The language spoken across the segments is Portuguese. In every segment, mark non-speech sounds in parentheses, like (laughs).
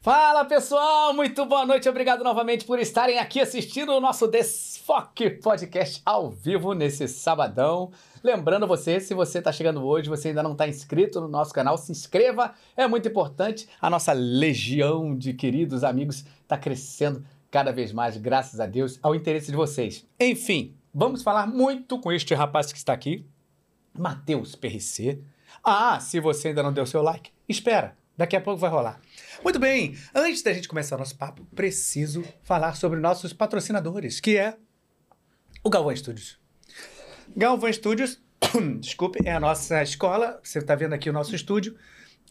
Fala pessoal, muito boa noite, obrigado novamente por estarem aqui assistindo o nosso Desfoque Podcast ao vivo nesse sabadão. Lembrando você, se você está chegando hoje, você ainda não está inscrito no nosso canal, se inscreva, é muito importante. A nossa legião de queridos amigos está crescendo cada vez mais, graças a Deus, ao interesse de vocês. Enfim, vamos falar muito com este rapaz que está aqui, Matheus PRC. Ah, se você ainda não deu seu like, espera, daqui a pouco vai rolar. Muito bem, antes da gente começar o nosso papo, preciso falar sobre nossos patrocinadores, que é o Galvão Studios. Galvão Studios, (coughs) desculpe, é a nossa escola. Você está vendo aqui o nosso estúdio.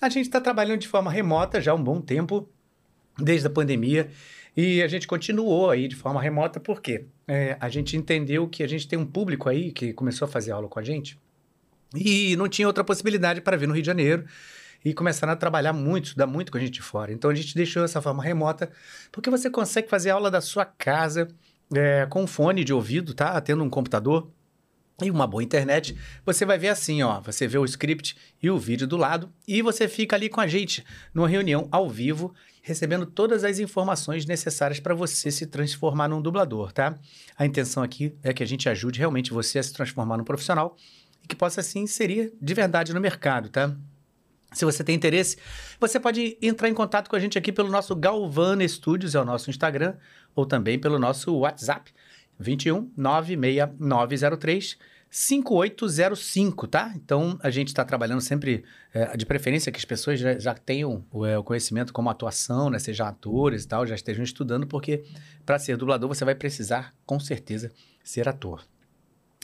A gente está trabalhando de forma remota já há um bom tempo, desde a pandemia. E a gente continuou aí de forma remota porque é, a gente entendeu que a gente tem um público aí que começou a fazer aula com a gente e não tinha outra possibilidade para vir no Rio de Janeiro e começaram a trabalhar muito, estudar muito com a gente de fora. Então a gente deixou essa forma remota, porque você consegue fazer aula da sua casa é, com fone de ouvido, tá? Tendo um computador e uma boa internet, você vai ver assim, ó, você vê o script e o vídeo do lado e você fica ali com a gente numa reunião ao vivo, recebendo todas as informações necessárias para você se transformar num dublador, tá? A intenção aqui é que a gente ajude realmente você a se transformar num profissional e que possa se inserir de verdade no mercado, tá? Se você tem interesse, você pode entrar em contato com a gente aqui pelo nosso Galvana Studios, é o nosso Instagram, ou também pelo nosso WhatsApp, 21 96903 5805, tá? Então a gente está trabalhando sempre, é, de preferência, que as pessoas já, já tenham o, é, o, conhecimento como atuação, né? Sejam atores e tal, já estejam estudando, porque para ser dublador você vai precisar, com certeza, ser ator.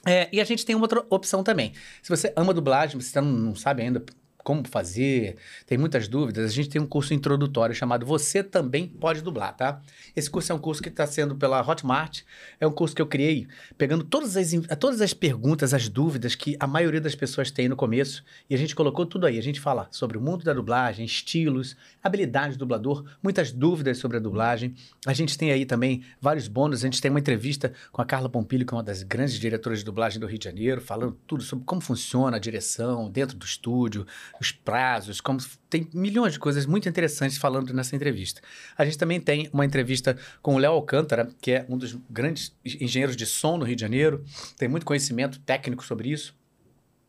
É, e a gente tem uma outra opção também. Se você ama dublagem, você não, não sabe ainda como fazer, tem muitas dúvidas, a gente tem um curso introdutório chamado Você Também Pode Dublar, tá? Esse curso é um curso que está sendo pela Hotmart, é um curso que eu criei pegando todas as, todas as perguntas, as dúvidas que a maioria das pessoas tem no começo, e a gente colocou tudo aí. A gente fala sobre o mundo da dublagem, estilos, habilidades do dublador, muitas dúvidas sobre a dublagem. A gente tem aí também vários bônus, a gente tem uma entrevista com a Carla Pompilho, que é uma das grandes diretoras de dublagem do Rio de Janeiro, falando tudo sobre como funciona a direção dentro do estúdio, os prazos, como tem milhões de coisas muito interessantes falando nessa entrevista. A gente também tem uma entrevista com o Léo Alcântara, que é um dos grandes engenheiros de som no Rio de Janeiro, tem muito conhecimento técnico sobre isso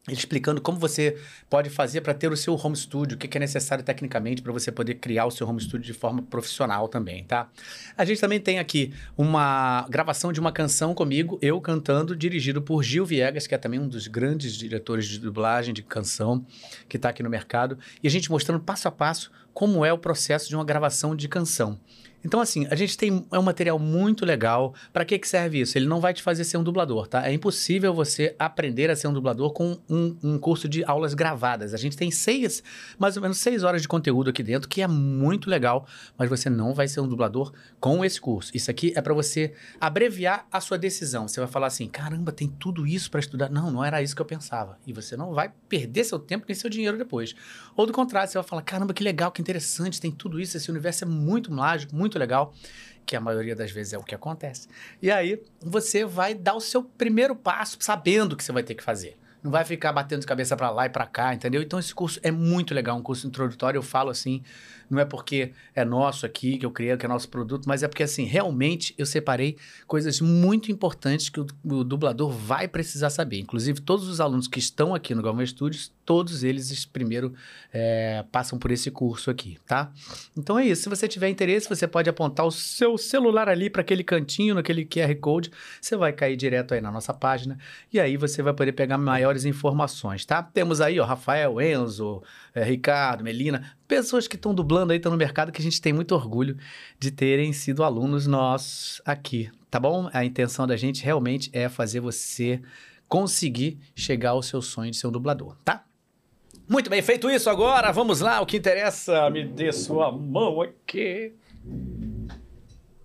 explicando como você pode fazer para ter o seu home studio, o que é necessário tecnicamente para você poder criar o seu home studio de forma profissional também, tá? A gente também tem aqui uma gravação de uma canção comigo, eu cantando, dirigido por Gil Viegas, que é também um dos grandes diretores de dublagem de canção que está aqui no mercado, e a gente mostrando passo a passo como é o processo de uma gravação de canção. Então, assim, a gente tem é um material muito legal. Para que, que serve isso? Ele não vai te fazer ser um dublador, tá? É impossível você aprender a ser um dublador com um, um curso de aulas gravadas. A gente tem seis, mais ou menos seis horas de conteúdo aqui dentro, que é muito legal, mas você não vai ser um dublador com esse curso. Isso aqui é para você abreviar a sua decisão. Você vai falar assim: caramba, tem tudo isso para estudar. Não, não era isso que eu pensava. E você não vai perder seu tempo nem seu dinheiro depois. Ou do contrário, você vai falar: caramba, que legal, que interessante, tem tudo isso. Esse universo é muito mágico, muito muito legal, que a maioria das vezes é o que acontece. E aí você vai dar o seu primeiro passo sabendo o que você vai ter que fazer. Não vai ficar batendo de cabeça para lá e para cá, entendeu? Então esse curso é muito legal, um curso introdutório, eu falo assim, não é porque é nosso aqui, que eu criei, que é nosso produto, mas é porque, assim, realmente eu separei coisas muito importantes que o, o dublador vai precisar saber. Inclusive, todos os alunos que estão aqui no Galvão Studios, todos eles primeiro é, passam por esse curso aqui, tá? Então é isso. Se você tiver interesse, você pode apontar o seu celular ali para aquele cantinho, naquele QR Code. Você vai cair direto aí na nossa página e aí você vai poder pegar maiores informações, tá? Temos aí, ó, Rafael, Enzo, é, Ricardo, Melina, pessoas que estão dublando aí, estão no mercado, que a gente tem muito orgulho de terem sido alunos nossos aqui, tá bom? A intenção da gente realmente é fazer você conseguir chegar ao seu sonho de ser um dublador, tá? Muito bem, feito isso agora, vamos lá, o que interessa, me dê sua mão aqui.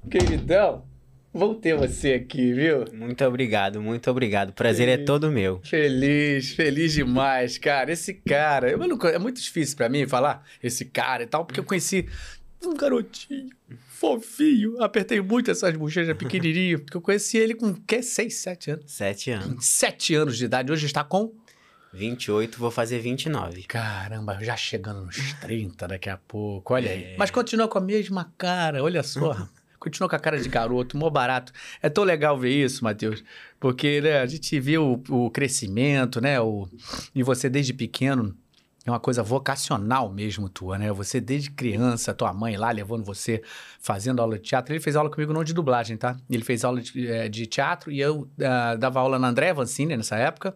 Queridão, Vou ter você aqui, viu? Muito obrigado, muito obrigado. O prazer feliz, é todo meu. Feliz, feliz demais, cara. Esse cara, eu não, é muito difícil para mim falar esse cara e tal, porque eu conheci um garotinho fofinho. Apertei muito essas bochechas pequenininho, porque eu conheci ele com, que, 6, 7 anos? 7 anos. 7 anos de idade. Hoje está com 28, vou fazer 29. Caramba, já chegando nos 30 daqui a pouco, olha é. aí. Mas continua com a mesma cara, olha só. (laughs) continua com a cara de garoto, mó barato. É tão legal ver isso, Matheus, porque né, a gente vê o, o crescimento, né? O, e você desde pequeno é uma coisa vocacional mesmo tua, né? Você desde criança, tua mãe lá levando você, fazendo aula de teatro. Ele fez aula comigo não de dublagem, tá? Ele fez aula de, é, de teatro e eu uh, dava aula na André Vancini nessa época,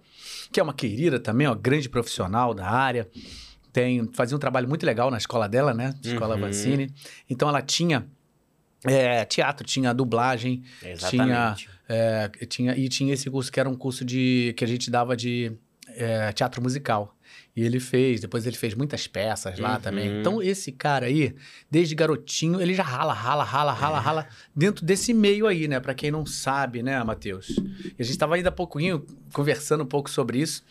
que é uma querida também, uma grande profissional da área. Tem, fazia um trabalho muito legal na escola dela, né? Escola uhum. Vancini. Então ela tinha é, teatro, tinha dublagem, tinha, é, tinha e tinha esse curso que era um curso de que a gente dava de é, teatro musical. E ele fez, depois ele fez muitas peças lá uhum. também. Então, esse cara aí, desde garotinho, ele já rala, rala, rala, rala, é. rala dentro desse meio aí, né? Para quem não sabe, né, Matheus? E a gente estava ainda há pouquinho conversando um pouco sobre isso.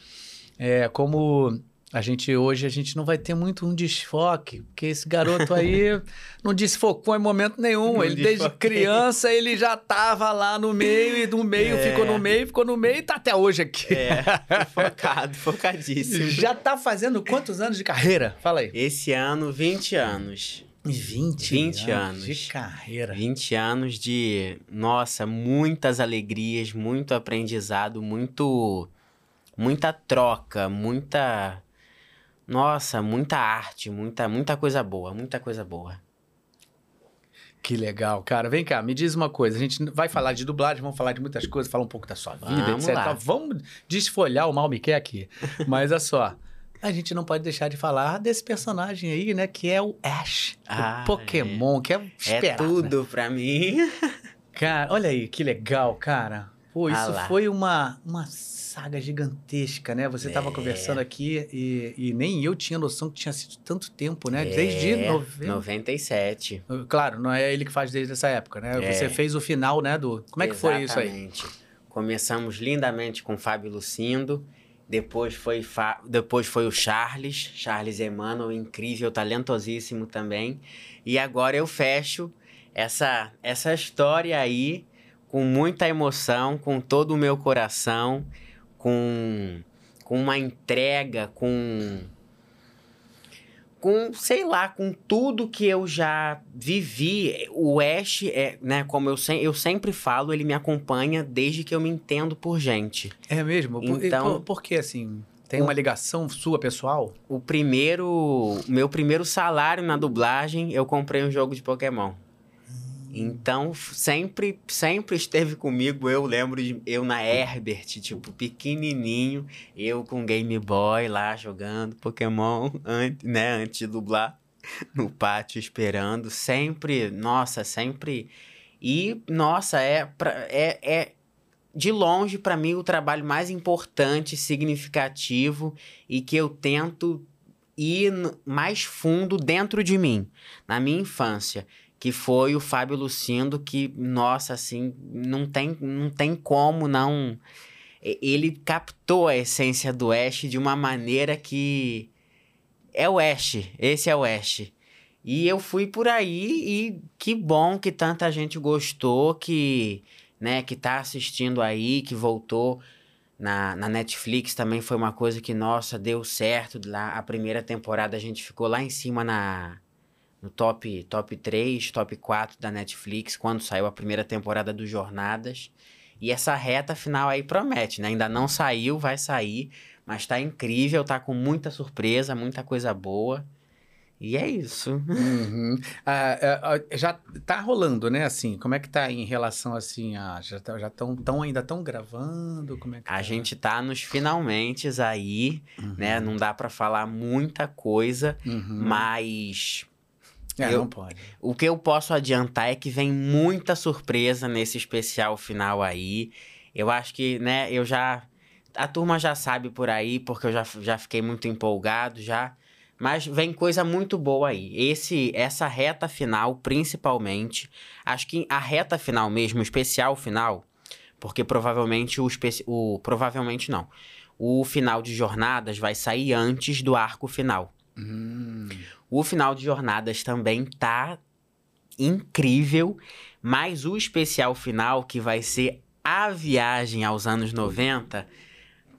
É, como a gente hoje a gente não vai ter muito um desfoque, porque esse garoto aí (laughs) não desfocou em momento nenhum. Não ele desfoquei. desde criança ele já tava lá no meio e do meio é. ficou no meio, ficou no meio e tá até hoje aqui. É, focado, focadíssimo. (laughs) Já tá fazendo quantos anos de carreira? Fala aí. Esse ano 20 anos. 20, 20 anos, anos de carreira. 20 anos de, nossa, muitas alegrias, muito aprendizado, muito muita troca, muita nossa, muita arte, muita, muita coisa boa, muita coisa boa. Que legal, cara. Vem cá, me diz uma coisa. A gente vai falar de dublagem, vamos falar de muitas coisas, falar um pouco da sua vida, vamos etc. Lá. Vamos desfolhar o mal me quer aqui. Mas olha só, a gente não pode deixar de falar desse personagem aí, né? Que é o Ash, ah, o Pokémon, é. que é esperado. É tudo né? pra mim. Cara, olha aí, que legal, cara. Pô, isso ah foi uma, uma saga gigantesca, né? Você estava é. conversando aqui e, e, nem eu tinha noção que tinha sido tanto tempo, né? É. Desde 90... 97. Claro, não é ele que faz desde essa época, né? É. Você fez o final, né? Do... Como é que foi isso aí? Começamos lindamente com Fábio Lucindo. Depois foi, Fa... Depois foi o Charles, Charles Emmanuel, incrível, talentosíssimo também. E agora eu fecho essa, essa história aí com muita emoção, com todo o meu coração com, com uma entrega, com com, sei lá, com tudo que eu já vivi. O Ash, é, né, como eu, se, eu sempre falo, ele me acompanha desde que eu me entendo por gente. É mesmo? Então, por, por que assim? Tem uma ligação sua pessoal? O primeiro, meu primeiro salário na dublagem, eu comprei um jogo de Pokémon. Então, sempre, sempre esteve comigo. Eu lembro de eu na Herbert, tipo, pequenininho, eu com Game Boy lá jogando Pokémon, (laughs) antes, né, antes de dublar, (laughs) no pátio esperando. Sempre, nossa, sempre. E, nossa, é, pra, é, é de longe para mim o trabalho mais importante, significativo e que eu tento ir mais fundo dentro de mim, na minha infância que foi o Fábio Lucindo, que, nossa, assim, não tem, não tem como não. Ele captou a essência do Ash de uma maneira que. É o Ash, esse é o Ash. E eu fui por aí e que bom que tanta gente gostou, que, né, que tá assistindo aí, que voltou na, na Netflix também foi uma coisa que, nossa, deu certo. Lá, a primeira temporada a gente ficou lá em cima na, no top, top 3, top 4 da Netflix, quando saiu a primeira temporada do Jornadas. E essa reta final aí promete, né? Ainda não saiu, vai sair, mas tá incrível, tá com muita surpresa, muita coisa boa. E é isso. Uhum. (laughs) Ah, é, já tá rolando, né? Assim, como é que tá em relação assim a já tá, já estão tão ainda estão gravando? Como é que a tá? gente tá nos finalmente aí, uhum. né? Não dá para falar muita coisa, uhum. mas é, eu, não pode. O que eu posso adiantar é que vem muita surpresa nesse especial final aí. Eu acho que, né, eu já. A turma já sabe por aí, porque eu já, já fiquei muito empolgado já. Mas vem coisa muito boa aí. Esse, essa reta final, principalmente, acho que a reta final mesmo, o especial final, porque provavelmente o, especi- o provavelmente não. O final de jornadas vai sair antes do arco final. Hum. O final de jornadas também tá incrível, mas o especial final, que vai ser a viagem aos anos 90,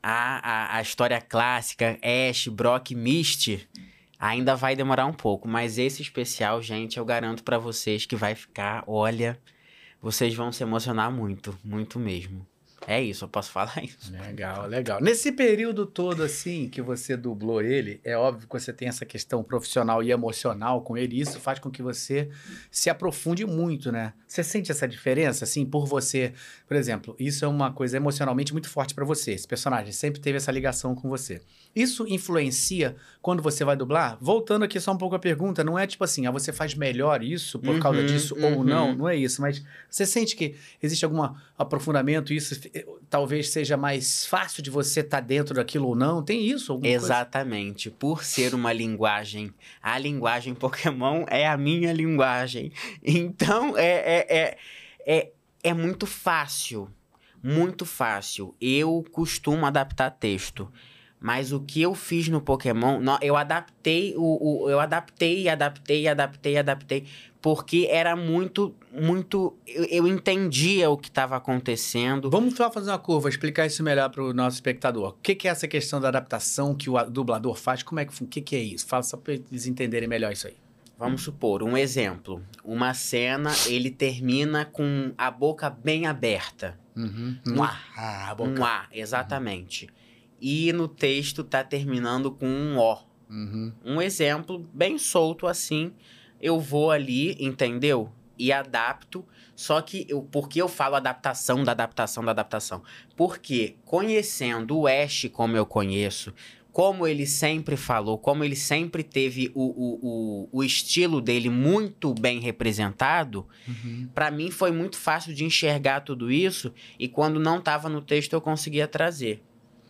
a, a, a história clássica, Ash, Brock, Misty, ainda vai demorar um pouco. Mas esse especial, gente, eu garanto pra vocês que vai ficar, olha, vocês vão se emocionar muito, muito mesmo. É isso, eu posso falar (laughs) isso. Legal, legal. Nesse período todo, assim, que você dublou ele, é óbvio que você tem essa questão profissional e emocional com ele, e isso faz com que você se aprofunde muito, né? Você sente essa diferença, assim, por você? Por exemplo, isso é uma coisa emocionalmente muito forte pra você. Esse personagem sempre teve essa ligação com você. Isso influencia quando você vai dublar? Voltando aqui só um pouco a pergunta, não é tipo assim, ah, você faz melhor isso por causa Uhum, disso ou uhum. não, não é isso, mas você sente que existe algum aprofundamento, isso eh, talvez seja mais fácil de você estar dentro daquilo ou não? Tem isso? Alguma coisa? Exatamente. Por ser uma linguagem, a linguagem Pokémon é a minha linguagem. Então é, é, é, é, é muito fácil. Muito fácil. Eu costumo adaptar texto. Mas o que eu fiz no Pokémon, nó- eu adaptei o, o- eu adaptei, adaptei, adaptei, adaptei, porque era muito, muito, eu, eu entendia o que estava acontecendo. Vamos só fazer uma curva, explicar isso melhor para o nosso espectador. O que, que é essa questão da adaptação que o a- dublador faz? Como é que, o que, que é isso? Fala só para eles entenderem melhor isso aí. Vamos supor, um exemplo. Uma cena, ele termina com a boca bem aberta. Uhum. Um Ah, a boca. Um A, exatamente. E no texto tá terminando com um O. Uhum. Um exemplo bem solto assim. Eu vou ali, entendeu? E adapto. Só que eu, por que eu falo adaptação da adaptação da adaptação? Porque conhecendo o Ash como eu conheço, como ele sempre falou, como ele sempre teve o, o, o, o estilo dele muito bem representado, Uhum. Pra mim foi muito fácil de enxergar tudo isso e quando não tava no texto eu conseguia trazer.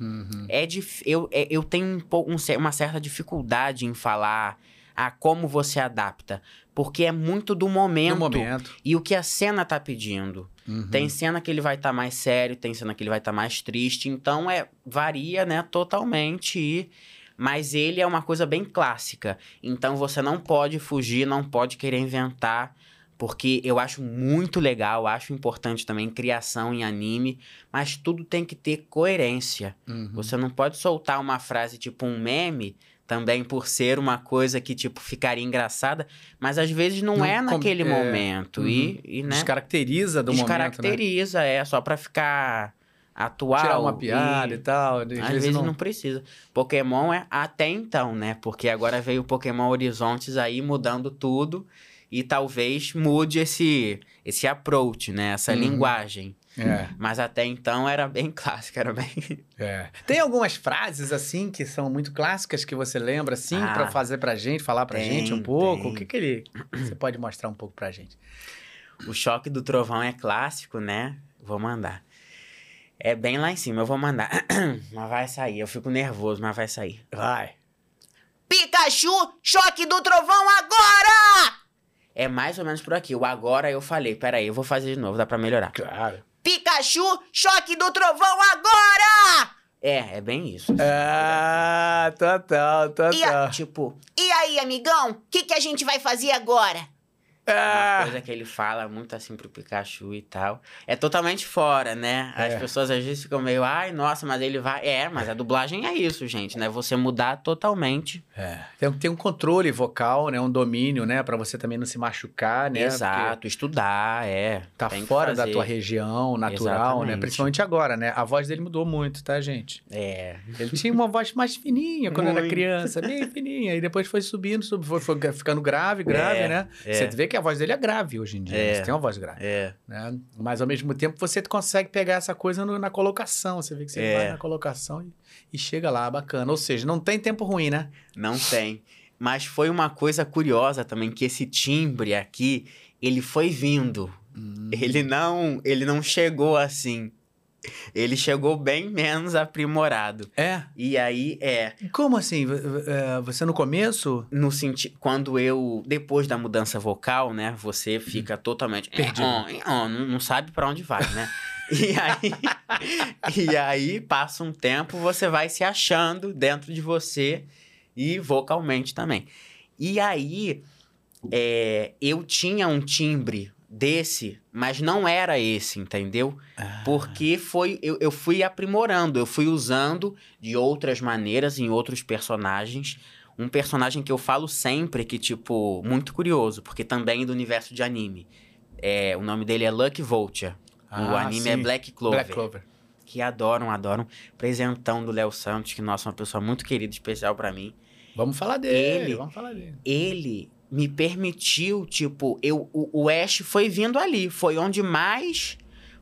Uhum. É dif... eu, é- eu tenho um pouco, um uma certa dificuldade em falar a como você adapta, porque é muito do momento, momento. e o que a cena tá pedindo. Uhum. Tem cena que ele vai estar mais sério, tem cena que ele vai estar mais triste, então é varia, né, totalmente e mas ele é uma coisa bem clássica. Então você não pode fugir, não pode querer inventar, porque eu acho muito legal, acho importante também criação em anime, mas tudo tem que ter coerência. Uhum. Você não pode soltar uma frase tipo um meme, também por ser uma coisa que, tipo, ficaria engraçada, mas às vezes não, Não é naquele é, momento. E, e, né? Descaracteriza do momento, né? Descaracteriza, é, só pra ficar atual. Tirar uma piada e, e... tal. Às, Às vezes não... precisa. Pokémon é até então, né? Porque agora veio o Pokémon Horizontes aí mudando tudo e talvez mude esse esse approach, né? Essa Uhum. linguagem. É, Mas até então era bem (laughs) clássico, era bem. é. Tem algumas frases, assim, que são muito clássicas que você lembra, assim, Ah. pra fazer pra gente, falar pra Tem, gente um pouco? tem. O que que ele... Você pode mostrar um pouco pra gente? O choque do trovão é clássico, né? Vou mandar. É bem lá em cima, eu vou mandar. (clears throat) mas vai sair, eu fico nervoso, mas vai sair. Vai. Pikachu, choque do trovão agora! É mais ou menos por aqui. O agora eu falei. Pera aí, eu vou fazer de novo, dá pra melhorar. Claro. Pikachu, choque do trovão agora! É, é bem isso. Ah, total, total. E tipo, e aí, amigão? O que, que a gente vai fazer agora? Uma Ah, coisa que ele fala muito assim pro Pikachu e tal. É totalmente fora, né? As É. pessoas às vezes ficam meio, ai, nossa, mas ele vai. É, mas a dublagem é isso, gente, né? Você mudar totalmente. é. Tem, tem um controle vocal, né? Um domínio, né? Pra você também não se machucar, né? Exato, estudar, é. Porque Tá fora da tua região natural, né? Exatamente. Principalmente agora, né? A voz dele mudou muito, tá, gente? É. Ele tinha uma voz mais fininha quando era Muito. criança, bem fininha. E depois foi subindo, foi, foi ficando grave, grave, É, né? é. Você vê que a voz dele é grave hoje em dia. É. Você tem uma voz grave. É. Né? Mas ao mesmo tempo você consegue pegar essa coisa no- na colocação. Você vê que você É. vai na colocação e, e chega lá, bacana. Ou seja, não tem tempo ruim, né? Não tem. Mas foi uma coisa curiosa também que esse timbre aqui, ele foi vindo. Hum. Ele não, ele não chegou assim. Ele chegou bem menos aprimorado. É? E aí, é, Como assim? É, Você no começo? no sentido, quando eu, depois da mudança vocal, né, você fica totalmente Perdido. "É, ó, é, ó", não, sabe pra onde vai, né? (laughs) E aí, (laughs) e aí, passa um tempo, você vai se achando dentro de você e vocalmente também. E aí, é, eu tinha um timbre desse, mas não era esse, entendeu? Porque foi, eu, eu fui aprimorando, eu fui usando de outras maneiras em outros personagens. Um personagem que eu falo sempre, que, tipo, muito curioso, porque também é do universo de anime. É, o nome dele é Lucky Vulture. o Ah, anime sim. é Black Clover. Black Clover. Que adoram, adoram. Presentão do Léo Santos, que, nossa, uma pessoa muito querida, especial pra mim. Vamos falar dele. Ele- Vamos falar dele. Ele me permitiu, tipo, eu, o, o Ash foi vindo ali. Foi onde mais.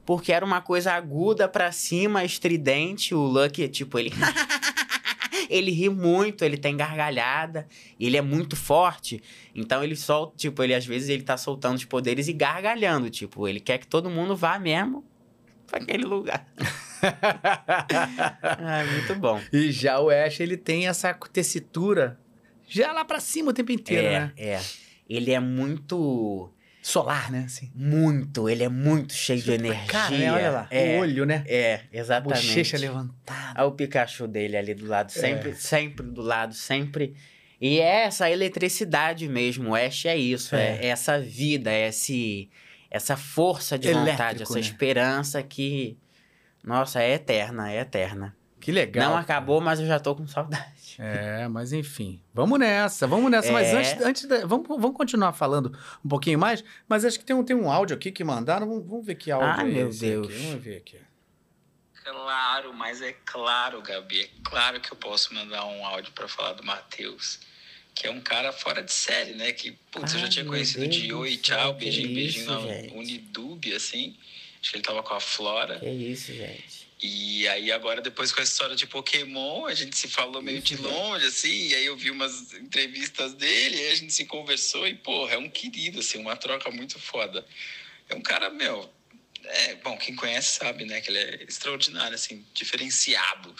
Porque era uma coisa aguda pra cima, estridente. O Lucky, tipo, ele. (laughs) ele ri muito, ele tem gargalhada, ele é muito forte. Então ele solta, tipo, ele às vezes ele tá soltando os poderes e gargalhando, tipo, ele quer que todo mundo vá mesmo pra aquele lugar. (laughs) ah, muito bom. E já o Ash, ele tem essa tessitura já lá pra cima o tempo inteiro, é, né? é. Ele é muito Solar, né? Assim. Muito, ele é muito cheio de energia. Cara, né? Olha lá. É, O olho, né? é, exatamente. Bochecha levantada. Olha o Pikachu dele ali do lado, sempre, É. sempre do lado, sempre. E é essa eletricidade mesmo, o Ash é isso, é, É. é essa vida, é esse, essa força de vontade, Elétrico, essa né? esperança que, nossa, é eterna, é eterna. Que legal. Não acabou, mas eu já tô com saudade. É, mas enfim. Vamos nessa, vamos nessa. Mas É. antes, antes da- vamos, vamos continuar falando um pouquinho mais. Mas acho que tem um, tem um áudio aqui que mandaram. Vamos, vamos ver que áudio Ai, é meu esse Deus. aqui. Vamos ver aqui. Claro, mas é claro, Gabi, é claro que eu posso mandar um áudio pra falar do Matheus, que é um cara fora de série, né? Que, putz, eu já Ai, tinha conhecido Deus de oi, tchau, que beijinho, beijinho isso, na gente. Unidub, assim. Acho que ele tava com a Flora. Que isso, gente. E aí agora, depois com a história de Pokémon, a gente se falou meio de longe, assim, e aí eu vi umas entrevistas dele, e aí a gente se conversou, e, porra, é um querido, assim, uma troca muito foda. É um cara, meu, é, bom, quem conhece sabe, né, que ele é extraordinário, assim, diferenciado.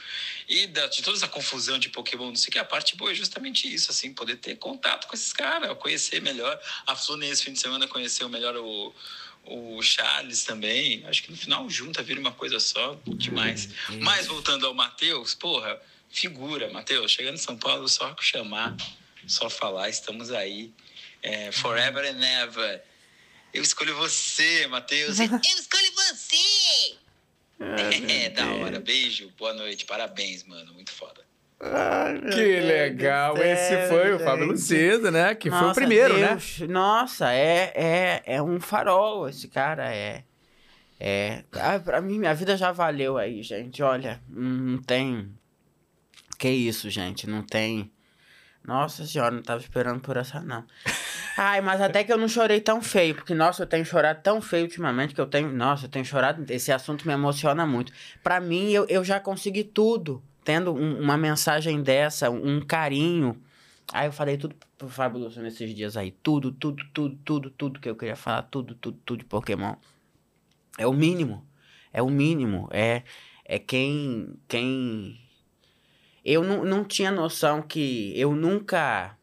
E da- de toda essa confusão de Pokémon, não sei o que, a parte boa é justamente isso, assim, poder ter contato com esses caras, conhecer melhor. A Flu, nesse fim de semana, conheceu melhor o, o Charles também. Acho que no final junta, vira uma coisa só, demais. Mas voltando ao Matheus, porra, figura, Matheus, chegando em São Paulo, só chamar, só falar, estamos aí. É, forever and ever. Eu escolho você, Matheus. Eu escolho você! (laughs) É, da hora. Beijo, boa noite, parabéns, mano. Muito foda. Que legal. Esse foi o Fábio Lucido, né? Que foi o Nossa, primeiro, né? Deus, Nossa, é, é, é um farol esse cara, é. É. Ah, pra mim, minha vida já valeu aí, gente. Olha, não tem. Que isso, gente, não tem. Nossa senhora, não tava esperando por essa, não. (laughs) Ai, mas até que eu não chorei tão feio, porque, nossa, eu tenho chorado tão feio ultimamente que eu tenho. Nossa, eu tenho chorado. Esse assunto me emociona muito. Pra mim, eu, eu já consegui tudo. Tendo um- uma mensagem dessa, um, carinho. Aí eu falei tudo pro Fábio Lúcio nesses dias aí. Tudo, tudo, tudo, tudo, tudo que eu queria falar. Tudo, tudo, tudo de Pokémon. É o mínimo. É o mínimo. É, é quem. quem... Eu não, não tinha noção que eu nunca.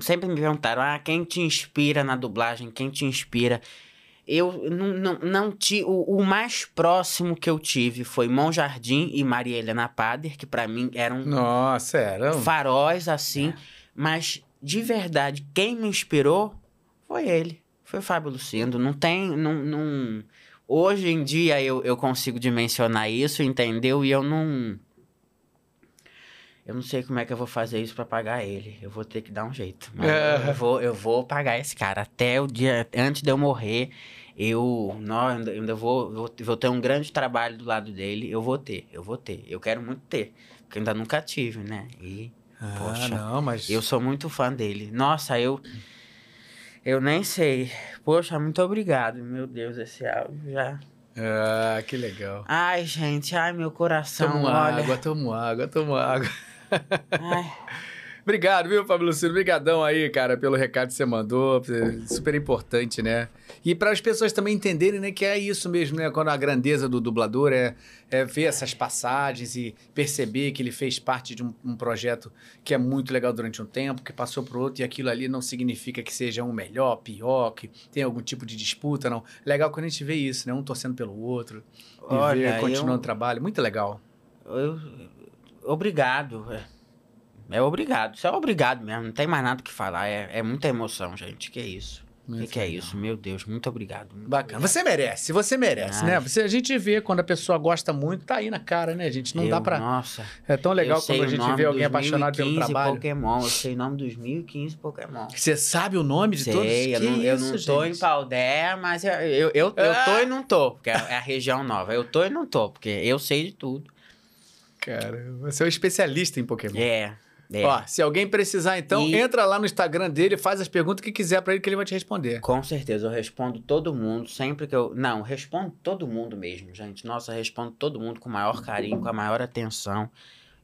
Sempre me perguntaram, ah, quem te inspira na dublagem? Quem te inspira? Eu não, não, não tive. O, o mais próximo que eu tive foi Monjardim e Maria Helena Pader, que pra mim eram Nossa, era. um- faróis assim. Mas, de verdade, quem me inspirou foi ele. Foi o Fábio Lucindo. Não tem. Não, não... Hoje em dia eu, eu consigo dimensionar isso, entendeu? E eu não. Eu não sei como é que eu vou fazer isso pra pagar ele. Eu vou ter que dar um jeito. Mas É. eu, vou, eu vou pagar esse cara. Até o dia. Antes de eu morrer, eu. Não, eu ainda- vou, vou, vou ter um grande trabalho do lado dele. Eu vou ter, eu vou ter. Eu quero muito ter. Porque ainda nunca tive, né? E. Ah, Poxa, não, mas. eu sou muito fã dele. Nossa, eu. Eu nem sei. Poxa, muito obrigado. Meu Deus, esse áudio já. Ah, que legal. Ai, gente, ai, meu coração. Tomo olha. água, tomo água, tomo água. Obrigado, viu, Fábio Luciano? Obrigadão aí, cara, pelo recado que você mandou. Super importante, né? E para as pessoas também entenderem, né, que é isso mesmo, né? Quando a grandeza do dublador é, é ver essas passagens e perceber que ele fez parte de um, um projeto que é muito legal durante um tempo, que passou por outro, e aquilo ali não significa que seja um melhor, pior, que tem algum tipo de disputa, não. Legal quando a gente vê isso, né? Um torcendo pelo outro, e Olha, ver, continuando eu- o trabalho. Muito legal. Eu- obrigado. É, é obrigado. Isso é obrigado mesmo. Não tem mais nada o que falar. É, é muita emoção, gente. Que isso? O que, que é isso? Meu Deus, muito obrigado. muito Bacana. obrigado. Você merece, você merece, Ai. né? Você, a gente vê quando a pessoa gosta muito, tá aí na cara, né, gente? Não Eu- dá pra. Nossa. É tão legal sei quando a gente vê alguém apaixonado pelo 1015 trabalho. Pokémon. Eu sei o nome dos 1015 Pokémon. Você sabe o nome de todos? Sei, eu não, eu isso, não tô gente? em Paldé, mas eu, eu, eu, eu Ah! tô e não tô, porque é é a região nova. Eu tô e não tô, porque eu sei de tudo. Cara, você é um especialista em Pokémon. É, é. Ó, se alguém precisar, então, E- entra lá no Instagram dele, faz as perguntas que quiser pra ele que ele vai te responder. Com certeza, eu respondo todo mundo, sempre que eu. Não, respondo todo mundo mesmo, gente. Nossa, eu respondo todo mundo com o maior carinho, com a maior atenção.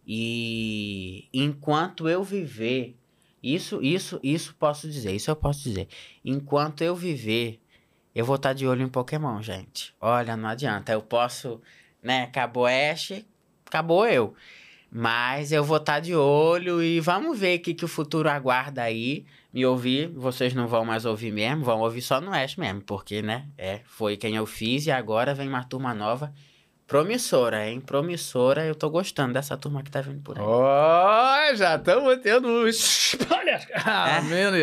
E enquanto eu viver, isso, isso, isso posso dizer, isso eu posso dizer. Enquanto eu viver, eu vou estar de olho em Pokémon, gente. Olha, não adianta. Eu posso, né? Acabou Ash, acabou eu. Mas eu vou estar de olho e vamos ver o que, que o futuro aguarda aí. Me ouvir, vocês não vão mais ouvir mesmo, vão ouvir só no Ash mesmo, porque, né? É, foi quem eu fiz e agora vem uma turma nova. Promissora, hein? Promissora. Eu tô gostando dessa turma que tá vindo por aí. Ó, já estamos tendo um spoiler. (laughs) Ah, mano.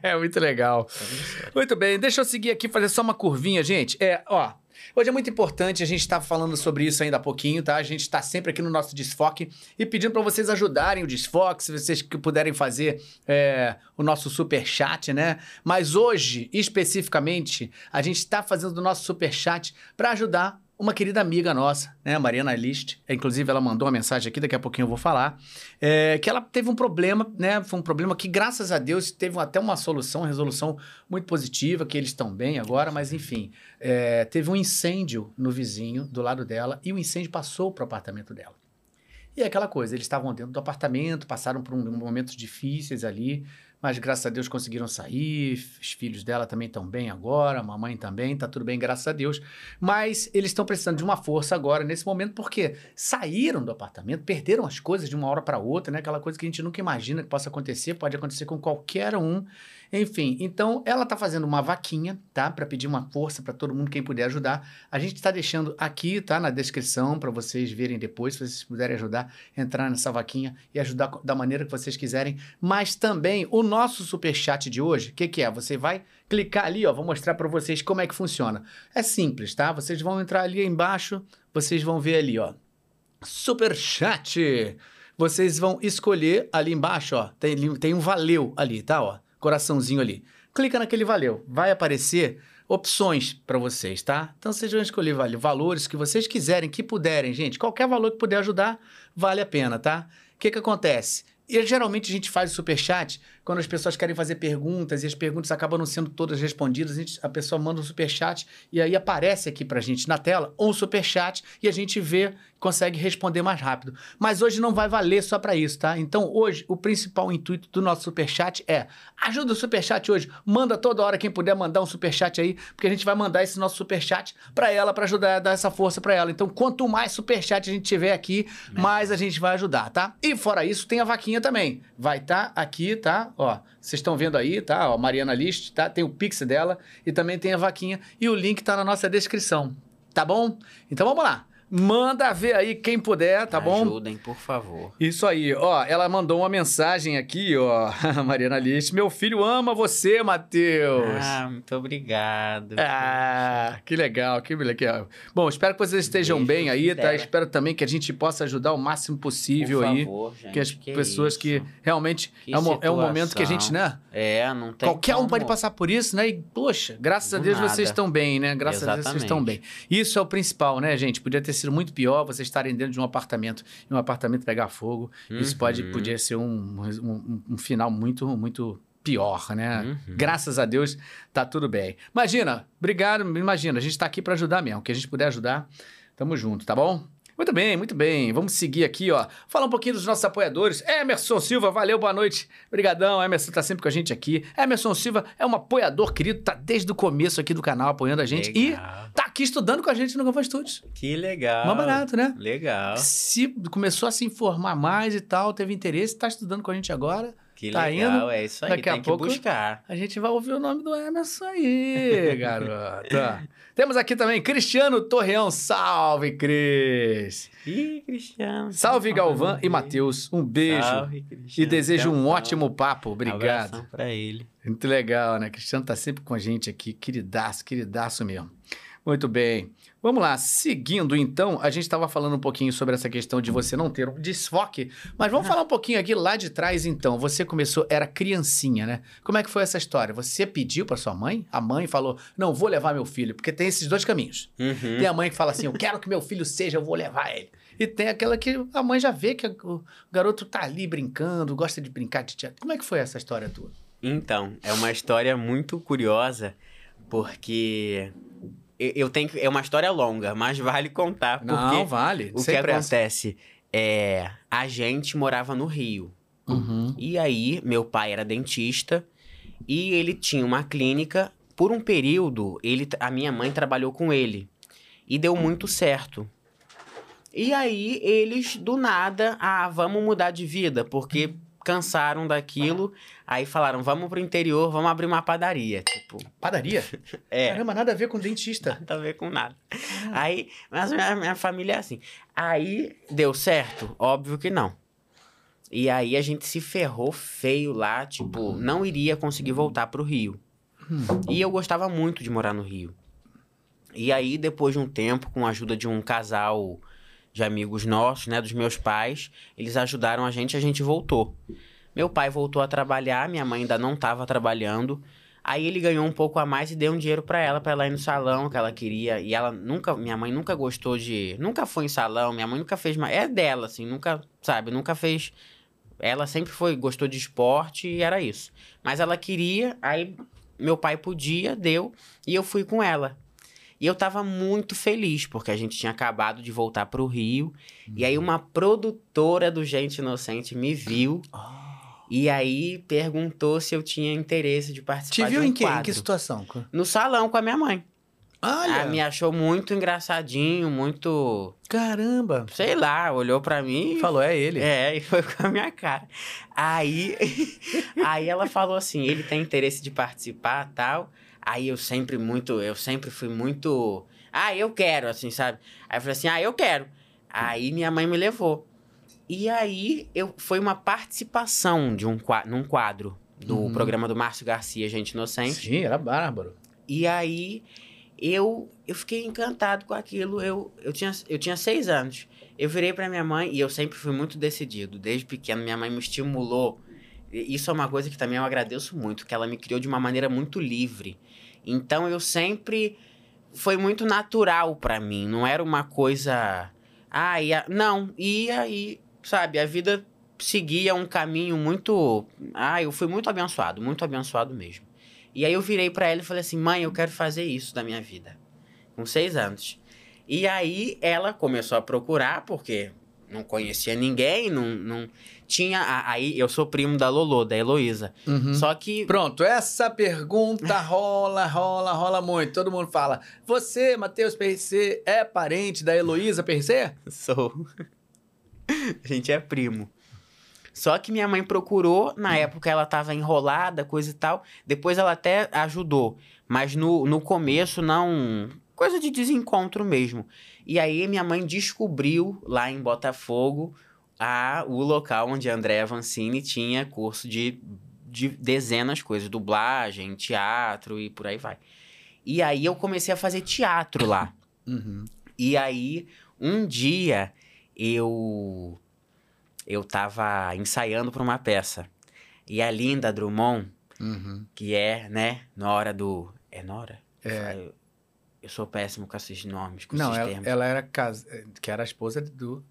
É muito legal. Promissora. Muito bem, deixa eu seguir aqui, fazer só uma curvinha, gente. É, ó. Hoje é muito importante, a gente tá falando sobre isso ainda há pouquinho, tá? A gente tá sempre aqui no nosso Desfoque e pedindo para vocês ajudarem o Desfoque, se vocês que puderem fazer é, o nosso super chat, né? Mas hoje, especificamente, a gente tá fazendo o nosso super chat para ajudar uma querida amiga nossa, né, Mariana List, É, inclusive ela mandou uma mensagem aqui, daqui a pouquinho eu vou falar, é, que ela teve um problema, né, foi um problema que graças a Deus teve até uma solução, uma resolução muito positiva, que eles estão bem agora, mas enfim, é, teve um incêndio no vizinho, do lado dela, e o incêndio passou para o apartamento dela. E é aquela coisa, eles estavam dentro do apartamento, passaram por um, momentos difíceis ali, mas graças a Deus conseguiram sair, os filhos dela também estão bem agora, a mamãe também, tá tudo bem, graças a Deus. Mas eles estão precisando de uma força agora, nesse momento, porque saíram do apartamento, perderam as coisas de uma hora para outra, né? Aquela coisa que a gente nunca imagina que possa acontecer, pode acontecer com qualquer um. Enfim, então ela tá fazendo uma vaquinha, tá? Para pedir uma força para todo mundo, quem puder ajudar. A gente está deixando aqui, tá? Na descrição, para vocês verem depois, se vocês puderem ajudar, entrar nessa vaquinha e ajudar da maneira que vocês quiserem. Mas também o nosso superchat de hoje, o que, que é? Você vai clicar ali, ó, vou mostrar para vocês como é que funciona. É simples, tá? Vocês vão entrar ali embaixo, vocês vão ver ali, ó. Superchat. Vocês vão escolher ali embaixo, ó. Tem, tem um valeu ali, tá? Ó, coraçãozinho ali. Clica naquele valeu. Vai aparecer opções para vocês, tá? Então vocês vão escolher vale, valores que vocês quiserem, que puderem, gente. Qualquer valor que puder ajudar, vale a pena, tá? O que que acontece? E geralmente a gente faz o superchat quando as pessoas querem fazer perguntas e as perguntas acabam não sendo todas respondidas, a, gente- a pessoa manda um superchat e aí aparece aqui pra gente na tela um superchat e a gente vê, consegue responder mais rápido. Mas hoje não vai valer só pra isso, tá? Então hoje o principal intuito do nosso superchat é ajuda o superchat hoje, manda toda hora quem puder mandar um superchat aí, porque a gente vai mandar esse nosso superchat pra ela para ajudar a dar essa força pra ela. Então quanto mais superchat a gente tiver aqui, mais a gente vai ajudar, tá? E fora isso, tem a vaquinha também. Vai estar aqui, tá? Ó, vocês estão vendo aí, tá? Ó, Mariana List, tá? Tem o Pix dela e também tem a vaquinha e o link tá na nossa descrição, tá bom? Então vamos lá. Manda ver aí quem puder, tá bom? Ajudem, por favor. Isso aí, ó, ela mandou uma mensagem aqui, ó, a (laughs) Mariana List. Meu filho ama você, Matheus. Ah, muito obrigado. Ah, que legal, que legal. Bom, espero que vocês estejam Beijo, bem aí, tá? Fidela. Espero também que a gente possa ajudar o máximo possível por aí. favor, gente. que as pessoas isso? que realmente Que é um, é um momento que a gente, né? É, não tem Qualquer um como. pode passar por isso, né? E, poxa, graças a Do Deus nada. vocês estão bem, né? Graças a Deus vocês estão bem. Exatamente. Isso é o principal, né, gente? Podia ter sido muito pior vocês estarem dentro de um apartamento e um apartamento pegar fogo. Isso pode, Uhum. podia ser um, um, um final muito, muito pior, né? Uhum. Graças a Deus tá tudo bem. Imagina, obrigado, imagina, a gente tá aqui para ajudar mesmo. O que a gente puder ajudar, tamo junto, tá bom? Muito bem, muito bem. Vamos seguir aqui, ó. Falar um pouquinho dos nossos apoiadores. Emerson Silva, valeu, boa noite. Obrigadão, Emerson tá sempre com a gente aqui. Emerson Silva é um apoiador querido, tá desde o começo aqui do canal apoiando a gente Legal. e tá aqui estudando com a gente no Gavão Studios. Que legal. Mais barato, né? Legal. Se começou a se informar mais e tal, teve interesse, tá estudando com a gente agora. Que Tá legal. indo? É isso aí. Daqui a pouco- buscar. A gente vai ouvir o nome do Emerson aí, (laughs) garoto. Temos aqui também Cristiano Torreão. Salve, Cris! Ih, Cristiano. Salve, Galvão e Matheus. Um beijo. Salve, E Cristiano. desejo um ótimo papo. Obrigado. Abração pra ele. Muito legal, né? Cristiano tá sempre com a gente aqui. Queridaço, queridaço mesmo. Muito bem. Vamos lá. Seguindo, então, a gente estava falando um pouquinho sobre essa questão de você não ter um desfoque, mas vamos falar um pouquinho aqui lá de trás, então. Você começou, era criancinha, né? Como é que foi essa história? Você pediu para sua mãe? A mãe falou, não, vou levar meu filho, porque tem esses dois caminhos. Uhum. Tem a mãe que fala assim, eu quero que meu filho seja, eu vou levar ele. E tem aquela que a mãe já vê que o garoto tá ali brincando, gosta de brincar de teatro. Como é que foi essa história tua? Então, é uma história muito curiosa, porque eu tenho que- é uma história longa, mas vale contar, porque Não, vale. o que pressa. acontece é a gente morava no Rio. Uhum. E aí, meu pai era dentista e ele tinha uma clínica. Por um período, ele, a minha mãe trabalhou com ele e deu muito certo. E aí, eles do nada, ah, vamos mudar de vida, porque cansaram daquilo. Aí falaram, vamos pro interior, vamos abrir uma padaria. Tipo, Padaria? (laughs) é. Caramba, nada a ver com dentista. (laughs) Nada a ver com nada. Aí, mas minha, minha família é assim. Aí, deu certo? Óbvio que não. E aí a gente se ferrou feio lá, tipo, não iria conseguir voltar pro Rio. E eu gostava muito de morar no Rio. E aí, depois de um tempo, com a ajuda de um casal de amigos nossos, né, dos meus pais, eles ajudaram a gente, a gente voltou. Meu pai voltou a trabalhar, minha mãe ainda não estava trabalhando. Aí ele ganhou um pouco a mais e deu um dinheiro pra ela, pra ela ir no salão que ela queria. E ela nunca, minha mãe nunca gostou de, nunca foi em salão, minha mãe nunca fez, é dela assim, nunca, sabe, nunca fez. Ela sempre foi, gostou de esporte e era isso. Mas ela queria, aí meu pai podia, deu, e eu fui com ela. E eu tava muito feliz, porque a gente tinha acabado de voltar pro Rio. E aí uma produtora do Gente Inocente me viu. E aí perguntou se eu tinha interesse de Te participar viu de um em que, em que situação? No salão com a minha mãe. Olha, Ela me achou muito engraçadinho, muito... caramba. Sei lá, olhou pra mim... e- Falou, é ele. É, e foi com a minha cara. Aí, (laughs) aí ela falou assim, ele tem interesse de participar tal. Aí eu sempre muito, eu sempre fui muito, ah, eu quero, assim, sabe? Aí eu falei assim, ah, eu quero. Aí minha mãe me levou. E aí eu foi uma participação de um num quadro do Uhum. programa do Márcio Garcia, Gente Inocente. Sim, era bárbaro. E aí eu, eu fiquei encantado com aquilo. Eu, eu, tinha, eu tinha seis anos. Eu virei pra minha mãe e eu sempre fui muito decidido. Desde pequeno, minha mãe me estimulou. Isso é uma coisa que também eu agradeço muito, que ela me criou de uma maneira muito livre. Então eu sempre foi muito natural pra mim, não era uma coisa ah, ia... não, ia e sabe, a vida seguia um caminho muito, ah, eu fui muito abençoado, muito abençoado mesmo. E aí eu virei pra ela e falei assim: mãe, eu quero fazer isso da minha vida. Com seis anos. E aí ela começou a procurar, porque não conhecia ninguém, não, não tinha. a- Aí eu sou primo da Lolo, da Heloísa. Uhum. Só que. Pronto, essa pergunta rola, rola, rola muito. Todo mundo fala: Você, Matheus PRC, é parente da Heloísa PRC? (laughs) Sou. A gente é primo. Só que minha mãe procurou, na época ela tava enrolada, coisa e tal. Depois ela até ajudou. Mas no, no começo não. Coisa de desencontro mesmo. E aí minha mãe descobriu lá em Botafogo a, o local onde a Andréa Vancini tinha curso de, de dezenas de coisas, dublagem, teatro e por aí vai. E aí eu comecei a fazer teatro lá. Uhum. E aí, um dia, eu eu tava ensaiando para uma peça. E a Linda Drummond, Uhum. que é, né, na hora do... É Nora? É. Eu, eu sou péssimo com esses nomes, com Não, esses ela, termos. ela era casa, que era a esposa do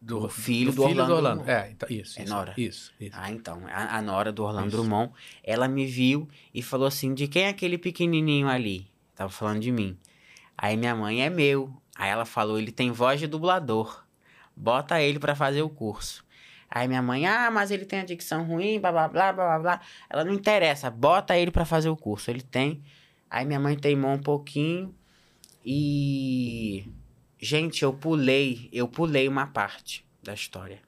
do, Do filho do Orlando Drummond. É, então, isso, É isso, Nora. Isso, isso. Ah, então, a, a Nora do Orlando Isso. Drummond, ela me viu e falou assim, de quem é aquele pequenininho ali? Tava falando de mim. Aí minha mãe, é meu. Aí ela falou, ele tem voz de dublador. bota ele pra fazer o curso. Aí minha mãe, ah, mas ele tem a dicção ruim, blá blá blá blá blá blá. Ela não interessa, bota ele pra fazer o curso. Ele tem. Aí minha mãe teimou um pouquinho e. Gente, eu pulei, eu pulei uma parte da história.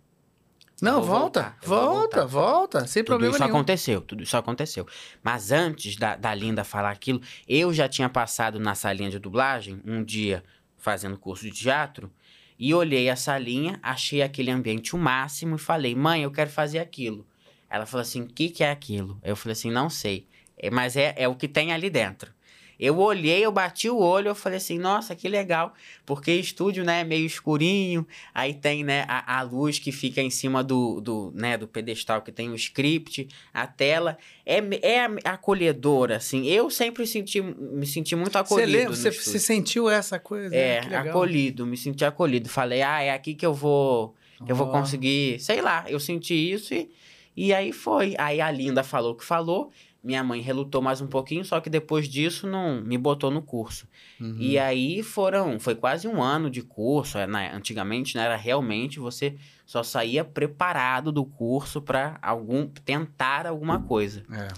Não, volta, volta, voltar. volta, sem Tudo problema isso nenhum. aconteceu, tudo isso aconteceu. Mas antes da, da Linda falar aquilo, eu já tinha passado na salinha de dublagem, um dia fazendo curso de teatro, e olhei a salinha, achei aquele ambiente o máximo e falei, mãe, eu quero fazer aquilo. Ela falou assim, o que, que é aquilo? Eu falei assim, não sei, É, mas é, é o que tem ali dentro. Eu olhei, eu bati o olho, eu falei assim, nossa, que legal, porque estúdio, né, é meio escurinho, aí tem, né, a, a luz que fica em cima do, do, né, do pedestal que tem o script, a tela, é, é acolhedora, assim, eu sempre senti, me senti muito Você acolhido lembra, você, estúdio. você sentiu essa coisa? É, legal. acolhido, me senti acolhido. Falei, ah, é aqui que eu vou, que eu vou conseguir, sei lá, eu senti isso e, e aí foi. Aí a Linda falou o que falou, minha mãe relutou mais um pouquinho, só que depois disso não me botou no curso. Uhum. E aí foram, foi quase um ano de curso, é, né, antigamente né, era realmente você só saía preparado do curso para algum tentar alguma coisa. É.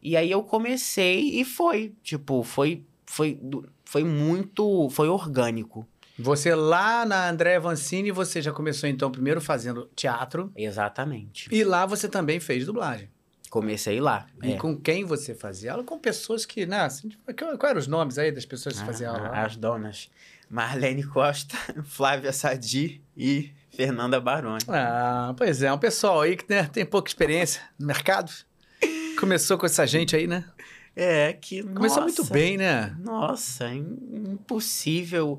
E aí eu comecei e foi, tipo, foi foi foi muito, foi orgânico. Você lá na André Vancini, você já começou então primeiro fazendo teatro Exatamente. e lá você também fez dublagem. Comecei lá. E é. com quem você fazia aula? Com pessoas que, né? Assim, qual, qual eram os nomes aí das pessoas que faziam aula? Ah, lá? As donas Marlene Costa, (laughs) Flávia Sadi e Fernanda Baroni. Ah, pois é, um pessoal aí que né, tem pouca experiência no mercado. Começou com essa gente aí, né? É, que Começou muito nossa, bem, né? Nossa, im- impossível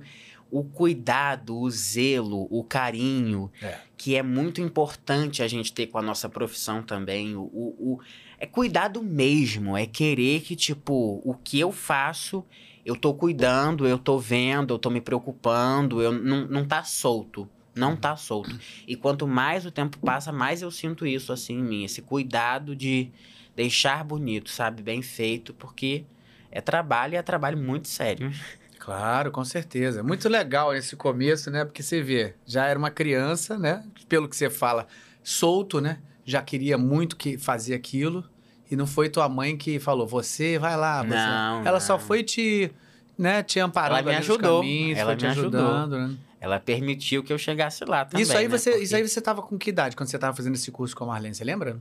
o cuidado, o zelo, o carinho, É. que é muito importante a gente ter com a nossa profissão também. O, o, o- é cuidado mesmo, é querer que, tipo, o que eu faço, eu tô cuidando, eu tô vendo, eu tô me preocupando, eu não, não tá solto. Não tá solto. E quanto mais o tempo passa, mais eu sinto isso assim em mim. Esse cuidado de deixar bonito, sabe? Bem feito, porque é trabalho e é trabalho muito sério. (laughs) Claro, com certeza. Muito legal esse começo, né? Porque você vê, já era uma criança, né? Pelo que você fala, solto, né? Já queria muito que fazer aquilo. E não foi tua mãe que falou, você vai lá. Você... Não, Ela só não. foi te, né, te amparando Ela me ajudou, caminhos, ela me ajudou. ajudando, né? Ela permitiu que eu chegasse lá também. isso aí né? você, Porque isso aí você tava com que idade quando você tava fazendo esse curso com a Marlene, você lembra?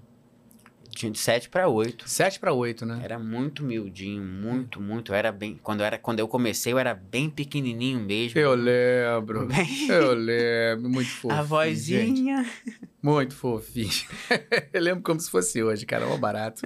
Tinha de 7 para 8. Sete para oito, né? Era muito miudinho, muito, muito. Eu era bem. Quando eu, era, quando eu comecei, eu era bem pequenininho mesmo. Eu lembro. Bem- Eu lembro, muito (laughs) fofinho. A gente. vozinha. Muito fofinho. (laughs) eu lembro como se fosse hoje, cara, mó barato.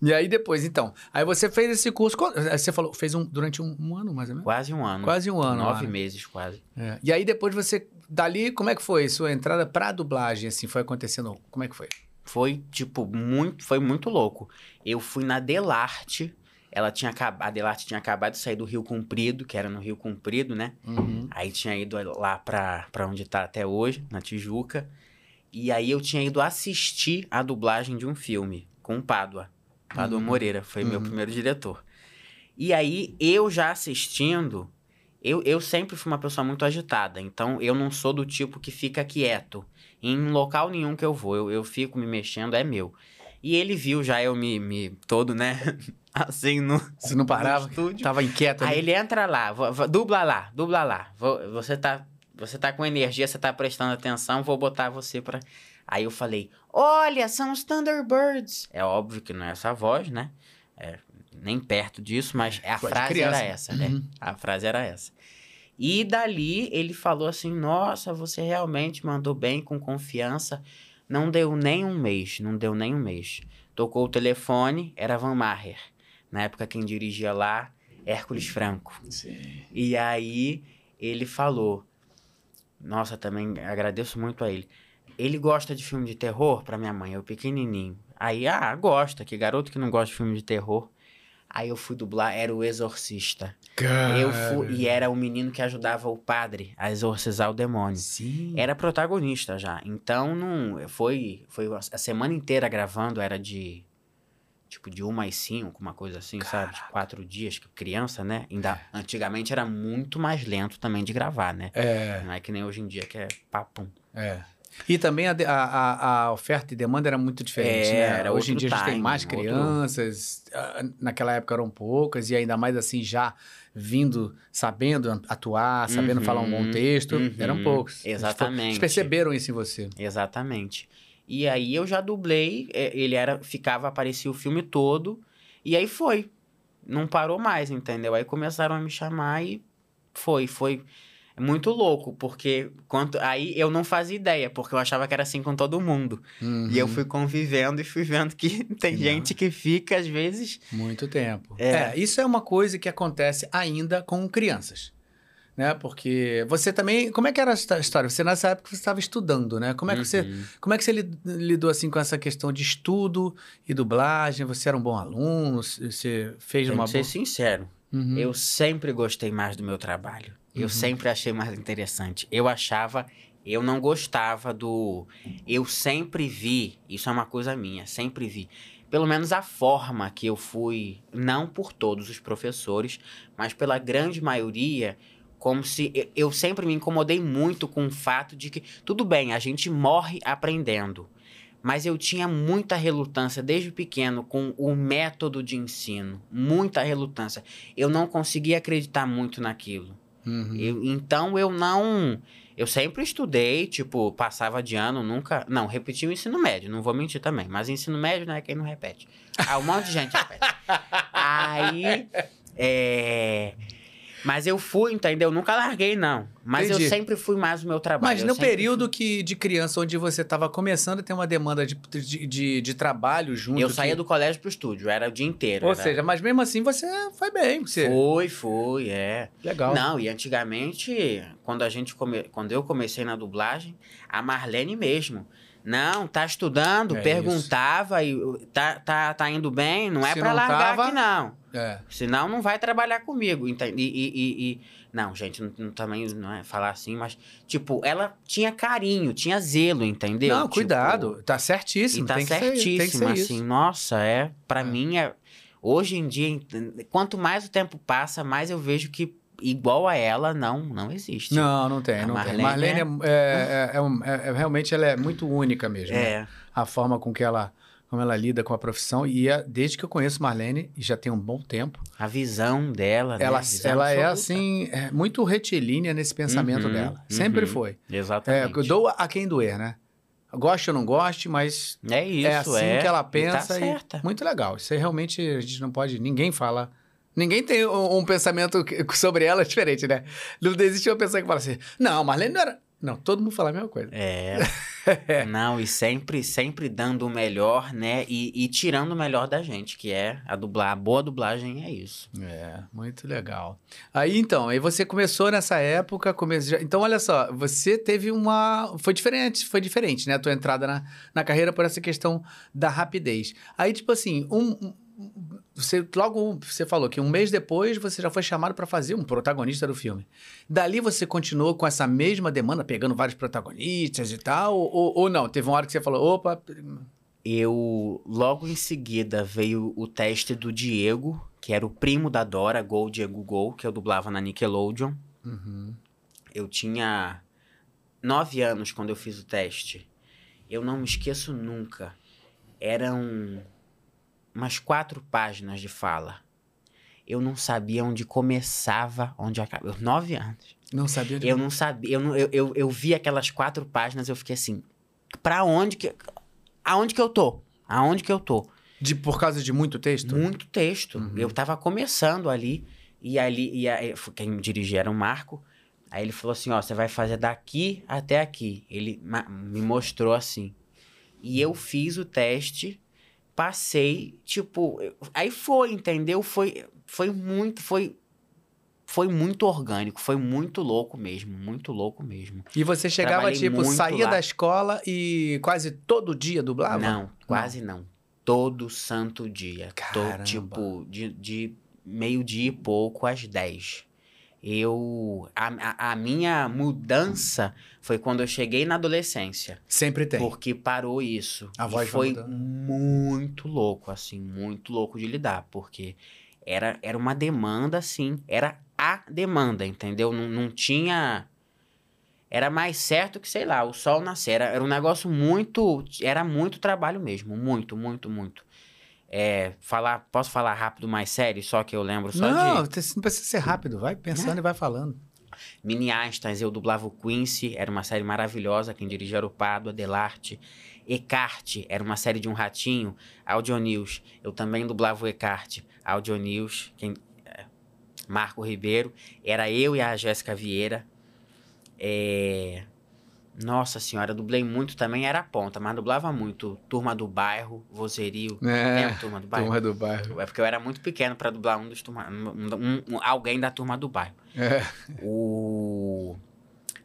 e aí depois, então, aí você fez esse curso, você falou, fez um durante um, um ano mais ou menos? Quase um ano. Quase um ano. Nove lá, né? meses, quase. É. E aí depois você, dali, como é que foi sua entrada pra dublagem, assim, foi acontecendo, como é que foi? Foi, tipo, muito. Foi muito louco. Eu fui na Delarte. Ela tinha acabado. A Delarte tinha acabado de sair do Rio Comprido, que era no Rio Comprido, né? Uhum. Aí tinha ido lá pra, pra onde tá até hoje, na Tijuca. E aí eu tinha ido assistir a dublagem de um filme com o Pádua. Pádua Uhum. Moreira, foi meu Uhum. primeiro diretor. E aí eu já assistindo, eu, eu sempre fui uma pessoa muito agitada. Então eu não sou do tipo que fica quieto em local nenhum que eu vou. Eu, eu fico me mexendo, é meu. E ele viu já eu me, me todo, né? (laughs) assim no, Você não parava? estúdio. Tava inquieto Aí ele entra lá, dubla lá, dubla lá. Vo- Você tá, você tá com energia, você tá prestando atenção, vou botar você pra. Aí eu falei: Olha, são os Thunderbirds. É óbvio que não é essa voz, né? É, nem perto disso, mas a Voz de frase criança. era essa, né? Uhum. A frase era essa. E dali ele falou assim: Nossa, você realmente mandou bem, com confiança. Não deu nem um mês, não deu nem um mês. Tocou o telefone, era Van Maher. Na época, quem dirigia lá, Hércules Franco. Sim. E aí ele falou: Nossa, também agradeço muito a ele. Ele gosta de filme de terror pra minha mãe, eu pequenininho. Aí, ah, gosta, que garoto que não gosta de filme de terror. Aí eu fui dublar, era o Exorcista. Eu fui, e era o menino que ajudava o padre a exorcizar o demônio. Sim. Era protagonista já. Então não foi foi a semana inteira gravando era de tipo de uma às cinco, uma coisa assim, sabe? De quatro dias, que criança, né? Ainda antigamente era muito mais lento também de gravar, né? É, Não é que nem hoje em dia que é papum. É. E também a, a, a, oferta e demanda era muito diferente, É, né? era Hoje em outro dia a gente tem mais outro- crianças, ah, naquela época eram poucas, e ainda mais assim, já vindo, sabendo atuar, sabendo Uhum, falar um bom texto, uhum, eram poucos. Eles exatamente. Eles perceberam isso em você. Exatamente. E aí eu já dublei, é, ele era, ficava, aparecia o filme todo, e aí foi. Não parou mais, entendeu? Aí começaram a me chamar e foi, foi muito louco, porque quanto aí eu não fazia ideia, porque eu achava que era assim com todo mundo. E eu Uhum. fui convivendo e fui vendo que (laughs) tem Não. gente que fica às vezes Muito tempo. É. É. isso é uma coisa que acontece ainda com crianças. Né? Porque você também. Como é que era essa história? Você nessa época você estava estudando, né? Como é que você. Uhum. Como é que você lid- lidou assim com essa questão de estudo e dublagem? Você era um bom aluno? Você fez Tenho uma que ser boa. sincero, Uhum. eu sempre gostei mais do meu trabalho. Eu Uhum. sempre achei mais interessante. Eu achava, eu não gostava do. Eu sempre vi, isso é uma coisa minha, sempre vi. Pelo menos a forma que eu fui, não por todos os professores, mas pela grande maioria, como se. eu- Eu sempre me incomodei muito com o fato de que, tudo bem, a gente morre aprendendo. Mas eu tinha muita relutância desde pequeno com o método de ensino. Muita relutância. Eu não conseguia acreditar muito naquilo. Uhum. Eu- então eu não. Eu sempre estudei, tipo, passava de ano, nunca. Não, repeti o ensino médio, não vou mentir também. Mas ensino médio não é quem não repete. Ah, um monte de gente repete. (laughs) Aí. É. Mas eu fui, entendeu? Nunca larguei, não. Mas Entendi. eu sempre fui mais o meu trabalho. Mas eu no período que, de criança, onde você estava começando a ter uma demanda de, de, de, de trabalho junto. Eu que- saía do colégio pro estúdio, era o dia inteiro. Ou era- seja, mas mesmo assim você foi bem. Você... Foi, foi, é. Legal. Não, e antigamente, quando a gente come... quando eu comecei na dublagem, a Marlene mesmo. Não, tá estudando, É perguntava e tá, tá, tá indo bem, não é não largar tava- aqui não. É. Senão não vai trabalhar comigo. entende? E, e, e- e- não, gente, não, não- também não é falar assim, mas tipo, ela tinha carinho, tinha zelo, entendeu? Não, Tipo, cuidado. Tá e certíssimo. tá tem tem que certíssimo, ser assim. isso. Nossa, é. Pra É. mim, é, hoje em dia, quanto mais o tempo passa, mais eu vejo que igual a ela não, não existe. Não, não tem, A não Marlene tem. Marlene é, é- é- é um- é- é- realmente ela é muito única mesmo. né? É, A forma com que ela, como ela lida com a profissão. E é- desde que eu conheço Marlene, e já tem um bom tempo, a visão dela, né? ela, Visão ela é assim, é muito retilínea nesse pensamento Uhum, dela. Sempre uhum. foi. É, Exatamente. eu dou a quem doer, né? Goste ou não goste, mas É isso, é assim que ela E tá pensa. e certa. muito legal. Isso aí realmente a gente não pode. Ninguém fala. Ninguém tem um, um pensamento sobre ela (laughs) diferente, né? Não existe uma pessoa que fala assim: não, Marlene não era. Não, todo mundo fala a mesma coisa. É. (laughs) (laughs) Não, e sempre, sempre dando o melhor, né? E, e tirando o melhor da gente, que é a dublar. A boa dublagem é isso. É, muito legal. Aí então, aí você começou nessa época, come... já- então olha só, você teve uma, foi diferente, foi diferente, né, a tua entrada na, na carreira por essa questão da rapidez. Aí tipo assim, um- você logo você falou que um mês depois você já foi chamado para fazer um protagonista do filme. Dali você continuou com essa mesma demanda, pegando vários protagonistas e tal, ou, ou não? Teve uma hora que você falou, opa, Eu, logo em seguida, veio o teste do Diego, que era o primo da Dora, Gol Diego Gol, que eu dublava na Nickelodeon. uhum, Eu tinha nove anos quando eu fiz o teste. Eu não me esqueço nunca. Eram umas quatro páginas de fala. Eu não sabia onde começava, onde acabava. Nove anos. não sabia Eu não sabia. Eu, não- eu, eu, eu vi aquelas quatro páginas, eu fiquei assim. Pra onde que. Aonde que eu tô? Aonde que eu tô? de por causa de muito texto? Muito texto. Uhum. Eu tava começando ali. E ali, e aí, quem me dirigia era o Marco. Aí ele falou assim: Ó, você vai fazer daqui até aqui. Ele me mostrou assim. E eu fiz o teste, passei, tipo. eu- Aí foi, entendeu? Foi, foi muito. Foi, foi muito orgânico, foi muito louco mesmo. Muito louco mesmo. E você chegava, Trabalhei tipo, saía lá. da escola e quase todo dia dublava? Não, quase não. Todo santo dia. Tô, Caramba. tipo, de, de meio-dia e pouco às 10. Eu. A, a, minha mudança foi quando eu cheguei na adolescência. Sempre tem. Porque parou isso. A voz foi muito louco, assim, muito louco de lidar. Porque era, era uma demanda, assim. Era a demanda, entendeu? Não, não tinha. era mais certo que, sei lá, o sol nascer. Era, era um negócio muito. Era muito trabalho mesmo. Muito, muito, muito. É, falar, posso falar rápido, mais sério, só que eu lembro só não, de. você não precisa ser rápido. Vai pensando e vai falando. Mini Einstein, eu dublava o Quincy, era uma série maravilhosa, quem dirigia era o Pado, Adelarte. Ecarte, era uma série de um ratinho, Audio News, eu também dublava o Ecarte, Audio News, quem, é, Marco Ribeiro, era eu e a Jéssica Vieira. É, Nossa senhora, dublei muito também, era ponta, mas dublava muito. Turma do Bairro, Vozerio, É, lembra Turma do Bairro? turma do bairro. É porque eu era muito pequeno pra dublar um dos turma, um- um- alguém da Turma do Bairro. É. O.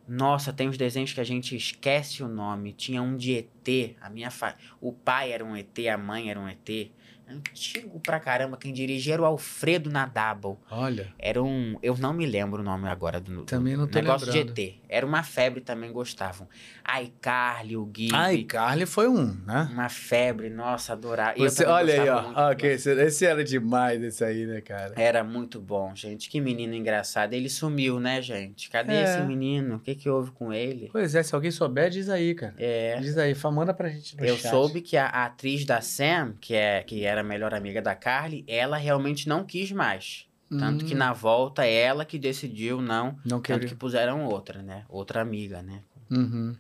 Nossa, tem uns desenhos que a gente esquece o nome. Tinha um de ET. A minha fa... O pai era um ET, a mãe era um ET. Antigo pra caramba. Quem dirigia era o Alfredo Nadable. Olha, Era um. Eu não me lembro o nome agora do, Também não tô negócio lembrando. de ET. Era uma febre também gostavam. Ai, Carly, o Gui. ai, Carly foi um, né? Uma febre, nossa, adorava. Você, olha aí, ó. Ah, ok, esse, esse era demais, esse aí, né, cara? Era muito bom, gente. Que menino engraçado. Ele sumiu, né, gente? Cadê É. esse menino? O que, que houve com ele? Pois é, se alguém souber, diz aí, cara. É. Diz aí, manda pra gente no Eu chat. soube que a, a atriz da Sam, que, é, que era a melhor amiga da Carly, ela realmente não quis mais. Tanto que Hum, na volta, ela que decidiu não. Não Tanto queria. que puseram outra, né? Outra amiga, né? Uhum.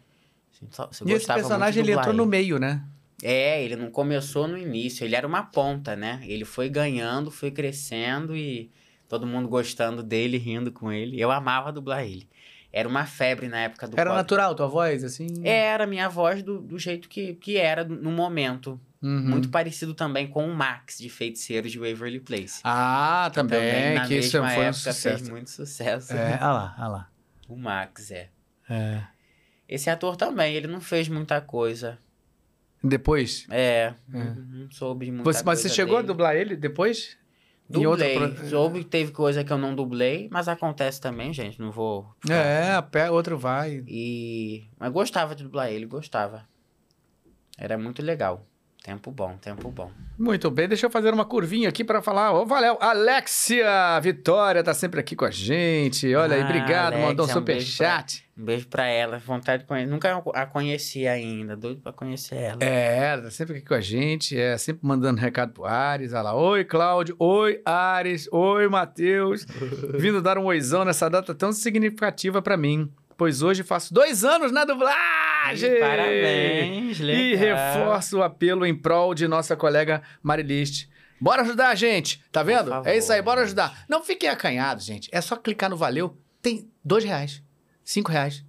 Assim, só- E esse personagem, ele entrou no meio, né? É, ele não começou no início, ele era uma ponta, né? Ele foi ganhando, foi crescendo e todo mundo gostando dele, rindo com ele. Eu amava dublar ele. Era uma febre na época do Era pod- natural tua voz, assim? Era a minha voz do, do jeito que, que era no momento. Uhum. Muito parecido também com o Max de Feiticeiros de Waverly Place. Ah, também, na que isso foi um época sucesso. fez muito sucesso. É, olha lá, olha lá. O Max, é. É. Esse ator também, ele não fez muita coisa. Depois? É, É. Não, não soube muita Você, mas você chegou a dele. dublar ele depois? Dublei. pro- Soube que teve coisa que eu não dublei, mas acontece também, gente. Não vou. ficar- É, pé, outro vai. E. Mas gostava de dublar ele, gostava. Era muito legal. Tempo bom, tempo bom. Muito bem, deixa eu fazer uma curvinha aqui para falar. Ô, valeu, Alexia Vitória tá sempre aqui com a gente. Olha aí, Ah, obrigado, mandou um Alexia, um beijo superchat. Um beijo pra ela. Vontade de conhecer. Nunca a conheci ainda. Doido pra conhecer ela. É, ela tá sempre aqui com a gente, é sempre mandando recado pro Ares. Olha lá, oi Cláudio, oi Ares, oi Matheus. (laughs) Vindo dar um oizão nessa data tão significativa para mim, pois hoje faço dois anos na dublagem. Parabéns, legal. E reforço o apelo em prol de nossa colega Mariliste. Bora ajudar a gente, tá vendo? é isso aí, bora ajudar. Não fiquem acanhados, gente. É só clicar no valeu. Tem dois reais, cinco reais,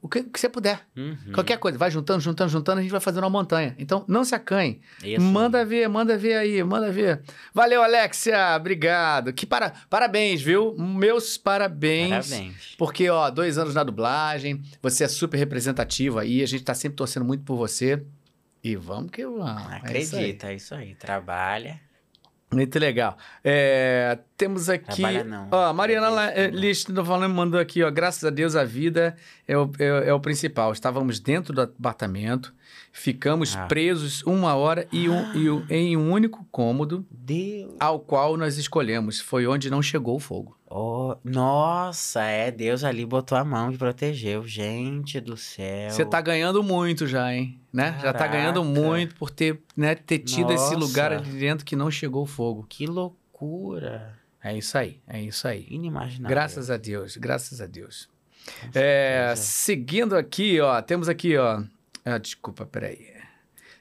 o que, o que você puder. Uhum. Qualquer coisa, vai juntando, juntando, juntando, a gente vai fazendo uma montanha. Então, não se acanhe. Isso. Manda ver, manda ver aí, manda ver. Valeu, Alexia, obrigado. Que para... Parabéns, viu? Meus parabéns. Parabéns. Porque, ó, dois anos na dublagem, você é super representativa aí, a gente tá sempre torcendo muito por você. E vamos que vamos. É isso aí. Acredita, é isso aí. Trabalha. Muito legal. É, temos aqui. Trabalha não. Ó, a Mariana falando, mandou aqui, ó. Graças a Deus a vida é o, é, é o principal. Estávamos dentro do apartamento, ficamos Ah. presos uma hora e um, e um- em um único cômodo Deus. ao qual nós escolhemos. Foi onde não chegou o fogo. Oh, nossa, é. Deus ali botou a mão e protegeu. Gente do céu. Você tá ganhando muito já, hein? Né? Já tá ganhando muito por ter, né, ter tido esse Nossa. lugar ali dentro que não chegou o fogo. Que loucura. É isso aí, é isso aí. Inimaginável. Graças a Deus, graças a Deus. É, seguindo aqui, ó, temos aqui, ó. Ah, desculpa, peraí.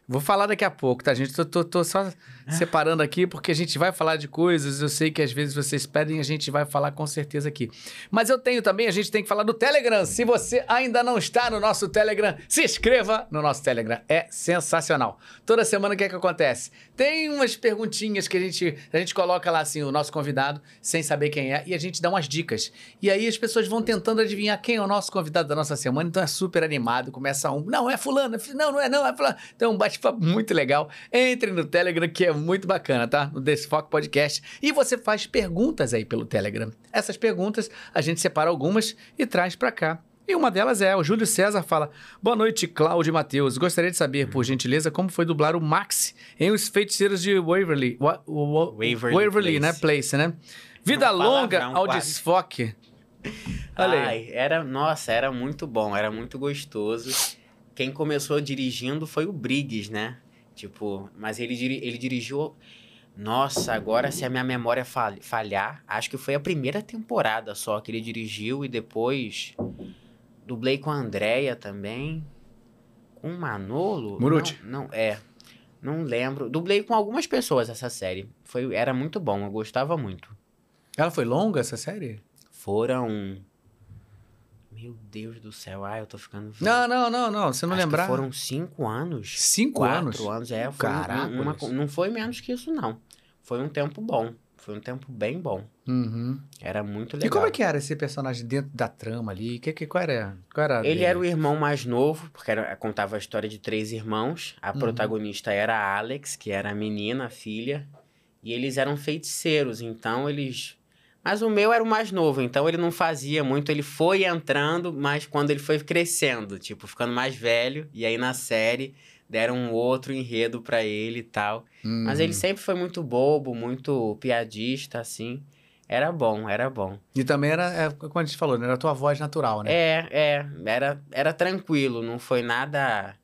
Vou falar daqui a pouco, tá, gente? Tô, tô- tô só separando aqui porque a gente vai falar de coisas. Eu sei que às vezes vocês pedem, a gente vai falar com certeza aqui. Mas eu tenho também, a gente tem que falar do Telegram. Se você ainda não está no nosso Telegram, se inscreva no nosso Telegram. É sensacional. Toda semana o que é que acontece? Tem umas perguntinhas que a gente, a gente coloca lá assim, o nosso convidado, sem saber quem é, e a gente dá umas dicas. E aí as pessoas vão tentando adivinhar quem é o nosso convidado da nossa semana, então é super animado. Começa um, não, é fulano, é não, não é, não, é fulano. Então, um bate-papo muito legal. Entre no Telegram, que é muito bacana, tá? No Desfoque Podcast. E você faz perguntas aí pelo Telegram. Essas perguntas, a gente separa algumas e traz pra cá. E uma delas é, o Júlio César fala: Boa noite, Cláudio e Matheus. Gostaria de saber, por gentileza, como foi dublar o Max em Os Feiticeiros de Waverly. Wa- wa- Waverly Waverly, né? Place. Place, né? Vida Um longa ao quase. desfoque. Olha aí. Ai, era, nossa, era muito bom, era muito gostoso. Quem começou dirigindo foi o Briggs, né? Tipo, mas ele, diri- ele dirigiu. Nossa, agora se a minha memória fal- falhar, acho que foi a primeira temporada só que ele dirigiu e depois dublei com a Andrea também. Com o Manolo? Muruti. Não, não, é. Não lembro. Dublei com algumas pessoas essa série. Foi, era muito bom, eu gostava muito. Ela foi longa, essa série? Foram. Meu Deus do céu, ai, eu tô ficando. Não, não, não, não. Você não Acho lembrar. Foram cinco anos. Cinco quatro anos? anos, é. Foi um- uma- Caracoles. não foi menos que isso, não. Foi um tempo bom. Foi um tempo bem bom. Uhum. Era muito legal. E como é que era esse personagem dentro da trama ali? Que, que, qual era? Qual era Ele dele? era o irmão mais novo, porque era, contava a história de três irmãos. A Uhum. protagonista era a Alex, que era a menina, a filha. E eles eram feiticeiros, então eles. Mas o meu era o mais novo, então ele não fazia muito. Ele foi entrando, mas quando ele foi crescendo, tipo, ficando mais velho. E aí na série deram um outro enredo pra ele e tal. Mas Uhum. ele sempre foi muito bobo, muito piadista, assim. Era bom, era bom. E também era, é, como a gente falou, né? Era a tua voz natural, né? É, é, era, era tranquilo, não foi nada.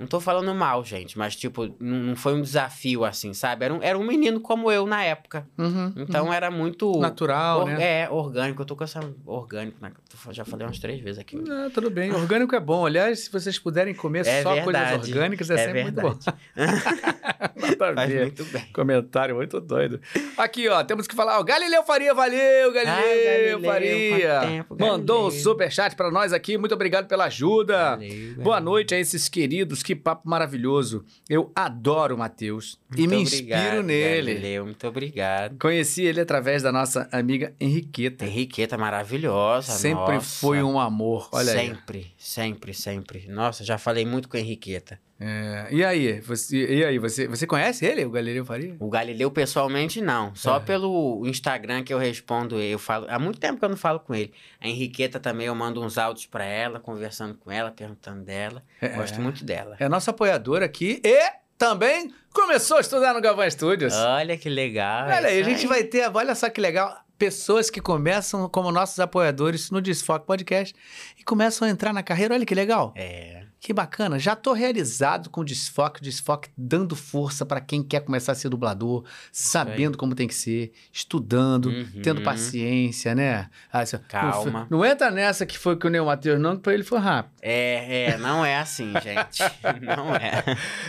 Não tô falando mal, gente, mas tipo, não foi um desafio assim, sabe? Era um, era um menino como eu na época. Uhum, Então era muito. Natural, or- né? É, orgânico. Eu tô com essa. Orgânico, né? Já falei umas três vezes aqui. Ah, tudo bem. Orgânico é bom. Aliás, se vocês puderem comer É só coisas verdade, orgânicas, é, é sempre muito bom. (laughs) (laughs) Faz ver. muito bem. Comentário muito doido. Aqui, ó, temos que falar. O Galileu Faria, valeu, Galileu, Galileu, Faria. tempo, Mandou um Galileu. superchat pra nós aqui. Muito obrigado pela ajuda. Valeu, Boa noite a esses queridos, que papo maravilhoso. Eu adoro o Matheus e me inspiro obrigado, nele. Galileu, muito obrigado. Conheci ele através da nossa amiga Henriqueta. Henriqueta maravilhosa. Sempre nossa. foi um amor, olha aí. sempre, sempre, sempre. Nossa, já falei muito com a Henriqueta. É, e aí, você, e aí você, você conhece ele, o Galileu Faria? O Galileu, pessoalmente, não. Só É. pelo Instagram que eu respondo, eu falo. Há muito tempo que eu não falo com ele. A Henriqueta também, eu mando uns áudios pra ela, conversando com ela, perguntando dela. É. Gosto muito dela. É a nossa apoiadora aqui e também começou a estudar no Galvão Studios. Olha que legal. olha aí, a gente vai ter, olha só que legal, pessoas que começam como nossos apoiadores no Desfoque Podcast e começam a entrar na carreira. Olha que legal. É. Que bacana, já tô realizado com o Desfoque, o Desfoque dando força pra quem quer começar a ser dublador, sabendo como tem que ser, estudando, Uhum. tendo paciência, né? Assim, Calma. Não, não entra nessa que foi que o Neo Matheus, não, que pra ele foi rápido. É, é, não é assim, (laughs) gente. Não é.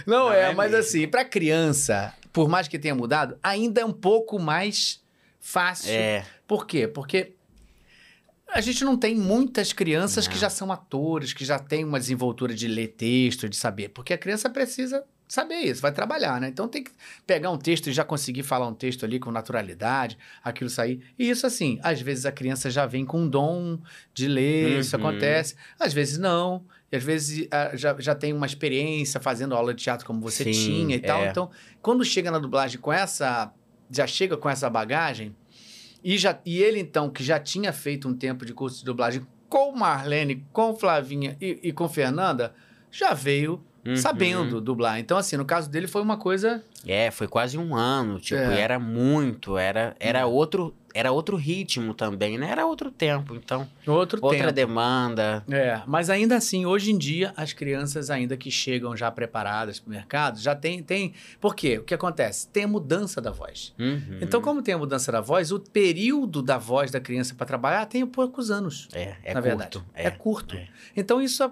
Não, Não é, é mas mesmo. assim, pra criança, por mais que tenha mudado, ainda é um pouco mais fácil. É. Por quê? Porque a gente não tem muitas crianças que Não. já são atores, que já têm uma desenvoltura de ler texto, de saber. Porque a criança precisa saber isso, vai trabalhar, né? Então tem que pegar um texto e já conseguir falar um texto ali com naturalidade, aquilo sair. E isso, assim, às vezes a criança já vem com um dom de ler, isso Uhum. acontece. Às vezes não. E às vezes ah, já, já tem uma experiência fazendo aula de teatro como você Sim, tinha e tal. é. Então, quando chega na dublagem com essa. Já chega com essa bagagem. E, já, e ele, então, que já tinha feito um tempo de curso de dublagem com Marlene, com Flavinha e, e com Fernanda, já veio Uhum. sabendo dublar. Então, assim, no caso dele foi uma coisa. É, foi quase um ano, tipo, É. e era muito, era, era outro, era outro ritmo também, né? Era outro tempo, então, Outro outra tempo. demanda. É, mas ainda assim, hoje em dia, as crianças ainda que chegam já preparadas para o mercado, já tem, tem... Por quê? O que acontece? Tem a mudança da voz. Uhum. Então, como tem a mudança da voz, o período da voz da criança para trabalhar tem poucos anos. é, é na curto, verdade. É, É, curto. é. Então, isso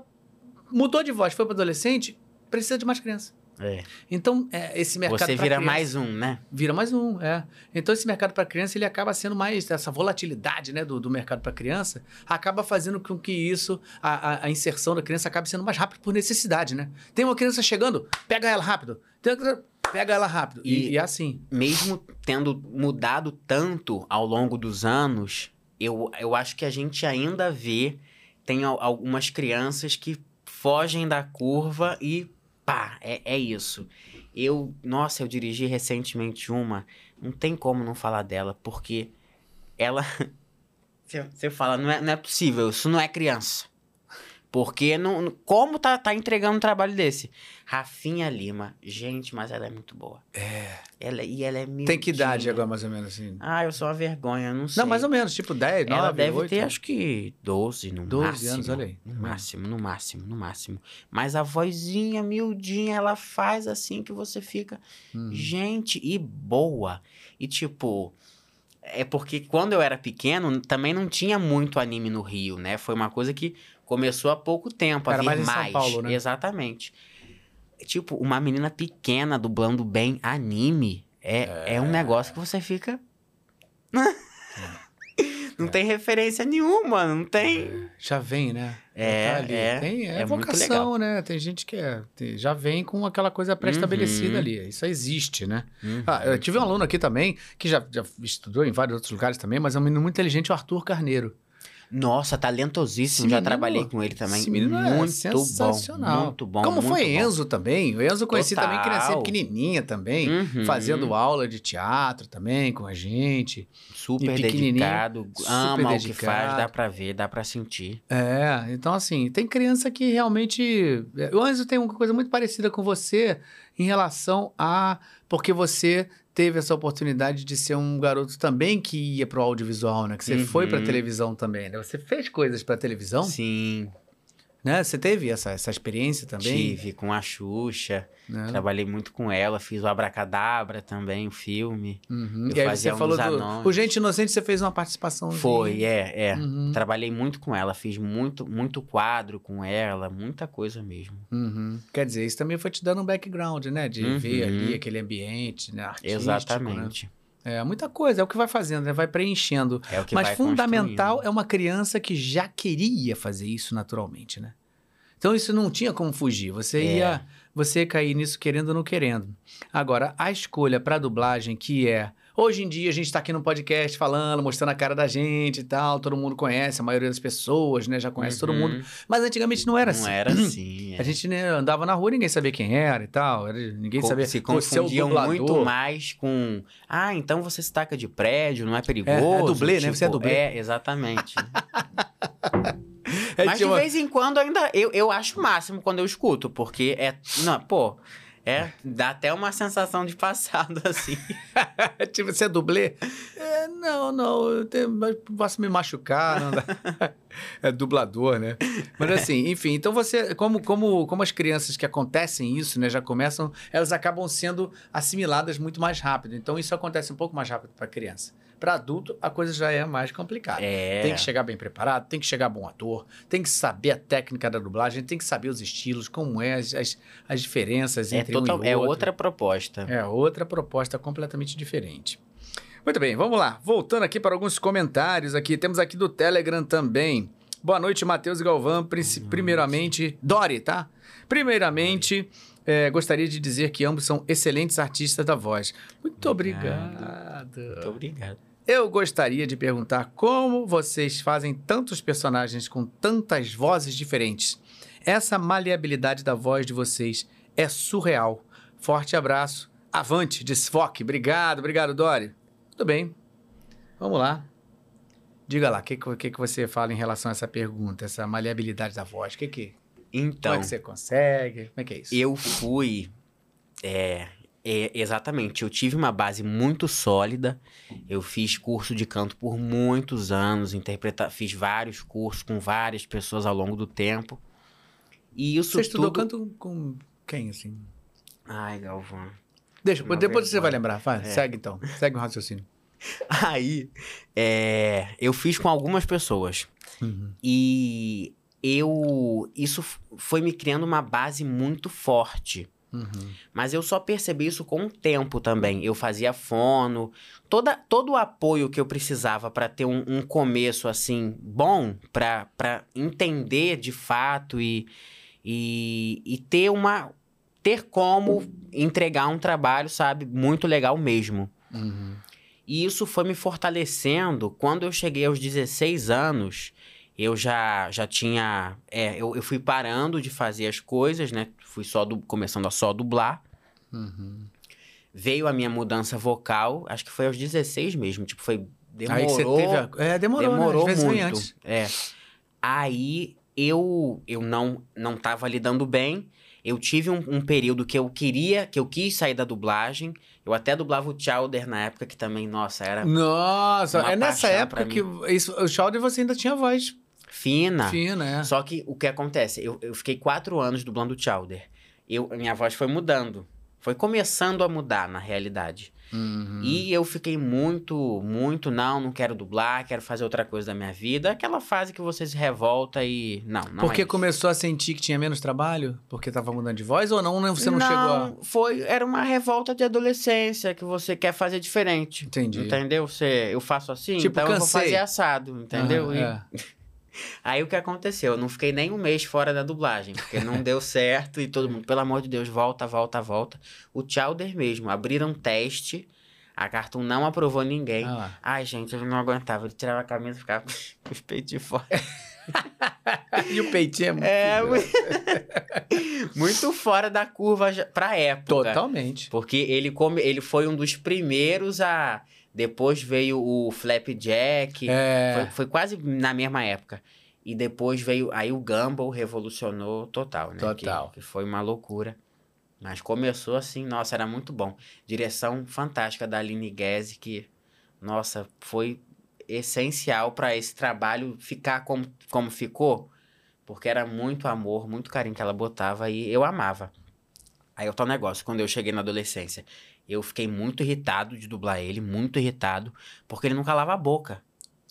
mudou de voz, foi para adolescente, precisa de mais criança. é. Então, é, esse mercado Você vira criança- mais um, né? Vira mais um, é. Então, esse mercado para criança, ele acaba sendo mais... Essa volatilidade, né, do, do mercado para criança, acaba fazendo com que isso, a, a- inserção da criança acabe sendo mais rápido por necessidade, né? Tem uma criança chegando, pega ela rápido. Tem outra, pega ela rápido. E, E- é assim. Mesmo tendo mudado tanto ao longo dos anos, eu, eu acho que a gente ainda vê, tem al- algumas crianças que fogem da curva e pá, é, é isso. Eu, nossa, eu dirigi recentemente uma, não tem como não falar dela, porque ela. (laughs) Você fala, não é, não é possível, isso não é criança. Porque não, como tá, tá entregando um trabalho desse? Rafinha Lima. Gente, mas ela é muito boa. É. Ela, e ela é Tem que idade agora, mais ou menos, assim? Ah, eu sou uma vergonha, não sei. Não, mais ou menos, tipo 10, 9, Ela deve 8. ter, acho que 12 no 12 máximo. anos, olha aí. No máximo, no máximo, no máximo. Mas a vozinha miudinha, ela faz assim que você fica. Hum. Gente, e boa. E tipo. É porque quando eu era pequeno, também não tinha muito anime no Rio, né? Foi uma coisa que começou há pouco tempo a Era vir mais em São Paulo, né? Exatamente. Tipo, uma menina pequena dublando bem anime é, é. um negócio que você fica. (laughs) não tem referência nenhuma, não tem. Já vem, né? É, tá ali. é, Tem, é, é vocação, né? Tem gente que é, tem- já vem com aquela coisa pré-estabelecida Uhum. ali. Isso existe, né? Uhum. Ah, eu tive um aluno aqui também, que já, já estudou em vários outros lugares também, mas é um menino muito inteligente, o Arthur Carneiro. Nossa, talentosíssimo. Esse Já menino- trabalhei com ele também. Esse menino é muito sensacional. bom. Muito bom. Como muito foi bom. Enzo também. O Enzo eu conheci Total. também criança pequenininha também, Uhum. fazendo aula de teatro também com a gente. Super dedicado, super ama o que dedicado. faz, dá pra ver, dá pra sentir. É, então assim, tem criança que realmente. é, O Enzo tem uma coisa muito parecida com você em relação a. Porque você teve essa oportunidade de ser um garoto também que ia pro audiovisual, né? Que você foi pra Uhum. televisão também, né? Você fez coisas pra televisão, Sim, né? Você teve essa, essa experiência também? tive com a Xuxa, Né? trabalhei muito com ela, fiz o Abracadabra também, o filme. Uhum. Eu E aí fazia você falou do. O Gente Inocente, você fez uma participação. Foi, é, é. Uhum. Trabalhei muito com ela, fiz muito, muito quadro com ela, muita coisa mesmo. Uhum. Quer dizer, isso também foi te dando um background, né? De ver Uhum. ali aquele ambiente, né? Artístico, Exatamente. Né? É, muita coisa, é o que vai fazendo, né? Vai preenchendo. É o que Mas vai fundamental é uma criança que já queria fazer isso naturalmente, né? Então isso não tinha como fugir. Você É. ia, você ia cair nisso querendo ou não querendo. Agora, a escolha para dublagem que é Hoje em dia a gente está aqui no podcast falando, mostrando a cara da gente e tal, todo mundo conhece, a maioria das pessoas, né, já conhece todo mundo. Uhum. Mas antigamente não era Não assim. era assim. (clears throat) é. A gente né, andava na rua, ninguém sabia quem era e tal, ninguém Co- sabia. se é confundiam muito mais com. Ah, então você se taca de prédio, não é perigoso. dublê, né? Você é dublê. É, exatamente. (laughs) É, Mas de uma- vez em quando ainda. Eu, eu acho o máximo quando eu escuto, porque é. Não, pô. É, dá até uma sensação de passado, (laughs) assim. (laughs) tipo, você é dublê? É, não, não, eu tenho- posso me machucar. Não dá. (laughs) é dublador, né? Mas assim, enfim, então você, como, como, como as crianças que acontecem isso, né, já começam, elas acabam sendo assimiladas muito mais rápido. Então isso acontece um pouco mais rápido para criança. Para adulto, a coisa já é mais complicada. É. Tem que chegar bem preparado, tem que chegar bom ator, tem que saber a técnica da dublagem, tem que saber os estilos, como é, as, as, as diferenças É, entre total, um e é outro. outra proposta. É outra proposta completamente diferente. Muito bem, vamos lá. Voltando aqui para alguns comentários aqui. Temos aqui do Telegram também. Boa noite, Matheus e Galvão. Primeiramente, Dori, tá? Primeiramente, eh, gostaria de dizer que ambos são excelentes artistas da voz. Muito obrigado. Muito obrigado. Eu gostaria de perguntar como vocês fazem tantos personagens com tantas vozes diferentes. Essa maleabilidade da voz de vocês é surreal. Forte abraço. Avante, desfoque. Obrigado, obrigado, Dori. Tudo bem. Vamos lá. Diga lá, o que, que, que você fala em relação a essa pergunta, essa maleabilidade da voz? Que que, Então, como é que você consegue? Como é que é isso? eu fui. É, é, exatamente. Eu tive uma base muito sólida. Eu fiz curso de canto por muitos anos, interpreta, fiz vários cursos com várias pessoas ao longo do tempo. E isso Você estudou tudo... canto com quem, assim? Ai, Galvão. Deixa, Uma depois você vergonha. vai lembrar. Vai, É. Segue então. Segue o raciocínio. (laughs) Aí, é, eu fiz com algumas pessoas. Uhum. E eu. Isso foi me criando uma base muito forte. Uhum. Mas eu só percebi isso com o tempo também. Eu fazia fono, toda, todo o apoio que eu precisava para ter um, um começo assim bom, para entender de fato e, e, e ter uma ter como entregar um trabalho, sabe, muito legal mesmo. Uhum. E isso foi me fortalecendo. Quando eu cheguei aos 16 anos, eu já, já tinha. é, eu, eu fui parando de fazer as coisas, né? Fui só du- começando a só dublar. Uhum. Veio a minha mudança vocal, acho que foi aos 16 mesmo. Tipo, foi. Demorou. Aí você teve a... É, demorou, demorou né? Vezes vem muito. É. Aí eu eu não não tava lidando bem. Eu tive um, um período que eu queria, que eu quis sair da dublagem. Eu até dublava o Chowder na época, que também, nossa, era Nossa, é nessa época que isso, o Chowder você ainda tinha voz fina. fina, é. Só que o que acontece? Eu, eu fiquei quatro anos dublando o Chowder. Eu, minha voz foi mudando. Foi começando a mudar, na realidade. Uhum. E eu fiquei muito, muito, não, não quero dublar, quero fazer outra coisa da minha vida. Aquela fase que você se revolta e. Não, não. Porque é começou a sentir que tinha menos trabalho? Porque tava mudando de voz ou não? Você não, chegou a. foi. Era uma revolta de adolescência que você quer fazer diferente. Entendi. Entendeu? Você, eu faço assim, Tipo, então eu vou cansei. fazer assado, entendeu? Aham, E- é. (laughs) Aí o que aconteceu? Eu não fiquei nem um mês fora da dublagem, porque não deu (laughs) certo e todo mundo, pelo amor de Deus, volta, volta, volta. O Chowder mesmo, abriram um teste, a Cartoon não aprovou ninguém. Ah. Ai, gente, ele não aguentava, ele tirava a camisa e ficava com (laughs) os peitos de fora. (laughs) E o peitinho é muito. É, muito fora da curva pra época. Totalmente. Porque ele, come, ele foi um dos primeiros a. Depois veio o Flapjack. É. Foi, foi quase na mesma época. E depois veio. Aí o Gumball revolucionou total, né? Total. Que, que foi uma loucura. Mas começou assim, nossa, era muito bom. Direção fantástica da Aline Guese, que, nossa, foi essencial para esse trabalho ficar como, como ficou. Porque era muito amor, muito carinho que ela botava e eu amava. Aí é o tal negócio, quando eu cheguei na adolescência, eu fiquei muito irritado de dublar ele, muito irritado, porque ele não calava a boca.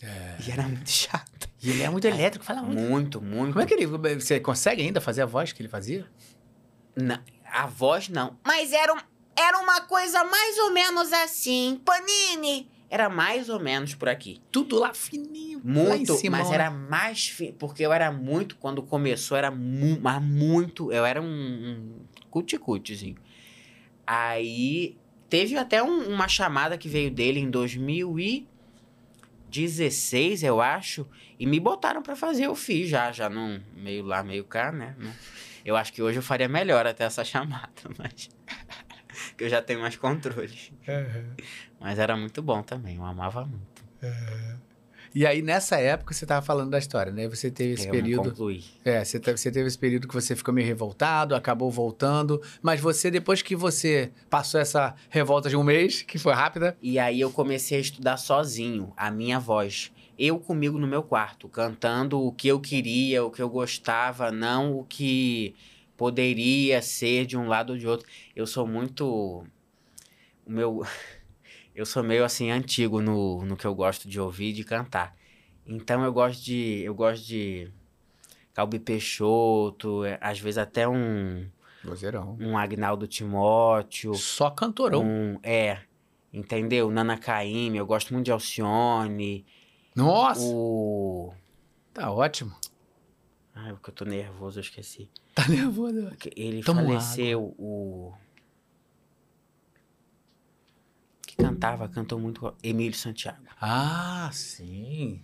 É. E era muito chato. E ele é muito elétrico, fala muito. Muito, muito. Como é que ele. Você consegue ainda fazer a voz que ele fazia? Na- a voz não. Mas era, um- era uma coisa mais ou menos assim. Panini! Era mais ou menos por aqui. Tudo lá fininho. lá Muito, cima, mas né? era mais fino. Porque eu era muito, quando começou, era mu mas muito. Eu era um, um cuticutizinho. Aí teve até um- uma chamada que veio dele em 2016, eu acho. E me botaram pra fazer. Eu fiz já, já não. Meio lá, meio cá, né? Não- Eu acho que hoje eu faria melhor até essa chamada, (laughs) mas. (laughs) que eu já tenho mais controle. Mas era muito bom também, eu amava muito. E aí, nessa época, você tava falando da história, né? Você teve esse eu período. concluí. É, você teve, você teve esse período que você ficou meio revoltado, acabou voltando. Mas você, depois que você passou essa revolta de um mês, que foi rápida. E aí eu comecei a estudar sozinho, a minha voz. Eu comigo no meu quarto, cantando o que eu queria, o que eu gostava, não o que poderia ser de um lado ou de outro. Eu sou muito. O meu. Eu sou meio assim antigo no, no que eu gosto de ouvir e de cantar. Então eu gosto de. Eu gosto de. Calbi Peixoto, é, às vezes até um, Vozeirão. um Agnaldo Timóteo. Só cantorão. Um, é, entendeu? Nana Caymmi, eu gosto muito de Alcione. Nossa, O. tá ótimo. Ai, porque eu tô nervoso, eu esqueci. Tá nervoso. Ele Toma faleceu, o. Que cantava, cantou muito. Emílio Santiago. Ah, sim.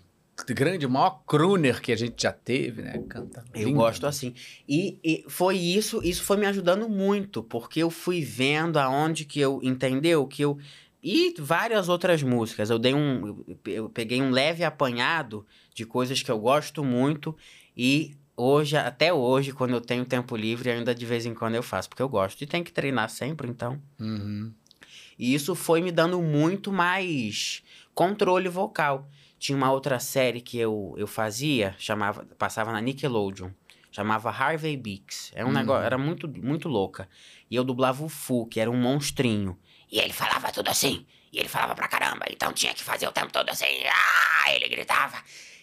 Grande, maior crooner que a gente já teve, né? Canta. Eu lindo. gosto assim. E, e foi isso, isso foi me ajudando muito, porque eu fui vendo aonde que eu. Entendeu? Que eu. E várias outras músicas. Eu dei um. eu- Eu peguei um leve apanhado de coisas que eu gosto muito. E hoje, até hoje, quando eu tenho tempo livre, ainda de vez em quando eu faço, porque eu gosto. E tem que treinar sempre, então. Uhum. E isso foi me dando muito mais controle vocal. Tinha uma outra série que eu, eu fazia, chamava, passava na Nickelodeon, chamava Harvey Beaks. Era um Hum. negócio, era muito, muito louca. E eu dublava o Fu, que era um monstrinho. E ele falava tudo assim. E ele falava pra caramba. Então tinha que fazer o tempo todo assim. Ah! Ele gritava.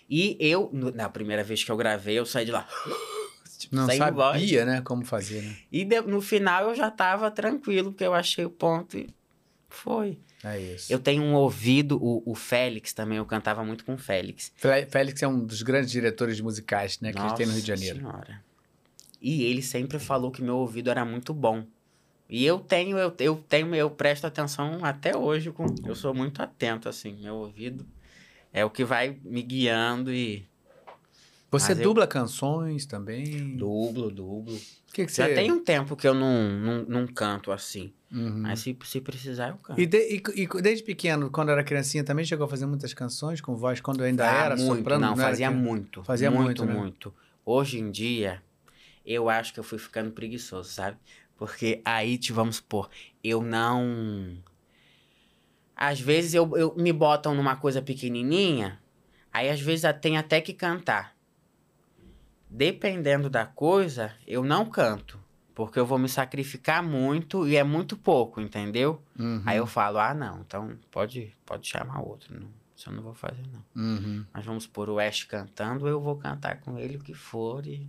E eu, na primeira vez que eu gravei, eu saí de lá. (gasps) tipo, Não sem sabia, voz. né, como fazer, né? E de- no final eu já tava tranquilo, porque eu achei o ponto e foi. É isso. Eu tenho um ouvido, o, o Félix também, eu cantava muito com o Félix. Félix é um dos grandes diretores musicais, né, que a gente tem no Rio de Nossa Janeiro. Senhora. E ele sempre falou que meu ouvido era muito bom. E eu tenho, eu, eu tenho, eu presto atenção até hoje com, eu sou muito atento assim, meu ouvido é o que vai me guiando e Você Mas eu- dubla canções também? dublo, dublo. Que, que Já você... tem um tempo que eu não, não, não canto assim, Uhum. mas se, se precisar eu canto. E, de- e- e desde pequeno, quando era criancinha, também chegou a fazer muitas canções com voz, quando ainda Ah, era muito, soprano? não, era fazia que- muito. Fazia muito, muito, né? muito. Hoje em dia, eu acho que eu fui ficando preguiçoso, sabe? Porque aí, te vamos supor, eu não. Às vezes eu, eu me botam numa coisa pequenininha, aí às vezes tenho até que cantar. Dependendo da coisa, eu não canto. Porque eu vou me sacrificar muito e é muito pouco, entendeu? Uhum. Aí eu falo, ah, não, então pode, pode chamar outro. Não, isso eu não vou fazer, não. Uhum. Mas vamos pôr o Ash cantando, eu vou cantar com ele o que for. E...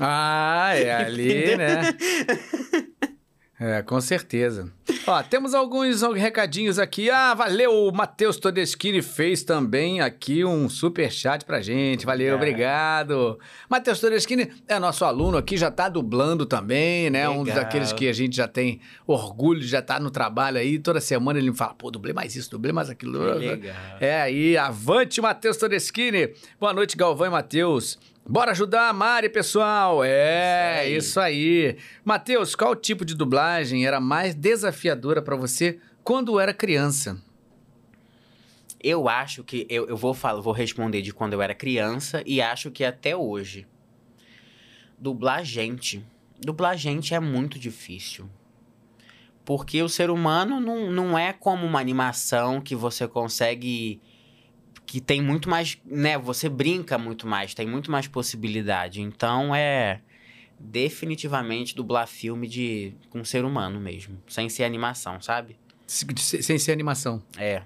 Ah, é (laughs) ali, né? (laughs) É, com certeza. Ó, temos alguns recadinhos aqui. Ah, valeu, o Matheus Todeschini fez também aqui um super chat pra gente. Valeu, obrigado. Matheus Todeschini é nosso aluno aqui, já tá dublando também, né? Um Legal. daqueles que a gente já tem orgulho de já tá no trabalho aí. Toda semana ele me fala, pô, dublei mais isso, dublei mais aquilo. Legal. É aí, avante, Matheus Todeschini. Boa noite, Galvão e Matheus. Bora ajudar a Mari, pessoal. É, isso aí. Matheus, qual tipo de dublagem era mais desafiadora pra você quando era criança? Eu acho que eu, eu vou falar, vou responder de quando eu era criança e acho que até hoje. Dublar gente. Dublar gente é muito difícil. Porque o ser humano não, não é como uma animação que você consegue. Que tem muito mais. né? Você brinca muito mais, tem muito mais possibilidade. Então é. Definitivamente dublar filme de com ser humano mesmo. Sem ser animação, sabe? Se- se- Sem ser animação. É.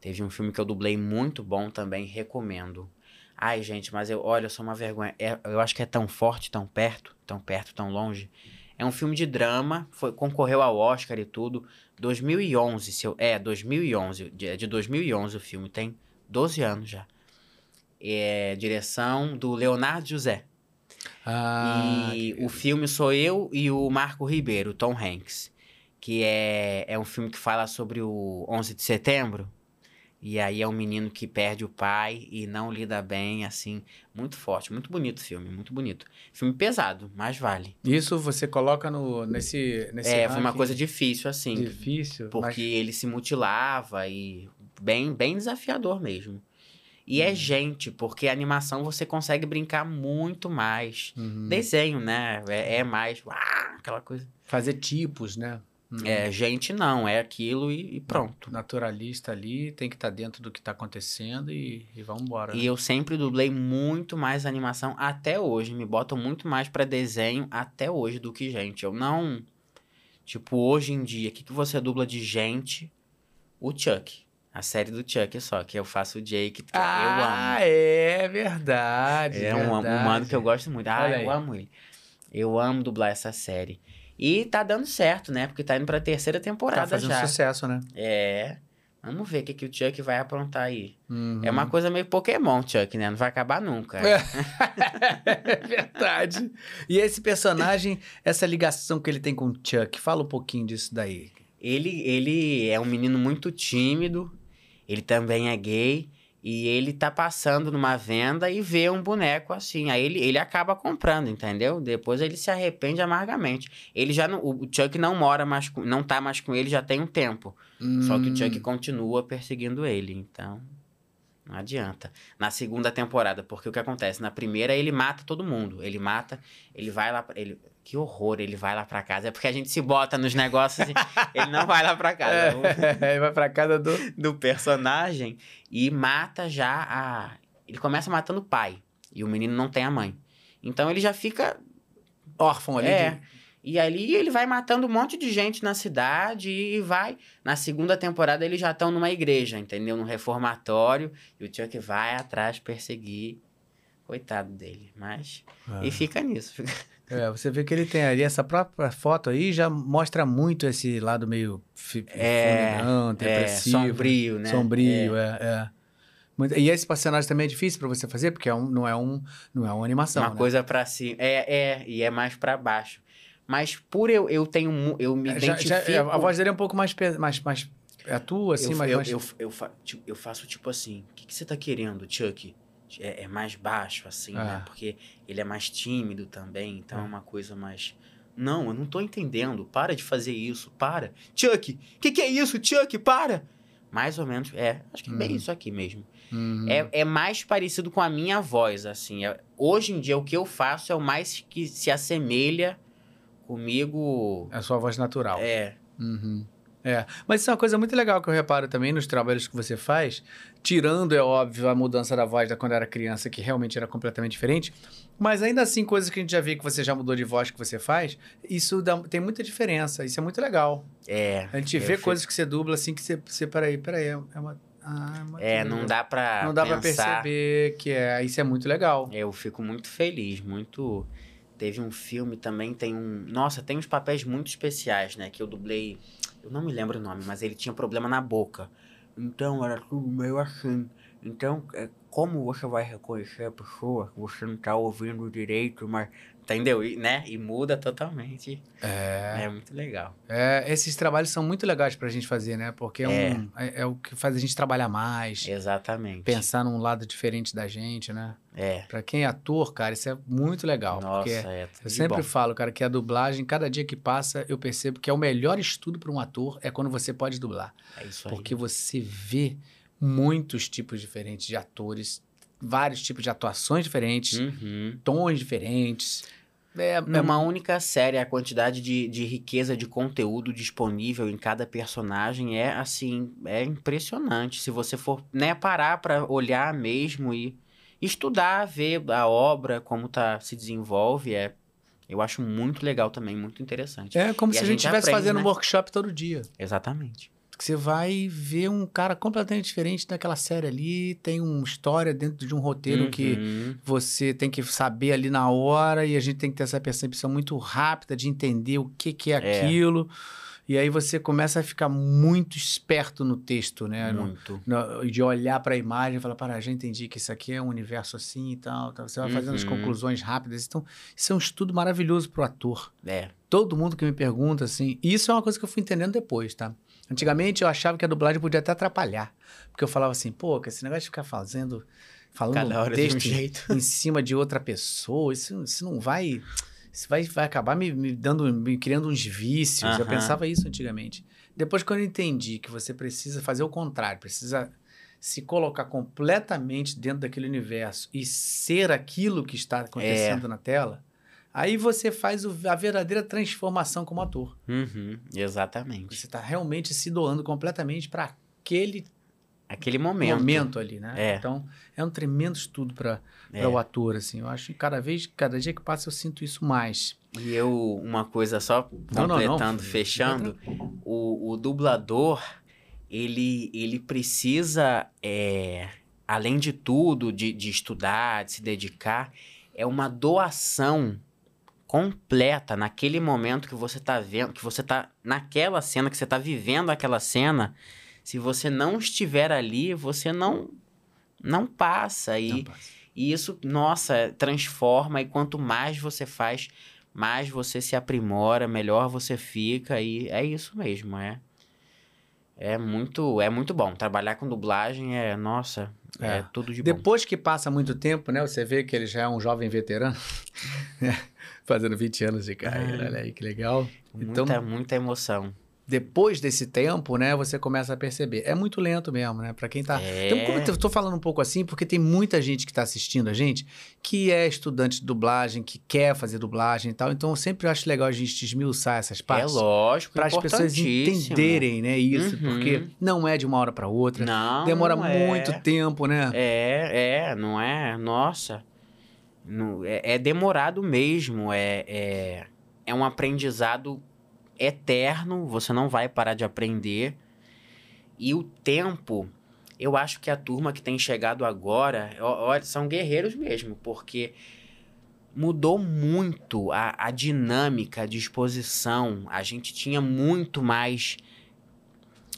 Teve um filme que eu dublei muito bom também, recomendo. Ai, gente, mas eu, olha, eu sou uma vergonha. É- eu acho que é tão forte, tão perto, tão perto, tão longe. É um filme de drama, foi, concorreu ao Oscar e tudo. 2011, se eu, é, 2011, de, é de 2011 o filme, tem 12 anos já. É direção do Leonardo José. Ah, E que- o filme sou eu e o Marco Ribeiro, Tom Hanks. Que é, é um filme que fala sobre o 11 de setembro. E aí é um menino que perde o pai e não lida bem, assim. Muito forte, muito bonito o filme, muito bonito. Filme pesado, mas vale. Isso você coloca no, nesse, nesse é, foi uma coisa difícil, assim. difícil. Porque ele se mutilava e bem, bem desafiador mesmo. E Uhum. é gente, porque animação você consegue brincar muito mais. mas- Uhum. Desenho, né? É, é mais. uá, aquela coisa. Fazer tipos, né? É, gente não, é aquilo e, e pronto. Naturalista ali, tem que estar dentro do que está acontecendo e, e vamos embora. E eu sempre dublei muito mais animação até hoje. Me botam muito mais pra desenho até hoje do que gente. Eu não. Tipo, hoje em dia, o que, que você dubla de gente? O Chuck. A série do Chuck só, que eu faço o Jake, que Ah, eu é verdade. amo. É um, um verdade. mano que eu gosto muito. Ah, Olha eu aí. amo ele. Eu amo dublar essa série. E tá dando certo, né? Porque tá indo pra terceira temporada Tá fazendo já. sucesso, né? É. Vamos ver o que, que o Chuck vai aprontar aí. Uhum. É uma coisa meio Pokémon, Chuck, né? Não vai acabar nunca. É. (laughs) é verdade. E esse personagem, essa ligação que ele tem com o Chuck, fala um pouquinho disso daí. Ele, ele é um menino muito tímido, ele também é gay, e ele tá passando numa venda e vê um boneco assim. Aí ele, ele acaba comprando, entendeu? Depois ele se arrepende amargamente. Ele já não, o Chuck não mora mais com, não tá mais com ele já tem um tempo. Só que o Hum. Chuck continua perseguindo ele, então não adianta. Na segunda temporada, porque o que acontece? Na primeira ele mata todo mundo. Ele mata, ele vai lá, ele que horror, ele vai lá pra casa. É porque a gente se bota nos negócios e ele não vai lá pra (laughs) casa. O- É, vai pra casa do. do personagem e mata já a. Ele começa matando o pai. E o menino não tem a mãe. Então ele já fica. Órfão ali. É. de- E ali ele vai matando um monte de gente na cidade e vai. Na segunda temporada eles já estão numa igreja, entendeu? Num reformatório. E o Chuck vai atrás perseguir. Coitado dele. Mas. Ah. E fica nisso. fica- É, você vê que ele tem ali, essa própria foto aí já mostra muito esse lado meio É, É, depressivo. sombrio, né? Sombrio, é. é. Muito- E esse personagem também é difícil pra você fazer, porque é um, não, é um, não é uma animação. uma né? coisa pra cima. É, é, e é mais pra baixo. Mas por eu, eu tenho. Eu me É, já- identifico. já- a voz dele é um pouco mais. mais, mais é a tua, assim, eu, mais. eu, eu, eu, fa- tipo, eu faço tipo assim: o que, que você tá querendo, Chuck? É, é mais baixo, assim, né? Ah. Porque ele é mais tímido também, então é Ah. uma coisa mais. Não, eu não tô entendendo. Para de fazer isso, para. Chuck, o que, que é isso, Chuck? Para! Mais ou menos, é. Acho que é bem Uhum. isso aqui mesmo. Uhum. É, é mais parecido com a minha voz, assim. É- hoje em dia, o que eu faço é o mais que se assemelha comigo. É a sua voz natural. É. Uhum. É, mas isso é uma coisa muito legal que eu reparo também nos trabalhos que você faz, tirando, é óbvio, a mudança da voz da quando era criança, que realmente era completamente diferente, mas ainda assim, coisas que a gente já vê que você já mudou de voz que você faz, isso dá- tem muita diferença, isso é muito legal. É. A gente vê fico- coisas que você dubla assim que você, você peraí, peraí, é é uma... Ah, é uma É, não dá pra. Não dá pra pensar. perceber que é, isso é muito legal. Eu fico muito feliz, muito. Teve um filme também, tem um. Nossa, tem uns papéis muito especiais, né? Que eu dublei. Eu não me lembro o nome, mas ele tinha problema na boca. Então era tudo meio assim. Então, é, como você vai reconhecer a pessoa que você não tá ouvindo direito, mas. Entendeu? E, né? E muda totalmente. É. É, muito legal. É, esses trabalhos são muito legais pra gente fazer, né? Porque é, É. um- é- é o que faz a gente trabalhar mais, Exatamente. pensar num lado diferente da gente, né? É. Pra quem é ator, cara, isso é muito legal. Nossa, porque é. eu sempre bom. falo, cara, que a dublagem, cada dia que passa, eu percebo que é o melhor estudo para um ator é quando você pode dublar. É isso aí. Porque você vê muitos tipos diferentes de atores, vários tipos de atuações diferentes, Uhum. tons diferentes. É, é Numa única série, a quantidade de, de riqueza de conteúdo disponível em cada personagem é assim, é impressionante. Se você for né, parar pra olhar mesmo e estudar, ver a obra, como tá, se desenvolve, é, eu acho muito legal também, muito interessante. é como E se a gente estivesse fazendo né? um workshop todo dia. Exatamente. Que você vai ver um cara completamente diferente daquela série ali, tem uma história dentro de um roteiro que Uhum. você tem que saber ali na hora e a gente tem que ter essa percepção muito rápida de entender o que, que é, É. aquilo. E aí você começa a ficar muito esperto no texto, né? No- Muito. no- de olhar para a imagem e falar, para, já entendi que isso aqui é um universo assim e tal. tal. Você vai fazendo as Uhum. conclusões rápidas. Então, isso é um estudo maravilhoso para o ator. É. Todo mundo que me pergunta, assim, e isso é uma coisa que eu fui entendendo depois, tá? Antigamente eu achava que a dublagem podia até atrapalhar. Porque eu falava assim, pô, esse negócio de ficar fazendo, falando Cada um de um texto jeito. em cima de outra pessoa, isso, isso não vai. Isso vai, vai acabar me, me dando, me criando uns vícios. Eu pensava isso antigamente. Depois, quando eu entendi que você precisa fazer o contrário, precisa se colocar completamente dentro daquele universo e ser aquilo que está acontecendo na tela, aí você faz a verdadeira transformação como ator. Uhum. Exatamente. Você está realmente se doando completamente para aquele Aquele momento. momento. ali, né? É. Então, é um tremendo estudo para É. o ator, assim. Eu acho que cada vez, cada dia que passa, eu sinto isso mais. E eu, uma coisa só Não, não, não. completando, fechando, o, o dublador, ele, ele precisa, é, além de tudo, de, de estudar, de se dedicar, é uma doação completa naquele momento que você tá vendo, que você tá naquela cena, que você tá vivendo aquela cena. Se você não estiver ali, você não não passa e Não passa. e isso, nossa, transforma. E quanto mais você faz, mais você se aprimora, melhor você fica. E é isso mesmo, é. É muito, é muito bom. Trabalhar com dublagem é, nossa, é, É. tudo de bom. Depois que passa muito tempo, né? Você vê que ele já é um jovem veterano. (laughs) Fazendo 20 anos de carreira. Ah. Olha aí que legal. Muita, Então, muita emoção. depois desse tempo, né? Você começa a perceber. É muito lento mesmo, né? Pra quem tá... É. Então, como eu tô falando um pouco assim, porque tem muita gente que tá assistindo a gente que é estudante de dublagem, que quer fazer dublagem e tal. Então, eu sempre acho legal a gente esmiuçar essas É partes. lógico, para as pessoas entenderem, né, isso, Uhum. porque não é de uma hora para outra, Não, demora não é. muito tempo, né? É, é, não é? Nossa. Não- é, é demorado mesmo. É, é, é um aprendizado eterno. Você não vai parar de aprender. E o tempo, eu acho que a turma que tem chegado agora, ó- ó, são guerreiros mesmo, porque mudou muito a, a dinâmica, a disposição. A gente tinha muito mais.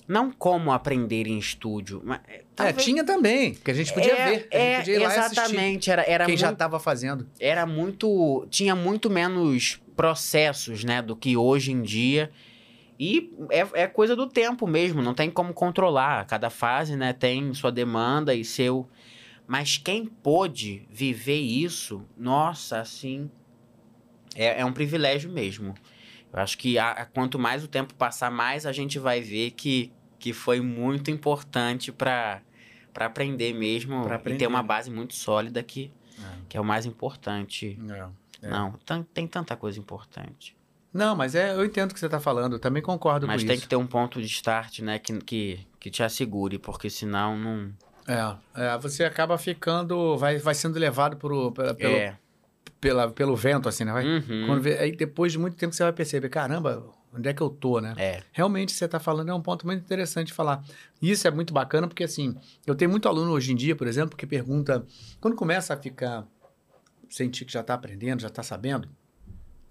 Não como aprender em estúdio, mas. É, talvez- tinha também, que a gente podia é, ver, a gente é, podia ir lá assistir exatamente. Era, era, quem já muito, estava fazendo. era muito. Tinha muito menos processos, né, do que hoje em dia. E é, é coisa do tempo mesmo, não tem como controlar. Cada fase, né, tem sua demanda e seu. Mas quem pôde viver isso, nossa, assim. É, é um privilégio mesmo. Eu acho que a- a- quanto mais o tempo passar, mais a gente vai ver que que foi muito importante para aprender mesmo Pra e aprender, ter uma base muito sólida que, É. que é o mais importante. É. Não, tan- tem tanta coisa importante. Não, mas é, eu entendo o que você está falando, eu também concordo Mas com tem isso. que ter um ponto de start, né, que, que, que te assegure, porque senão não. É, é, você acaba ficando, vai, vai sendo levado por, pela, pelo, É. pela- pelo vento, assim, né? Vai- Uhum. Quando aí depois de muito tempo você vai perceber, caramba, onde é que eu tô, né? É. Realmente você está falando é um ponto muito interessante de falar. Isso é muito bacana porque assim, eu tenho muito aluno hoje em dia, por exemplo, que pergunta, quando começa a ficar sentir que já está aprendendo, já está sabendo,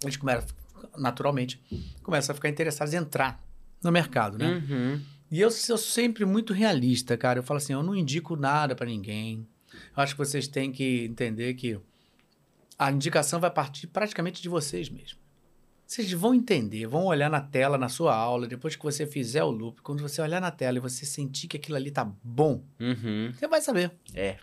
a gente começa naturalmente começa a ficar interessado em entrar no mercado, né? Uhum. E eu sou sempre muito realista, cara. Eu falo assim, eu não indico nada para ninguém. Eu acho que vocês têm que entender que a indicação vai partir praticamente de vocês mesmos. Vocês vão entender, vão olhar na tela, na sua aula, depois que você fizer o loop, quando você olhar na tela e você sentir que aquilo ali tá bom, Uhum. você vai saber. É.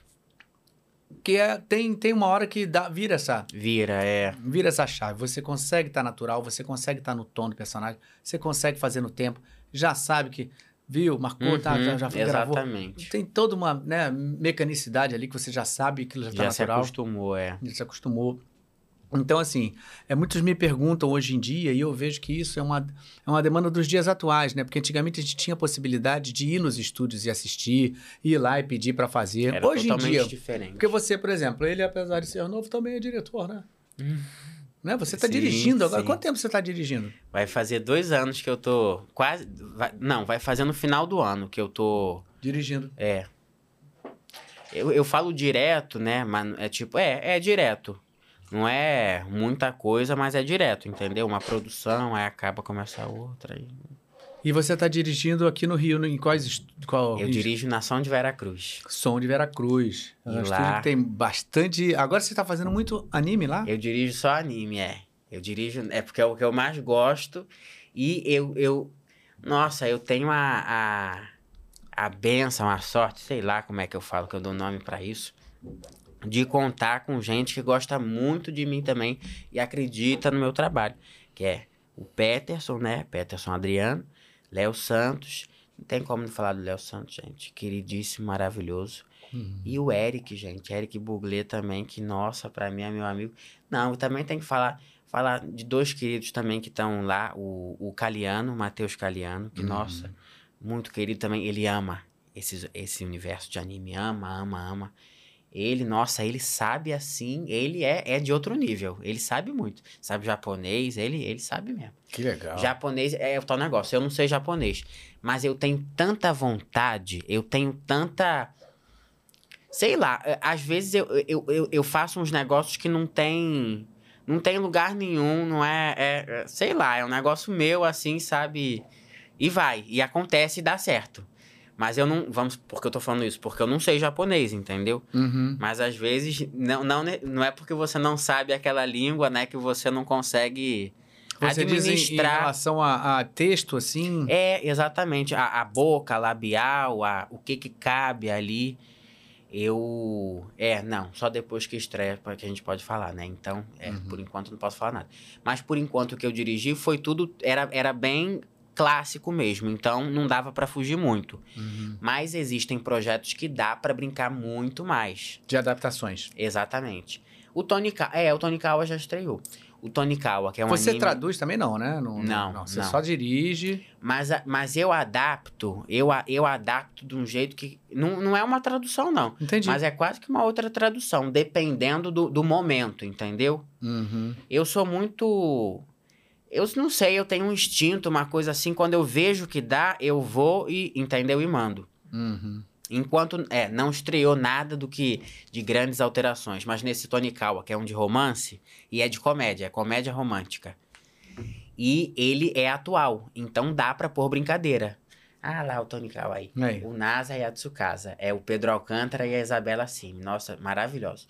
Que é, tem, tem uma hora que dá, vira essa, Vira, é. vira essa chave. Você consegue estar natural, você consegue estar no tom do personagem, você consegue fazer no tempo, já sabe que, viu, marcou, tá, já, já Uhum, gravou. Exatamente. Tem toda uma né, mecanicidade ali que você já sabe que já está Já se natural, acostumou, é. já se acostumou. Então, assim, é, muitos me perguntam hoje em dia, e eu vejo que isso é uma, é uma demanda dos dias atuais, né? Porque antigamente a gente tinha a possibilidade de ir nos estúdios e assistir, ir lá e pedir para fazer. Era hoje em dia, diferente. porque você, por exemplo, ele, apesar de ser novo, também é diretor, né? né? Você está dirigindo agora. sim. Quanto tempo você está dirigindo? Vai fazer dois anos que eu tô quase. vai- não, vai fazer no final do ano que eu tô. Dirigindo. É. Eu, eu falo direto, né? Mas é tipo, é, é direto. Não é muita coisa, mas é direto, entendeu? Uma produção, aí acaba, começa a outra. Aí... E você está dirigindo aqui no Rio, em quais qual Eu dirijo Nação de Veracruz. Som de Veracruz. É um lá- que tem bastante. Agora você está fazendo muito anime lá? Eu dirijo só anime, é. Eu dirijo. É porque é o que eu mais gosto. E eu. eu nossa, eu tenho a, a, a benção, a sorte, sei lá como é que eu falo, que eu dou nome pra isso. De contar com gente que gosta muito de mim também e acredita no meu trabalho. Que é o Peterson, né? Peterson Adriano, Léo Santos. Não tem como não falar do Léo Santos, gente. Queridíssimo, maravilhoso. Uhum. E o Eric, gente, Eric Buglé também, que, nossa, pra mim é meu amigo. Não, também tem que falar, falar de dois queridos também que estão lá, o, o Caliano, o Matheus Caliano, que, Uhum. nossa, muito querido também, ele ama esse, esse universo de anime, ama, ama, ama. Ele, nossa, ele sabe assim, ele é, é de outro nível, ele sabe muito. Sabe japonês, ele, ele sabe mesmo. Que legal. Japonês é o tal negócio. Eu não sei japonês. Mas eu tenho tanta vontade, eu tenho tanta. Sei lá, é, às vezes eu, eu, eu, eu faço uns negócios que não tem. Não tem lugar nenhum, não é, é- é- Sei lá, é um negócio meu assim, sabe? E vai, e acontece e dá certo. Mas eu não. Vamos, porque eu tô falando isso? Porque eu não sei japonês, entendeu? Uhum. Mas às vezes, não, não, ne- não é porque você não sabe aquela língua, né, que você não consegue Você diz em, em administrar. relação a, a texto, assim. É, exatamente. A, a boca, a labial, a, o que que cabe ali. Eu. É, não, só depois que estreia que a gente pode falar, né? Então, é, Uhum. por enquanto não posso falar nada. Mas por enquanto o que eu dirigi foi tudo. Era, era bem clássico mesmo, então não dava para fugir muito. Uhum. Mas existem projetos que dá para brincar muito mais. De adaptações. Exatamente. O Tony Kawa, é, o Tony Kawa já estreou. O Tony Kawa, que é um você anime... traduz também não, né? Não, Você não. só dirige. Mas, mas eu adapto, eu, eu adapto de um jeito que. Não, não é uma tradução, não. Entendi. Mas é quase que uma outra tradução, dependendo do, do momento, entendeu? Uhum. Eu sou muito. Eu não sei, eu tenho um instinto, uma coisa assim, quando eu vejo que dá, eu vou e, entendeu? E mando. Uhum. Enquanto, é, não estreou nada do que de grandes alterações, mas nesse Tony Kawa, que é um de romance, e é de comédia, é comédia romântica. E ele é atual, então dá pra pôr brincadeira. Ah lá o Tony Kawa aí. Aí. O Nasa e a Tsukasa. É o Pedro Alcântara e a Isabela Simi. Nossa, maravilhoso.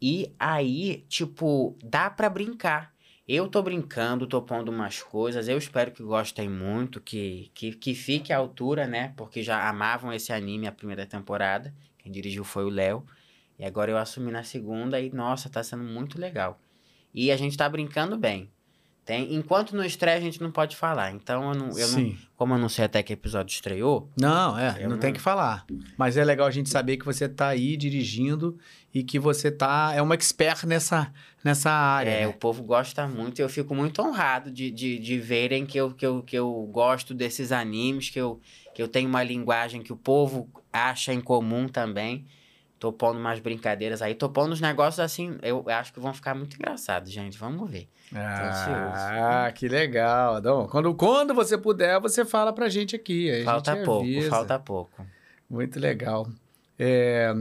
E aí, tipo, dá pra brincar. Eu tô brincando, tô pondo umas coisas. Eu espero que gostem muito, que, que, que fique à altura, né? Porque já amavam esse anime a primeira temporada. Quem dirigiu foi o Léo. E agora eu assumi na segunda e, nossa, tá sendo muito legal. E a gente tá brincando bem. Tem, enquanto não estreia, a gente não pode falar. Então, eu não, eu não, como eu não sei até que episódio estreou, Não, é, Eu não tem não- que falar. Mas é legal a gente saber que você tá aí dirigindo e que você tá é uma expert nessa, nessa área. é, né? o povo gosta muito e eu fico muito honrado de, de, de verem que eu, que, eu, que eu gosto desses animes, que eu, que eu tenho uma linguagem que o povo acha em comum também. Tô pondo umas brincadeiras aí, tô pondo uns negócios assim, eu acho que vão ficar muito engraçados, gente. Vamos ver. Ah, que legal. Então, quando, quando você puder, você fala pra gente aqui. falta gente pouco, avisa. falta pouco. Muito legal. É,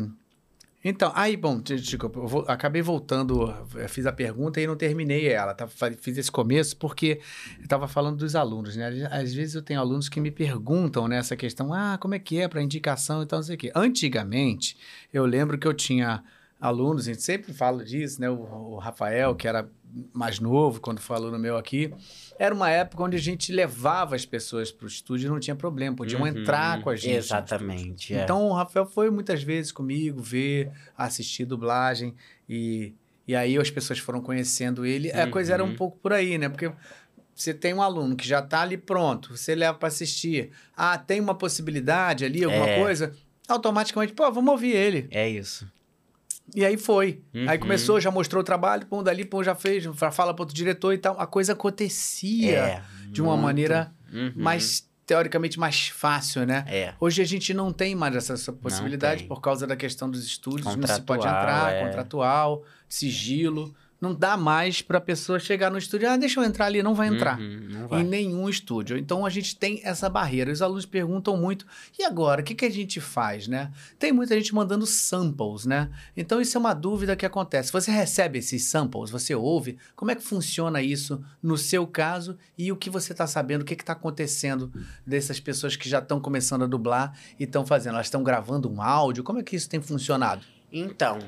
Então, aí, bom, de- desculpa, eu vou- acabei voltando, eu fiz a pergunta e não terminei ela, tá? Fiz esse começo porque eu estava falando dos alunos, né? Às vezes eu tenho alunos que me perguntam nessa questão, ah, como é que é para indicação e tal, não sei o quê. Antigamente, eu lembro que eu tinha alunos, a gente sempre fala disso, né? O, o Rafael, que era mais novo, quando foi aluno meu aqui, era uma época onde a gente levava as pessoas para o estúdio e não tinha problema, podiam Uhum, entrar com a gente. no Exatamente. é. então o Rafael foi muitas vezes comigo ver, assistir dublagem e, e aí as pessoas foram conhecendo ele. A coisa era um Uhum. pouco por aí, né? Porque você tem um aluno que já está ali pronto, você leva para assistir. Ah, tem uma possibilidade ali, alguma É. coisa, automaticamente, pô, vamos ouvir ele. É isso. E aí foi. Aí Uhum. começou, já mostrou o trabalho, pum, dali, pum, já fez, já fala para outro diretor e tal. A coisa acontecia É, de uma muito. maneira Uhum. mais, teoricamente, mais fácil, né? É. Hoje a gente não tem mais essa, essa possibilidade por causa da questão dos estúdios, não se pode entrar, é. contratual, sigilo. Não dá mais para a pessoa chegar no estúdio, ah, deixa eu entrar ali, não vai entrar. Uhum, não Em vai. nenhum estúdio. Então a gente tem essa barreira. Os alunos perguntam muito: e agora? O que, que a gente faz, né? Tem muita gente mandando samples, né? Então isso é uma dúvida que acontece. Você recebe esses samples, você ouve? Como é que funciona isso no seu caso e o que você está sabendo, o que está acontecendo dessas pessoas que já estão começando a dublar e estão fazendo? Elas estão gravando um áudio? Como é que isso tem funcionado? Então,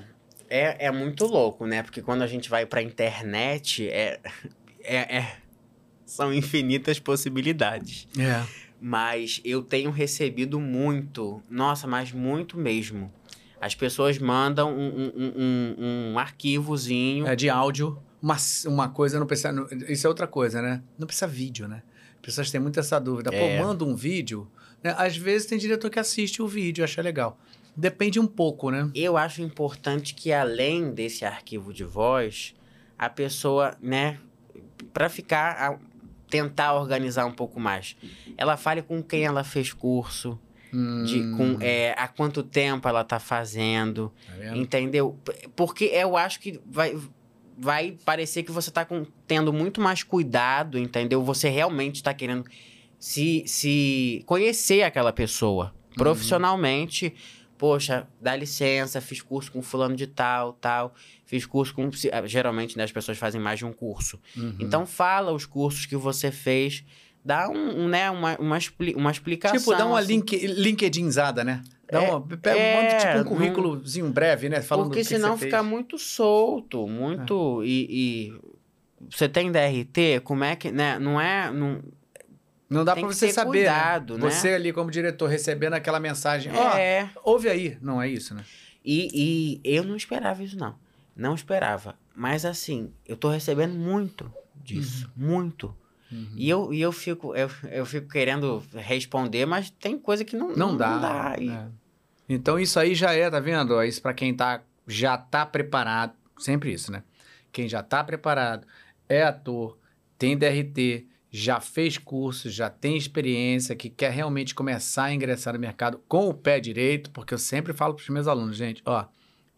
é, é muito louco, né? Porque quando a gente vai pra internet, é, é, é- são infinitas possibilidades. É. Mas eu tenho recebido muito, nossa, mas muito mesmo. As pessoas mandam um, um, um- um- arquivozinho. É de áudio. Uma, uma coisa não precisa. não- Isso é outra coisa, né? Não precisa vídeo, né? As pessoas têm muito essa dúvida. É. Pô, manda um vídeo. Né? Às vezes tem diretor que assiste o vídeo, acha legal. Depende um pouco, né? Eu acho importante que além desse arquivo de voz, a pessoa, né, para ficar a- tentar organizar um pouco mais, ela fale com quem ela fez curso, de Hum, com é, há quanto tempo ela tá fazendo, tá entendeu? Porque eu acho que vai vai parecer que você tá com- tendo muito mais cuidado, entendeu? Você realmente está querendo se, se conhecer aquela pessoa profissionalmente. Poxa, dá licença, fiz curso com fulano de tal, tal. Fiz curso com... ah, Geralmente, né, as pessoas fazem mais de um curso. Uhum. Então, fala os cursos que você fez. Dá um, um, né, uma, uma, expli- uma explicação. Tipo, dá uma assim. link, LinkedInzada, né? Dá É, uma, pega, é, manda tipo um currículozinho breve, né? Falando Porque senão fica fez. muito solto, muito. E, e você tem DRT, como é que. Né, não é. Não, Não dá que você saber, cuidado, né? né? Você ali como diretor recebendo aquela mensagem, ó, é. ouve aí. Não é isso, né? E, e eu não esperava isso, não. Não esperava. Mas assim, eu tô recebendo muito disso. Muito. Uhum. E eu, e eu, fico, eu, eu fico querendo responder, mas tem coisa que não, Não dá. Não dá. E- é. Então isso aí já é, tá vendo? Isso pra quem tá, já tá preparado, sempre isso, né? Quem já tá preparado, é ator, tem DRT, já fez curso, já tem experiência, que quer realmente começar a ingressar no mercado com o pé direito, porque eu sempre falo pros meus alunos, gente, ó,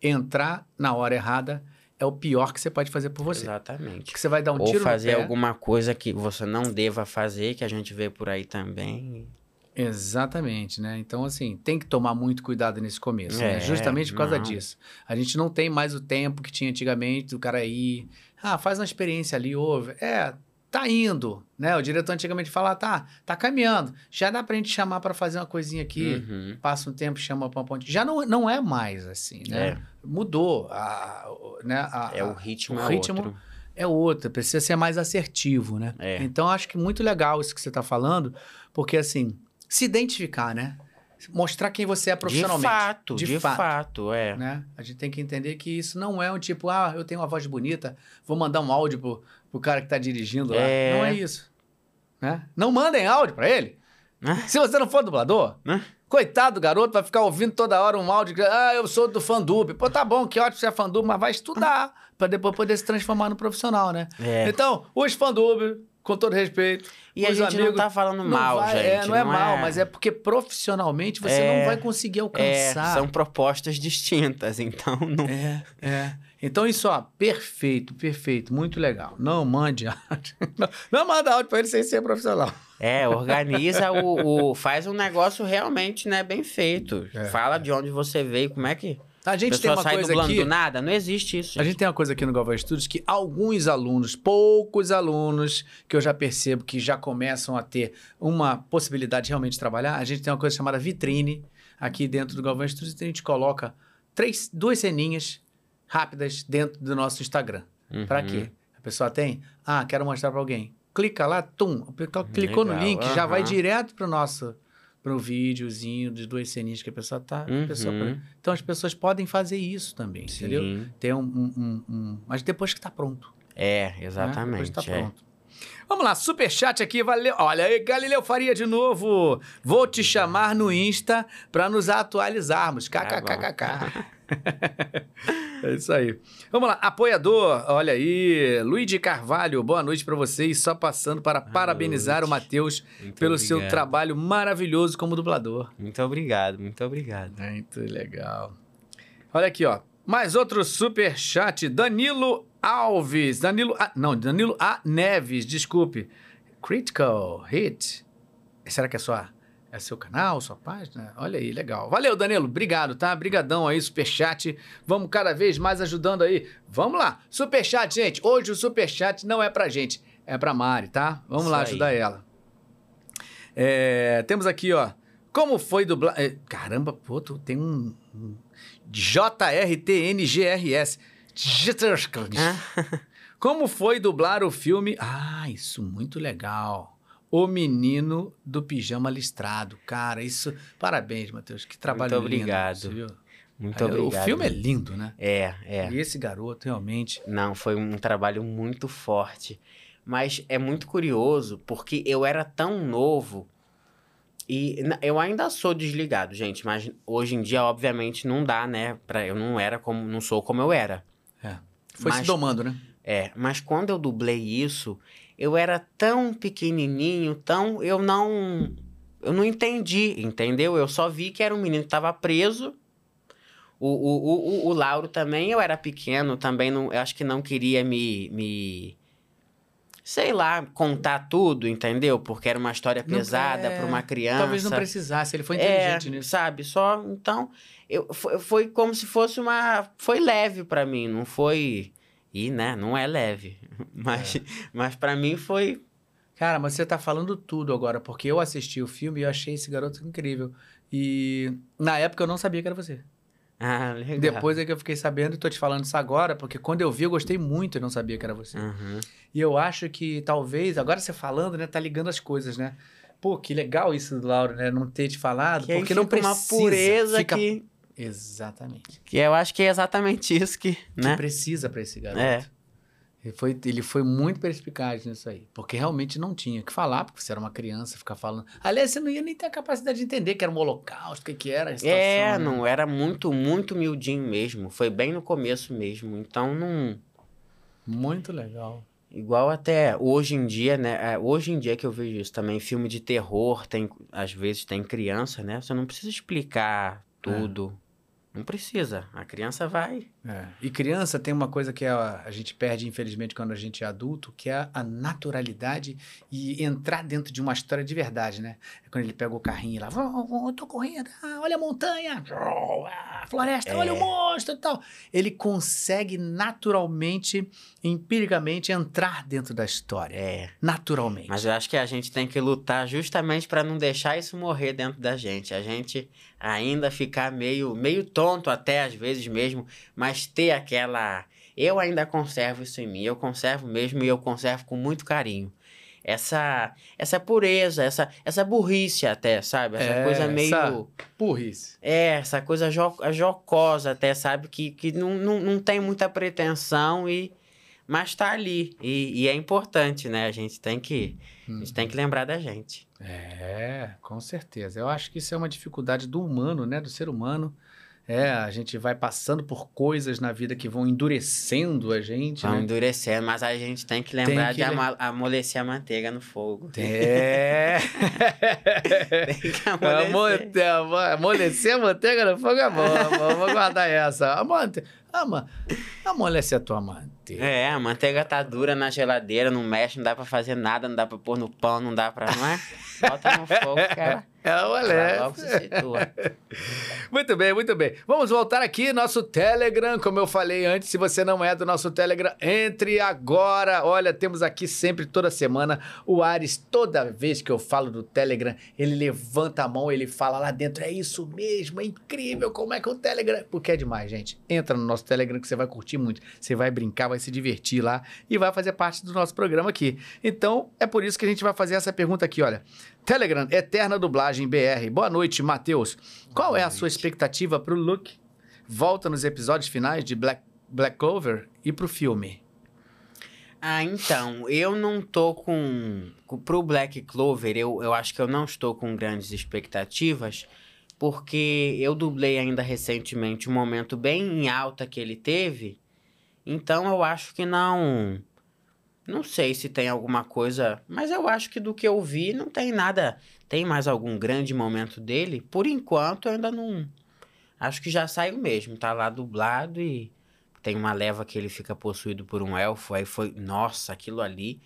entrar na hora errada é o pior que você pode fazer por você. Exatamente. Porque você vai dar um Ou tiro fazer no pé. alguma coisa que você não deva fazer, que a gente vê por aí também. Exatamente, né? Então, assim, tem que tomar muito cuidado nesse começo, né? É, Justamente por causa não. disso. A gente não tem mais o tempo que tinha antigamente do cara ir, ah, faz uma experiência ali, ouve. É, tá indo, né? O diretor antigamente falava, tá, tá caminhando. Já dá pra gente chamar pra fazer uma coisinha aqui, Uhum. passa um tempo, chama pra uma ponte. Já não, não é mais assim, né? É. Mudou, a, né? A, É o a- ritmo, o é ritmo outro. é outra, precisa ser mais assertivo, né? É. Então, acho que muito legal isso que você está falando, porque assim, se identificar, né? mostrar quem você é De profissionalmente. fato, de, fato. é. né? A gente tem que entender que isso não é um tipo, ah, eu tenho uma voz bonita, vou mandar um áudio pro, pro cara que tá dirigindo lá. É. Não é isso. Né? Não mandem áudio pra ele. Né? Se você não for dublador, Né? coitado do garoto, vai ficar ouvindo toda hora um áudio, ah, eu sou do fandub. Pô, tá bom, que ótimo você é fandub, mas vai estudar (laughs) pra depois poder se transformar no profissional, né? É. Então, os fandub, com todo respeito, E a gente não amigos, tá falando não mal, vai- gente. É, não é mal, mas é porque profissionalmente você É, não vai conseguir É, alcançar. são propostas distintas, (laughs) então não. É, é. Então, isso, ó, perfeito, perfeito, muito legal. Não mande (laughs) áudio. Não, não manda áudio pra ele sem ser profissional. É, organiza o, o- Faz um negócio realmente, né, bem feito. É, Fala de onde você veio, como é que. A A gente tem uma sai coisa aqui. do nada? Não existe isso. A gente tem uma coisa aqui no Galvão Estudos que alguns alunos, poucos alunos, que eu já percebo que já começam a ter uma possibilidade de realmente trabalhar, a gente tem uma coisa chamada vitrine aqui dentro do Galvão Estudos e a gente coloca três, duas ceninhas rápidas dentro do nosso Instagram. Uhum. Pra quê? A pessoa tem, ah, quero mostrar pra alguém. Clica lá, tum, clicou no Legal, link, já vai direto pro nosso pro videozinho de duas ceninhas que a pessoa tá. a pessoa- Uhum. então as pessoas podem fazer isso também, entendeu? Sim. Ter um, um- um- um- Mas depois que tá pronto. É, né? exatamente. Depois que tá é. pronto. Vamos lá, superchat aqui, valeu. Olha aí, Galileu Faria de novo. Vou te chamar no Insta pra nos atualizarmos. Tá KKKKK. É isso aí. Vamos lá, apoiador, olha aí. Luiz de Carvalho, boa noite pra vocês. Só passando para parabenizar o Matheus pelo seu obrigado. trabalho maravilhoso como dublador. Muito obrigado, muito obrigado. Muito legal. Olha aqui, ó. Mais outro super chat. Danilo Alves. Danilo. A- não, Danilo A. Neves, desculpe. Critical Hit. Será que é sua. É seu canal, sua página? Olha aí, legal. Valeu, Danilo. Obrigado, tá? Brigadão aí, superchat. Vamos cada vez mais ajudando aí. Vamos lá. Superchat, gente. Hoje o superchat não é pra gente, é pra Mari, tá? Vamos Isso lá aí. ajudar ela. É, temos aqui, ó. Como foi dublar. é, Caramba, pô, tu tem um. um JRTNGRS. Como foi dublar o filme? Ah, isso muito legal. O Menino do Pijama Listrado. Cara, isso. Parabéns, Matheus. Que trabalho Muito obrigado. lindo. você viu? Muito É, obrigado. O filme é lindo, né? É, é. E esse garoto, realmente. Não, foi um trabalho muito forte. Mas é muito curioso, porque eu era tão novo e eu ainda sou desligado, gente. Mas hoje em dia, obviamente, não dá, né? Pra, eu não era como, não sou como eu era. Foi se Mas- domando, né? É, mas quando eu dublei isso, eu era tão pequenininho, tão eu não eu não entendi, entendeu? Eu só vi que era um menino que estava preso. O, o, o, o, Lauro também, eu era pequeno, também não, eu acho que não queria me, me sei lá, contar tudo, entendeu? Porque era uma história pesada é, para uma criança. Talvez não precisasse, ele foi É, inteligente nisso. sabe? Só, então, eu, foi, foi como se fosse uma... Foi leve pra mim, não foi... E, né, não é leve. (laughs) Mas, mas para mim foi... Cara, mas você tá falando tudo agora, porque eu assisti o filme e eu achei esse garoto incrível. E na época eu não sabia que era você. Ah, legal. Depois é que eu fiquei sabendo e tô te falando isso agora, porque quando eu vi eu gostei muito e não sabia que era você. Uhum. E eu acho que talvez, agora você falando, né, tá ligando as coisas, né? Pô, que legal isso do Lauro, né? Não ter te falado, Que porque não precisa. uma pureza fica... que... Exatamente. Que eu acho que é exatamente isso que, Que né? precisa pra esse garoto. É. Ele foi, ele foi muito perspicaz nisso aí. Porque realmente não tinha que falar, porque você era uma criança, ficar falando. Aliás, você não ia nem ter a capacidade de entender que era um holocausto, o que, que era a situação. É, né? não, era muito, muito miudinho mesmo. Foi bem no começo mesmo. Então, não... Muito legal. Igual até hoje em dia, né? é, Hoje em dia que eu vejo isso também, filme de terror, tem, às vezes tem criança, né? Você não precisa explicar tudo. Não precisa. A criança vai. É. E criança tem uma coisa que a, a gente perde, infelizmente, quando a gente é adulto, que é a naturalidade e entrar dentro de uma história de verdade, né? É quando ele pega o carrinho lá, "Vó, eu tô correndo, ah, olha a montanha, ah, floresta, olha o É. monstro e tal. Ele consegue naturalmente, empiricamente, entrar dentro da história. É. Naturalmente. Mas eu acho que a gente tem que lutar justamente para não deixar isso morrer dentro da gente. A gente ainda ficar meio, meio tonto até às vezes mesmo, mas ter aquela. Eu ainda conservo isso em mim. Eu conservo mesmo e eu conservo com muito carinho. essa essa pureza, essa essa burrice até, sabe? Essa É, coisa meio essa- Burrice. é, essa coisa jo jocosa até, sabe? Que, que não, não, não tem muita pretensão e mas tá ali e, e é importante, né? A gente tem que a gente tem que lembrar da gente. É, com certeza. Eu acho que isso é uma dificuldade do humano, né? Do ser humano. É, a gente vai passando por coisas na vida que vão endurecendo a gente, Vamos né? endurecendo, mas a gente tem que lembrar que de amolecer a manteiga no fogo. É. (laughs) Tem que amolecer. Amolecer, amolecer a manteiga no fogo é bom. Vou, vou guardar essa. Amante, ama, amolece a tua manteiga. É, a manteiga tá dura na geladeira, não mexe, não dá pra fazer nada, não dá pra pôr no pão, não dá pra. Não é? Bota no fogo, cara. Amolece. se situa. (laughs) Muito bem, muito bem. Vamos voltar aqui, nosso Telegram. Como eu falei antes, se você não é do nosso Telegram, entre agora. Olha, temos aqui sempre, toda semana, o Ares. Toda vez que eu falo do Telegram, ele levanta a mão, ele fala lá dentro: é isso mesmo, é incrível como é que o Telegram. Porque é demais, gente. Entra no nosso Telegram que você vai curtir muito. Você vai brincar, vai se divertir lá e vai fazer parte do nosso programa aqui. Então, é por isso que a gente vai fazer essa pergunta aqui, olha. Telegram, Eterna Dublagem BR. Boa noite, Matheus. Qual é a sua expectativa pro look? Volta nos episódios finais de Black, Black Clover e pro filme. Ah, então, eu não tô com. com pro Black Clover, eu, eu acho que eu não estou com grandes expectativas, porque eu dublei ainda recentemente um momento bem em alta que ele teve. Então eu acho que não. Não sei se tem alguma coisa, mas eu acho que do que eu vi não tem nada. Tem mais algum grande momento dele? Por enquanto ainda não. Acho que já saiu mesmo, tá lá dublado e tem uma leva que ele fica possuído por um elfo, aí foi, nossa, aquilo ali.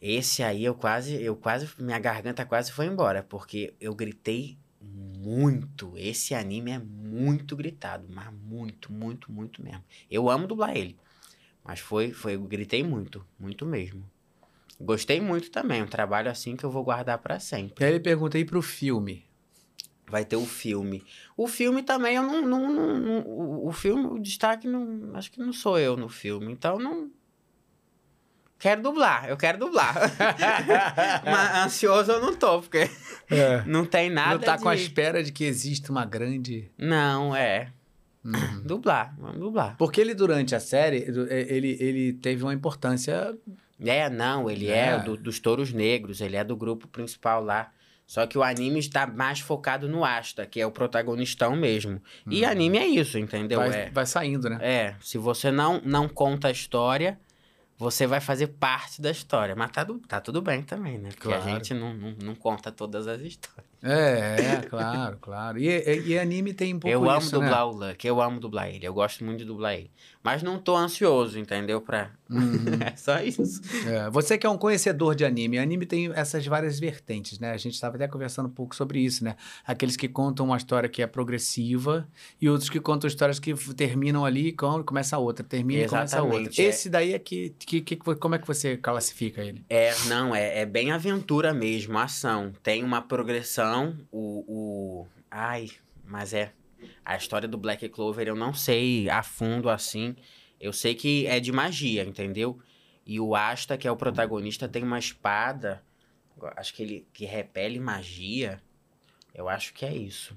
Esse aí eu quase, eu quase, minha garganta quase foi embora, porque eu gritei muito. Esse anime é muito gritado, mas muito, muito, muito mesmo. Eu amo dublar ele, mas foi, foi, gritei muito, muito mesmo. Gostei muito também, um trabalho assim que eu vou guardar pra sempre. E aí ele pergunta aí pro filme. Vai ter o filme. O filme também, eu não. não, não- não- o, filme, o destaque, não, acho que não sou eu no filme. Então, não. Quero dublar, eu quero dublar. (laughs) Mas ansioso eu não tô, porque É. não tem nada. Não tá com a de- espera de que exista uma grande. Não, é. Uhum. Dublar, vamos dublar. Porque ele, durante a série, ele, ele teve uma importância. É, não, ele é, É. do- dos Touros Negros, ele é do grupo principal lá. Só que o anime está mais focado no Asta, que é o protagonistão mesmo. E anime é isso, entendeu? Uhum. Vai, é. vai saindo, né? É, se você não, não conta a história, você vai fazer parte da história. Mas tá, tá tudo bem também, né? Porque a Claro. gente não, não, não conta todas as histórias. É, é, claro, claro. E, e, e anime tem um pouco eu amo isso, né? dublar o Luck, eu amo dublar ele. Eu gosto muito de dublar ele. Mas não tô ansioso, entendeu? Pra... Uhum. (laughs) é só isso. É, você que é um conhecedor de anime, anime tem essas várias vertentes, né? A gente estava até conversando um pouco sobre isso, né? Aqueles que contam uma história que é progressiva e outros que contam histórias que terminam ali e com- começa a outra, termina e começa a outra. Exatamente, é. Esse daí é que, que, que- como é que você classifica ele? É, não, é, é bem aventura mesmo, ação. Tem uma progressão, o, o... Ai, mas é... A história do Black Clover eu não sei a fundo assim. Eu sei que é de magia, entendeu? E o Asta, que é o protagonista, tem uma espada. Acho que ele que repele magia. Eu acho que é isso.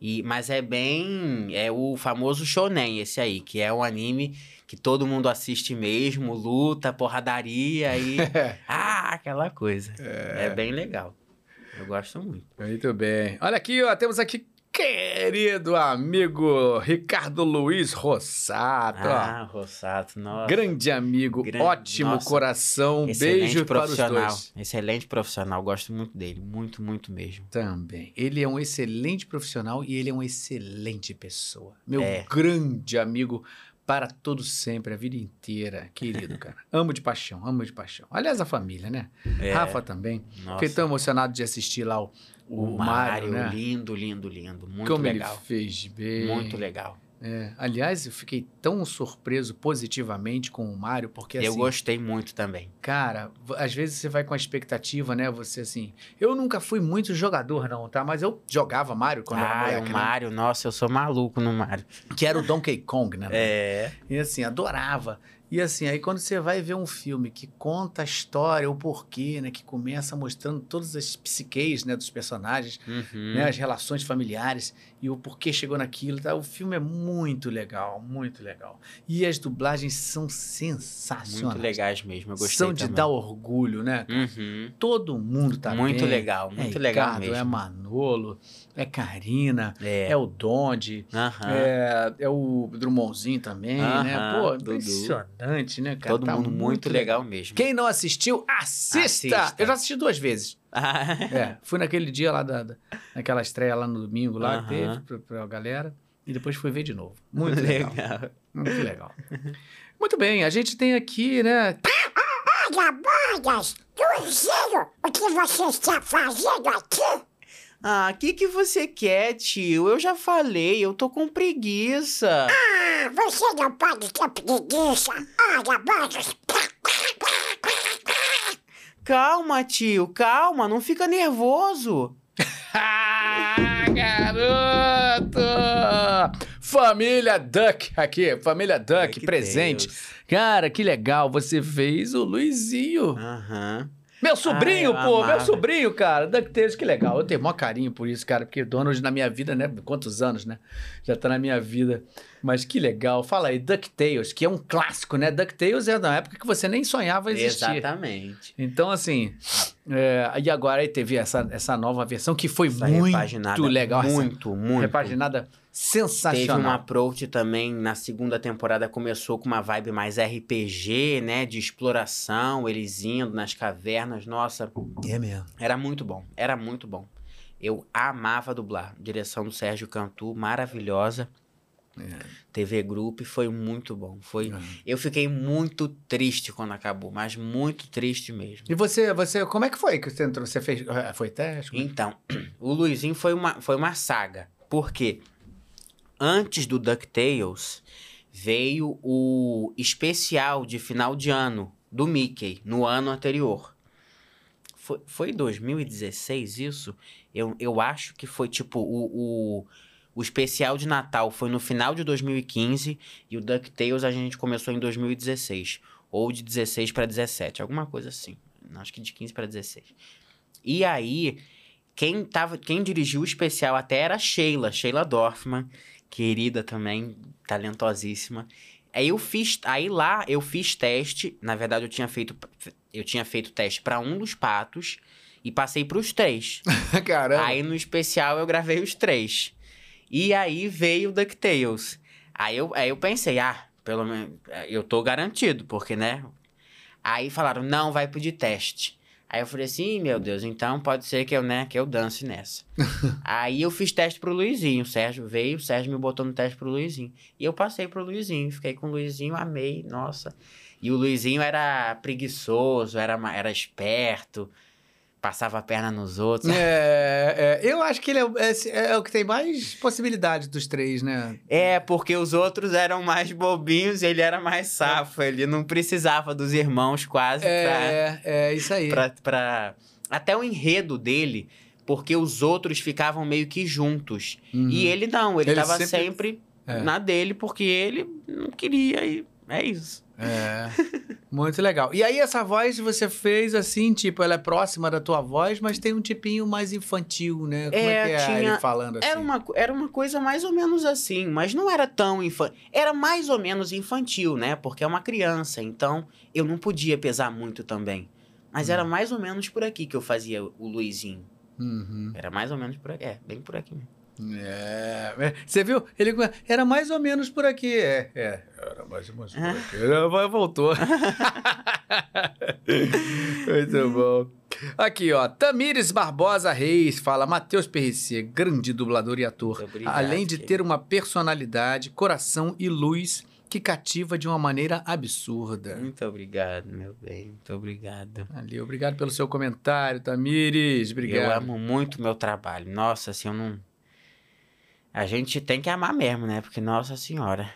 E, mas é bem. É o famoso shonen, esse aí, que é um anime que todo mundo assiste mesmo, luta, porradaria e. (laughs) ah, aquela coisa. É. bem legal. Eu gosto muito. Muito bem. Olha aqui, ó, temos aqui querido amigo Ricardo Luiz Rossato. Ah, Rossato, nossa. Grande amigo, Grande- ótimo nossa. coração, Excelente beijo para os profissional. dois. Excelente profissional. Gosto muito dele. Muito, muito mesmo. Também. Ele é um excelente profissional e ele é uma excelente pessoa. Meu É. grande amigo para todo sempre, a vida inteira. Querido, cara. (laughs) amo de paixão, amo de paixão. Aliás, a família, né? É, Rafa também. nossa. Fiquei tão emocionado de assistir lá o, o, O Mário, né? lindo, lindo, lindo. Muito Como legal. ele fez bem. Muito legal. É, aliás, eu fiquei tão surpreso positivamente com o Mário, porque eu assim, gostei muito também. cara, às vezes você vai com a expectativa, né? Você assim, eu nunca fui muito jogador não, tá? Mas eu jogava Mário quando era ah, moleque, o né? Mario, nossa, eu sou maluco no Mario. que era o Donkey Kong, né? É. E assim, adorava. E assim, aí quando você vai ver um filme que conta a história, o porquê, né? Que começa mostrando todas as psiqueias, né? Dos personagens, Uhum. né? As relações familiares e o porquê chegou naquilo, tá? O filme é muito legal, muito legal. E as dublagens são sensacionais. Muito legais mesmo, eu gostei São de também. dar orgulho, né? Uhum. Todo mundo tá Muito bem. legal, É muito legal Ricardo, mesmo. É Manolo, é Karina, É. é o Donde, Aham. é, é o Drummondzinho também, né? Pô, Dudu. Né, cara? Todo Tá mundo muito legal mesmo. Quem não assistiu, assista! Assista. Eu já assisti duas vezes. (laughs) É, fui naquele dia lá, da, da- naquela estreia lá no domingo lá que teve pra, pra galera. E depois fui ver de novo. Muito (laughs) legal. Muito legal. Muito bem, a gente tem aqui, né? Olha, boias, Luizinho, o que você está fazendo aqui? Ah, o que, que você quer, tio? Eu já falei, eu tô com preguiça. Ah, você não pode ter preguiça. Olha, boias, Calma, tio, calma, não fica nervoso. Ah, (laughs) garoto! Família Duck aqui, família Duck Ai, presente. Deus. Cara, que legal, você fez o Luizinho. Aham. Meu sobrinho, Ai, pô, meu amava. sobrinho, cara. DuckTales, que legal. Eu tenho maior carinho por isso, cara, porque Donald na minha vida, né? Quantos anos, né? Já tá na minha vida. Mas que legal. Fala aí, DuckTales, que é um clássico, né? DuckTales é da época que você nem sonhava existir. Exatamente. Então, assim, é, e agora aí teve essa, essa nova versão que foi Essa muito repaginada, legal. essa Muito, muito. Repaginada Teve um sensacional. approach também na segunda temporada, começou com uma vibe mais RPG, né? De exploração, eles indo nas cavernas. Nossa, É mesmo. era muito bom, era muito bom. Eu amava dublar. Direção do Sérgio Cantu, maravilhosa. TV Group foi muito bom. Foi, É. eu fiquei muito triste quando acabou, mas muito triste mesmo. E você, você, como é que foi que você entrou? Você fez, eh, foi teste? Então, (clears throat) o Luizinho foi uma, foi uma saga. Por quê? Antes do DuckTales, veio o especial de final de ano do Mickey, no ano anterior. Foi, foi 2016 isso? Eu, eu acho que foi tipo o, o, o especial de Natal foi no final de 2015 e o DuckTales a gente começou em 2016. Ou de 16 para 17, alguma coisa assim. Acho que de 15 para 16. E aí, quem, tava, quem dirigiu o especial até era Sheila, Sheila Dorfman, querida também, talentosíssima. Aí eu fiz, aí lá eu fiz teste, na verdade eu tinha feito eu tinha feito teste para um dos patos e passei para os três. (laughs) Caramba. Aí no especial eu gravei os três. E aí veio o DuckTales. Aí eu, aí eu pensei, ah, pelo menos eu tô garantido, porque, né? Aí falaram, não, vai de teste. Aí eu falei assim, "Ih, meu Deus, então pode ser que eu, né, que eu dance nessa. (laughs) aí eu fiz teste pro Luizinho. O Sérgio veio, o Sérgio me botou no teste pro Luizinho. E eu passei pro Luizinho, fiquei com o Luizinho, amei, nossa. E o Luizinho era preguiçoso, era, era esperto, passava a perna nos outros. É, é, eu acho que ele é, o- é, é o que tem mais possibilidade dos três, né? É, porque os outros eram mais bobinhos e ele era mais safo. Ele não precisava dos irmãos quase É, é isso aí. pra, pra, pra- Até o enredo dele, porque os outros ficavam meio que juntos. Uhum. E ele não, ele, Ele tava sempre- sempre, É. na dele, porque ele não queria e é isso. É, (laughs) muito legal. E aí essa voz você fez assim, tipo, ela é próxima da tua voz, mas tem um tipinho mais infantil, né? Como é, É, que é tinha- ele falando assim? Era uma, era uma coisa mais ou menos assim, mas não era tão infantil. Era mais ou menos infantil, né? Porque é uma criança, então eu não podia pesar muito também. Mas Hum. era mais ou menos por aqui que eu fazia o Luizinho. Uhum. Era mais ou menos por aqui. É, bem por aqui mesmo. É, é. Você viu? Ele era mais ou menos por aqui. É, é. Era mais ou menos por aqui. Ele vai- Voltou. (laughs) Muito bom. Aqui, ó. Tamires Barbosa Reis fala: Matheus Perrici, grande dublador e ator. Obrigado, Além de ter uma personalidade, coração e luz que cativa de uma maneira absurda. Muito obrigado, meu bem. Muito obrigado. Ali, obrigado pelo seu comentário, Tamires. Obrigado. Eu amo muito meu trabalho. Nossa, assim, eu não. A gente tem que amar mesmo, né? Porque, nossa senhora.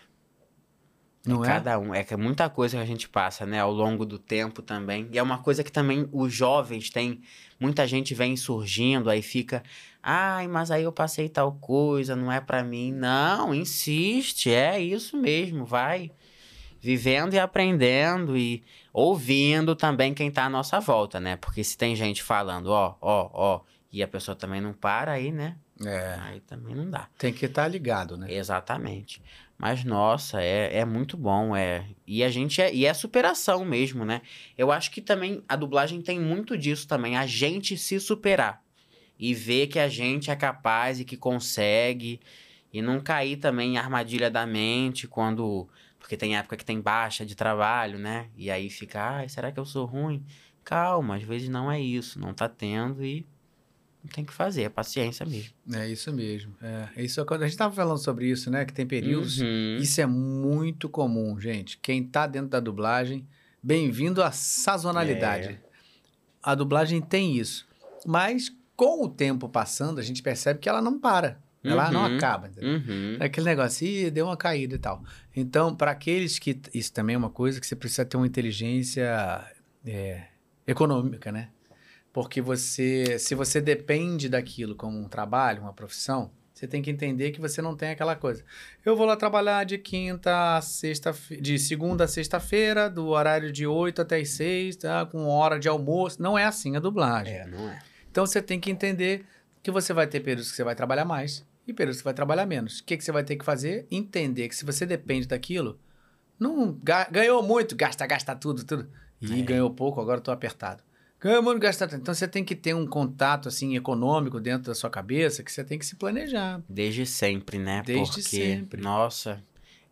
Não é? Cada um. É que é muita coisa que a gente passa, né? Ao longo do tempo também. E é uma coisa que também os jovens têm. Muita gente vem surgindo, aí fica. Ai, mas aí eu passei tal coisa, não é pra mim. Não, insiste, é isso mesmo, vai. vivendo e aprendendo e ouvindo também quem tá à nossa volta, né? Porque se tem gente falando, ó, ó, ó, e a pessoa também não para aí, né? É, Aí também não dá. tem que estar ligado, né? Exatamente. Mas, nossa, é, é muito bom. É... E a gente é, e é superação mesmo, né? Eu acho que também a dublagem tem muito disso também, a gente se superar. E ver que a gente é capaz e que consegue. E não cair também em armadilha da mente quando. Porque tem época que tem baixa de trabalho, né? E aí fica, ai, será que eu sou ruim? Calma, às vezes não é isso. Não tá tendo e tem que fazer, é paciência mesmo. É isso mesmo. É, isso é quando a gente estava falando sobre isso, né? Que tem períodos. Uhum. Isso é muito comum, gente. Quem tá dentro da dublagem, bem-vindo à sazonalidade. É. A dublagem tem isso. Mas com o tempo passando, a gente percebe que ela não para. Ela não Uhum. acaba. Uhum. É aquele negócio, ih, deu uma caída e tal. Então, para aqueles que. Isso também é uma coisa que você precisa ter uma inteligência é, econômica, né? Porque você, se você depende daquilo como um trabalho, uma profissão, você tem que entender que você não tem aquela coisa. Eu vou lá trabalhar de quinta a sexta, de segunda a sexta-feira, do horário de 8 até as 6, tá? com hora de almoço. Não é assim a dublagem. É, não é. Então você tem que entender que você vai ter períodos que você vai trabalhar mais e períodos que você vai trabalhar menos. O que, que você vai ter que fazer? Entender que se você depende daquilo, não ga- ganhou muito, gasta, gasta tudo, tudo. E É. ganhou pouco, agora eu tô apertado. Ganhou muito, gasta tanto. Então você tem que ter um contato assim econômico dentro da sua cabeça que você tem que se planejar. Desde sempre, né? Desde Porque, sempre. nossa,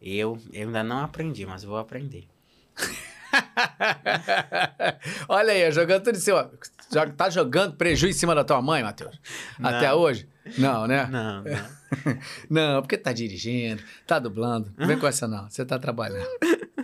eu, eu ainda não aprendi, mas vou aprender. (laughs) Olha aí, jogando tudo em cima. Tá jogando prejuízo em cima da tua mãe, Matheus? Até hoje? Não, né? Não, não. (laughs) Não, porque tá dirigindo, tá dublando. Não vem com essa não, você tá trabalhando. (laughs)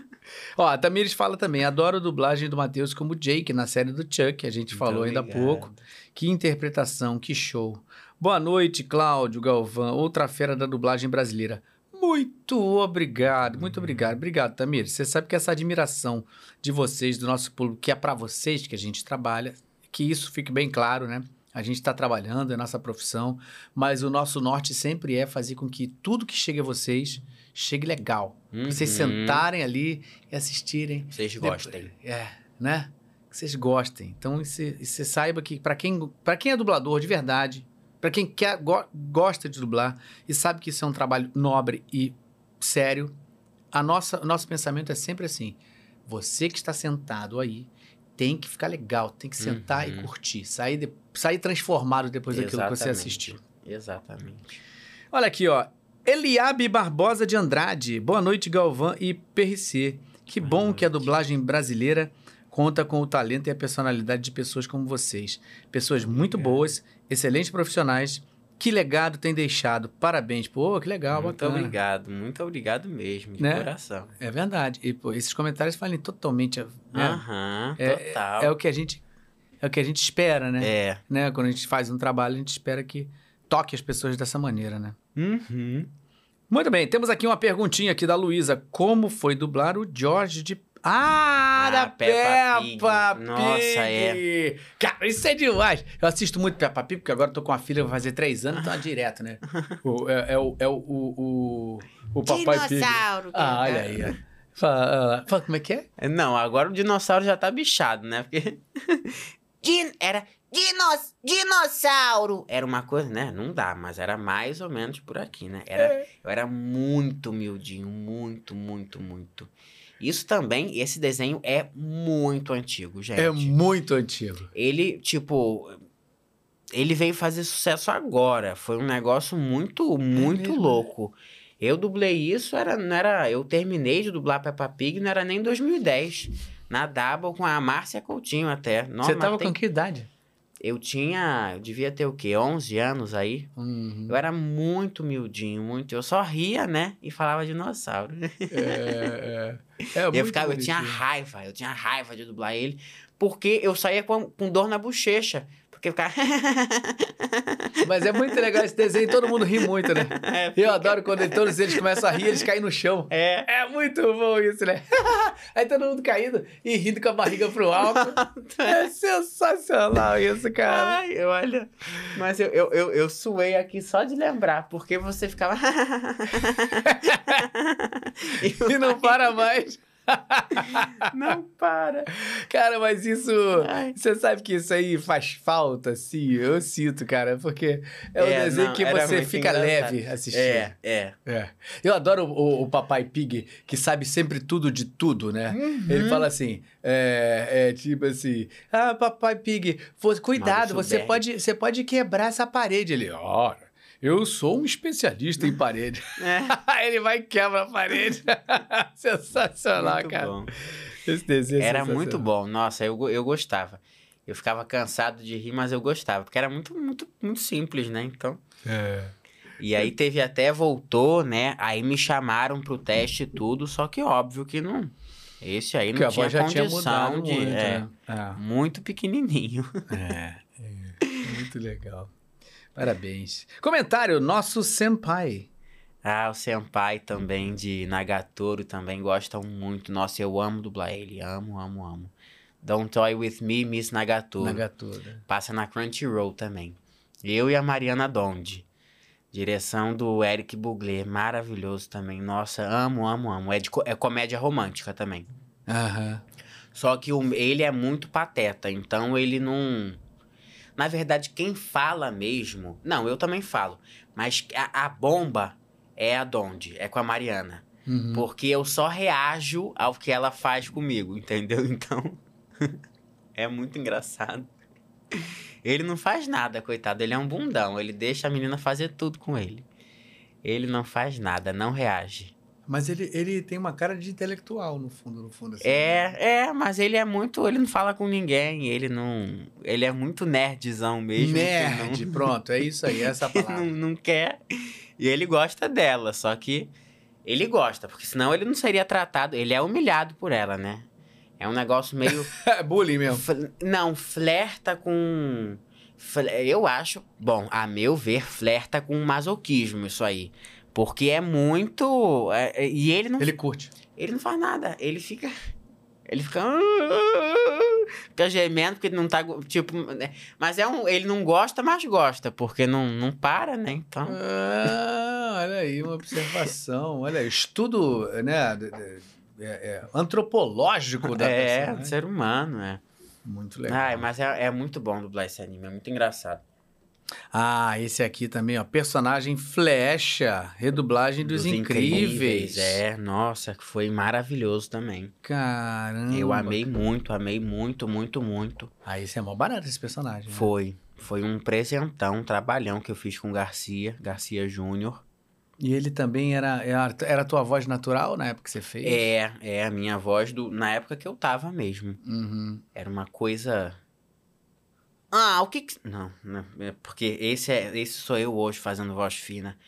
Ó, a Tamires fala também, adoro a dublagem do Matheus como Jake na série do Chuck, que a gente falou ainda há pouco. Que interpretação, que show. Boa noite, Cláudio Galvão, outra fera da dublagem brasileira. Muito obrigado, muito obrigado. Obrigado, Tamir. Você sabe que essa admiração de vocês, do nosso público, que é para vocês que a gente trabalha, que isso fique bem claro, né? A gente está trabalhando, é nossa profissão, mas o nosso norte sempre é fazer com que tudo que chegue a vocês chegue legal. Pra Vocês Uhum. sentarem ali e assistirem. Vocês gostem. É, né? Que vocês gostem. Então, e você você saiba que para quem, pra quem é dublador de verdade, para quem quer, go- gosta de dublar e sabe que isso é um trabalho nobre e sério, a nossa, o nosso pensamento é sempre assim: você que está sentado aí tem que ficar legal, tem que sentar e Uhum. curtir, sair, de- sair transformado depois daquilo que você Exatamente. assistiu. Exatamente. Olha aqui, ó. Eliabe Barbosa de Andrade. Boa noite, Galvão e PRC. Que Boa bom que a noite. dublagem brasileira conta com o talento e a personalidade de pessoas como vocês. Pessoas muito boas, excelentes profissionais. Que legado tem deixado. Parabéns. Pô, que legal, muito bacana. obrigado, muito obrigado mesmo, de Né? coração. É verdade. E pô, esses comentários falem totalmente. Né? Aham, É- total. É o que a gente é o que a gente espera, né? É. né? Quando a gente faz um trabalho, a gente espera que toque as pessoas dessa maneira, né? Uhum. Muito bem, temos aqui uma perguntinha aqui da Luísa. Como foi dublar o George de. Ah, Ah, da Peppa Peppa, Pig. Pig! Nossa, é. Cara, isso é demais. Eu assisto muito Peppa Pig, porque agora eu tô com uma filha, vai fazer três anos, então é direto, né? (laughs) O, é, é o, é o, o, o, o Papai Pig. Dinossauro. Ah, olha aí. ó. Fala, ah, fala, como é que é? É, Não, agora o dinossauro já tá bichado, né? Porque (laughs) Din era dinos dinossauro. era uma coisa, né? Não dá, mas era mais ou menos por aqui, né? Era, É. Eu era muito humildinho, muito, muito, muito. Isso também, esse desenho é muito antigo, gente. É muito antigo. Ele, tipo, ele veio fazer sucesso agora. Foi um negócio muito, muito mesmo, né? louco. Eu dublei isso, era, não era, eu terminei de dublar Peppa Pig, não era nem 2010. Na Double com a Márcia Coutinho até. Você tava tem- com que idade? Eu tinha, eu devia ter o quê? 11 anos aí. Uhum. Eu era muito humildinho, muito. Eu só ria, né? E falava dinossauro. É, é, é (laughs) eu, ficava, eu tinha raiva, eu tinha raiva de dublar ele, porque eu saía com, com dor na bochecha. Porque eu ficava. (laughs) Mas é muito legal esse desenho, todo mundo ri muito, né? (laughs) É, Eu adoro quando todos eles começam a rir, eles caem no chão. é. É muito bom isso, né? (laughs) Aí todo mundo caindo e rindo com a barriga pro alto. É sensacional isso, cara. Ai, olha. Mas eu, eu, eu, eu suei aqui só de lembrar, porque você ficava. E não para mais. (laughs) Não para. Cara, mas isso. Ai. Você sabe que isso aí faz falta, sim. Eu sinto, cara, porque é um É, desenho não, que você fica engraçado. leve assistindo. É, é. É. Eu adoro o, o Papai Pig, que sabe sempre tudo de tudo, né? Uhum. Ele fala assim, é, é tipo assim, ah, Papai Pig, cuidado, você pode, você pode quebrar essa parede. Ele, ora, eu sou um especialista em parede. (laughs) É. (laughs) Ele vai e quebra a parede. (laughs) Sensacional, Muito cara. bom. Esse desenho é Era muito bom. Nossa, eu, eu gostava. Eu ficava cansado de rir, mas eu gostava. Porque era muito, muito, muito simples, né? Então... É. E aí teve até, voltou, né? Aí me chamaram pro teste e tudo, só que óbvio que não... Esse aí não tinha tinha condição mudado de... muito, é, né? Muito pequenininho. É. é, muito legal. Parabéns. Comentário, nosso senpai. Ah, o Senpai também de Nagatoro também gostam muito. Nossa, eu amo dublar ele. Amo, amo, amo. Don't Toy With Me, Miss Nagatoro. Nagatoro. Passa na Crunchyroll também. Eu e a Mariana Donde. Direção do Eric Bugler. Maravilhoso também. Nossa, amo, amo, amo. É, de, é comédia romântica também. Aham. Só que o- ele é muito pateta, então ele não. Na verdade, quem fala mesmo. Não, eu também falo. Mas a, a bomba é a Donde, é com a Mariana. Uhum. Porque eu só reajo ao que ela faz comigo, entendeu? (laughs) Então. é muito engraçado. Ele não faz nada, coitado. Ele é um bundão. Ele deixa a menina fazer tudo com ele. Ele não faz nada, não reage. Mas ele, ele tem uma cara de intelectual, no fundo, no fundo. Assim. É, é, mas ele é muito. Ele não fala com ninguém. Ele não. Ele é muito nerdzão mesmo. Nerd, (laughs) pronto, é isso aí, essa Não, palavra. não, não quer. E ele gosta dela, só que. Ele gosta, porque senão ele não seria tratado. Ele é humilhado por ela, né? É um negócio meio. (laughs) É bullying mesmo. Fl- Não, flerta com. Eu acho, bom, a meu ver, flerta com masoquismo isso aí. Porque é muito. é- é- e ele não, Ele ele... curte. não faz nada. Ele fica. Ele fica. Fica gemendo porque não tá. Tipo. né? Mas é um. Ele não gosta, mas gosta. Porque não, não para, né? Então. Ah, olha aí, uma observação. Olha aí, estudo né, é, é, antropológico da É, personagem. ser humano, é. Muito legal. Ai, mas é, é muito bom dublar esse anime, é muito engraçado. Ah, esse aqui também, ó. Personagem Flecha, redublagem dos, incríveis. É, nossa, que foi maravilhoso também. Caramba. Eu amei muito, amei muito, muito, muito. Ah, esse é mó barato esse personagem. né? Foi. Foi um presentão, um trabalhão que eu fiz com o Garcia, Garcia Júnior. E ele também era, era, tua voz natural na época que você fez? É, é a minha voz do, na época que eu tava mesmo. Uhum. Era uma coisa. Ah, o que que. Não, não é porque esse, é, esse sou eu hoje fazendo voz fina.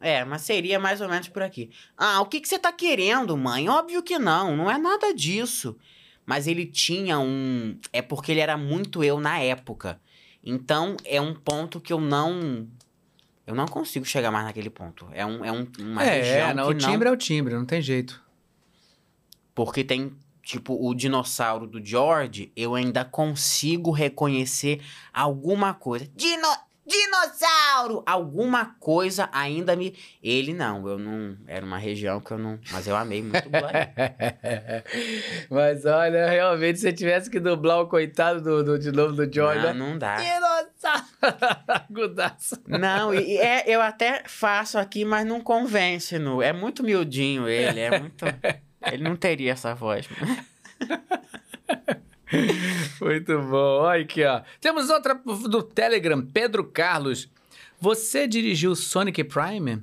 É, mas seria mais ou menos por aqui. Ah, o que que você tá querendo, mãe? Óbvio que não, não é nada disso. Mas ele tinha um. É porque ele era muito eu na época. Então é um ponto que eu não. Eu não consigo chegar mais naquele ponto. É, um, é um, uma é, região não, que o não. timbre é o timbre, não tem jeito. Porque tem, tipo, o dinossauro do George, eu ainda consigo reconhecer alguma coisa. Dino... Dinossauro! Alguma coisa ainda me. Ele não, eu não. Era uma região que eu não. Mas eu amei muito dublar. (laughs) Mas olha, realmente, se você tivesse que dublar o coitado do, do- de novo do Jordan. Não, não dá. Dinossauro! (laughs) Não, e, e é, eu até faço aqui, mas não convence. No, é muito miudinho ele, é muito. Ele não teria essa voz. (laughs) Muito bom. Olha aqui, ó. Temos outra do Telegram, Pedro Carlos. Você dirigiu Sonic Prime?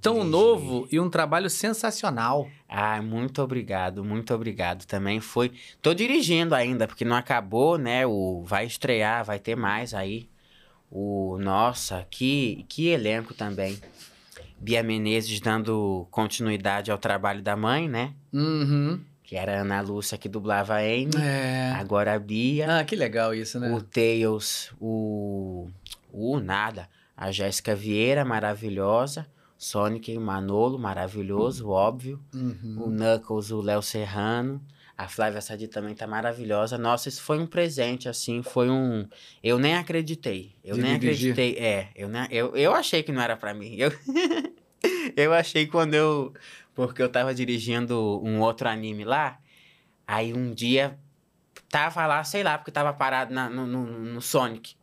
Tão Dirigi. novo e um trabalho sensacional. Ah, muito obrigado, muito obrigado. Também foi. Tô dirigindo ainda, porque não acabou, né? O vai estrear, vai ter mais aí. O nossa, que que elenco também. Bia Menezes dando continuidade ao trabalho da mãe, né? Uhum. Que era a Ana Lúcia que dublava a Amy. É. Agora a Bia. Ah, que legal isso, né? O Tails, o. O nada. A Jéssica Vieira, maravilhosa. Sonic e Manolo, maravilhoso, óbvio. Uhum. O Knuckles, o Léo Serrano. A Flávia Sadi também tá maravilhosa. Nossa, isso foi um presente, assim, foi um... Eu nem acreditei. Eu De nem dirigir. acreditei. É, eu, nem... eu, eu achei que não era pra mim. Eu... (laughs) eu achei quando eu... porque eu tava dirigindo um outro anime lá. Aí um dia tava lá, sei lá, porque tava parado na- no, no, no Sonic.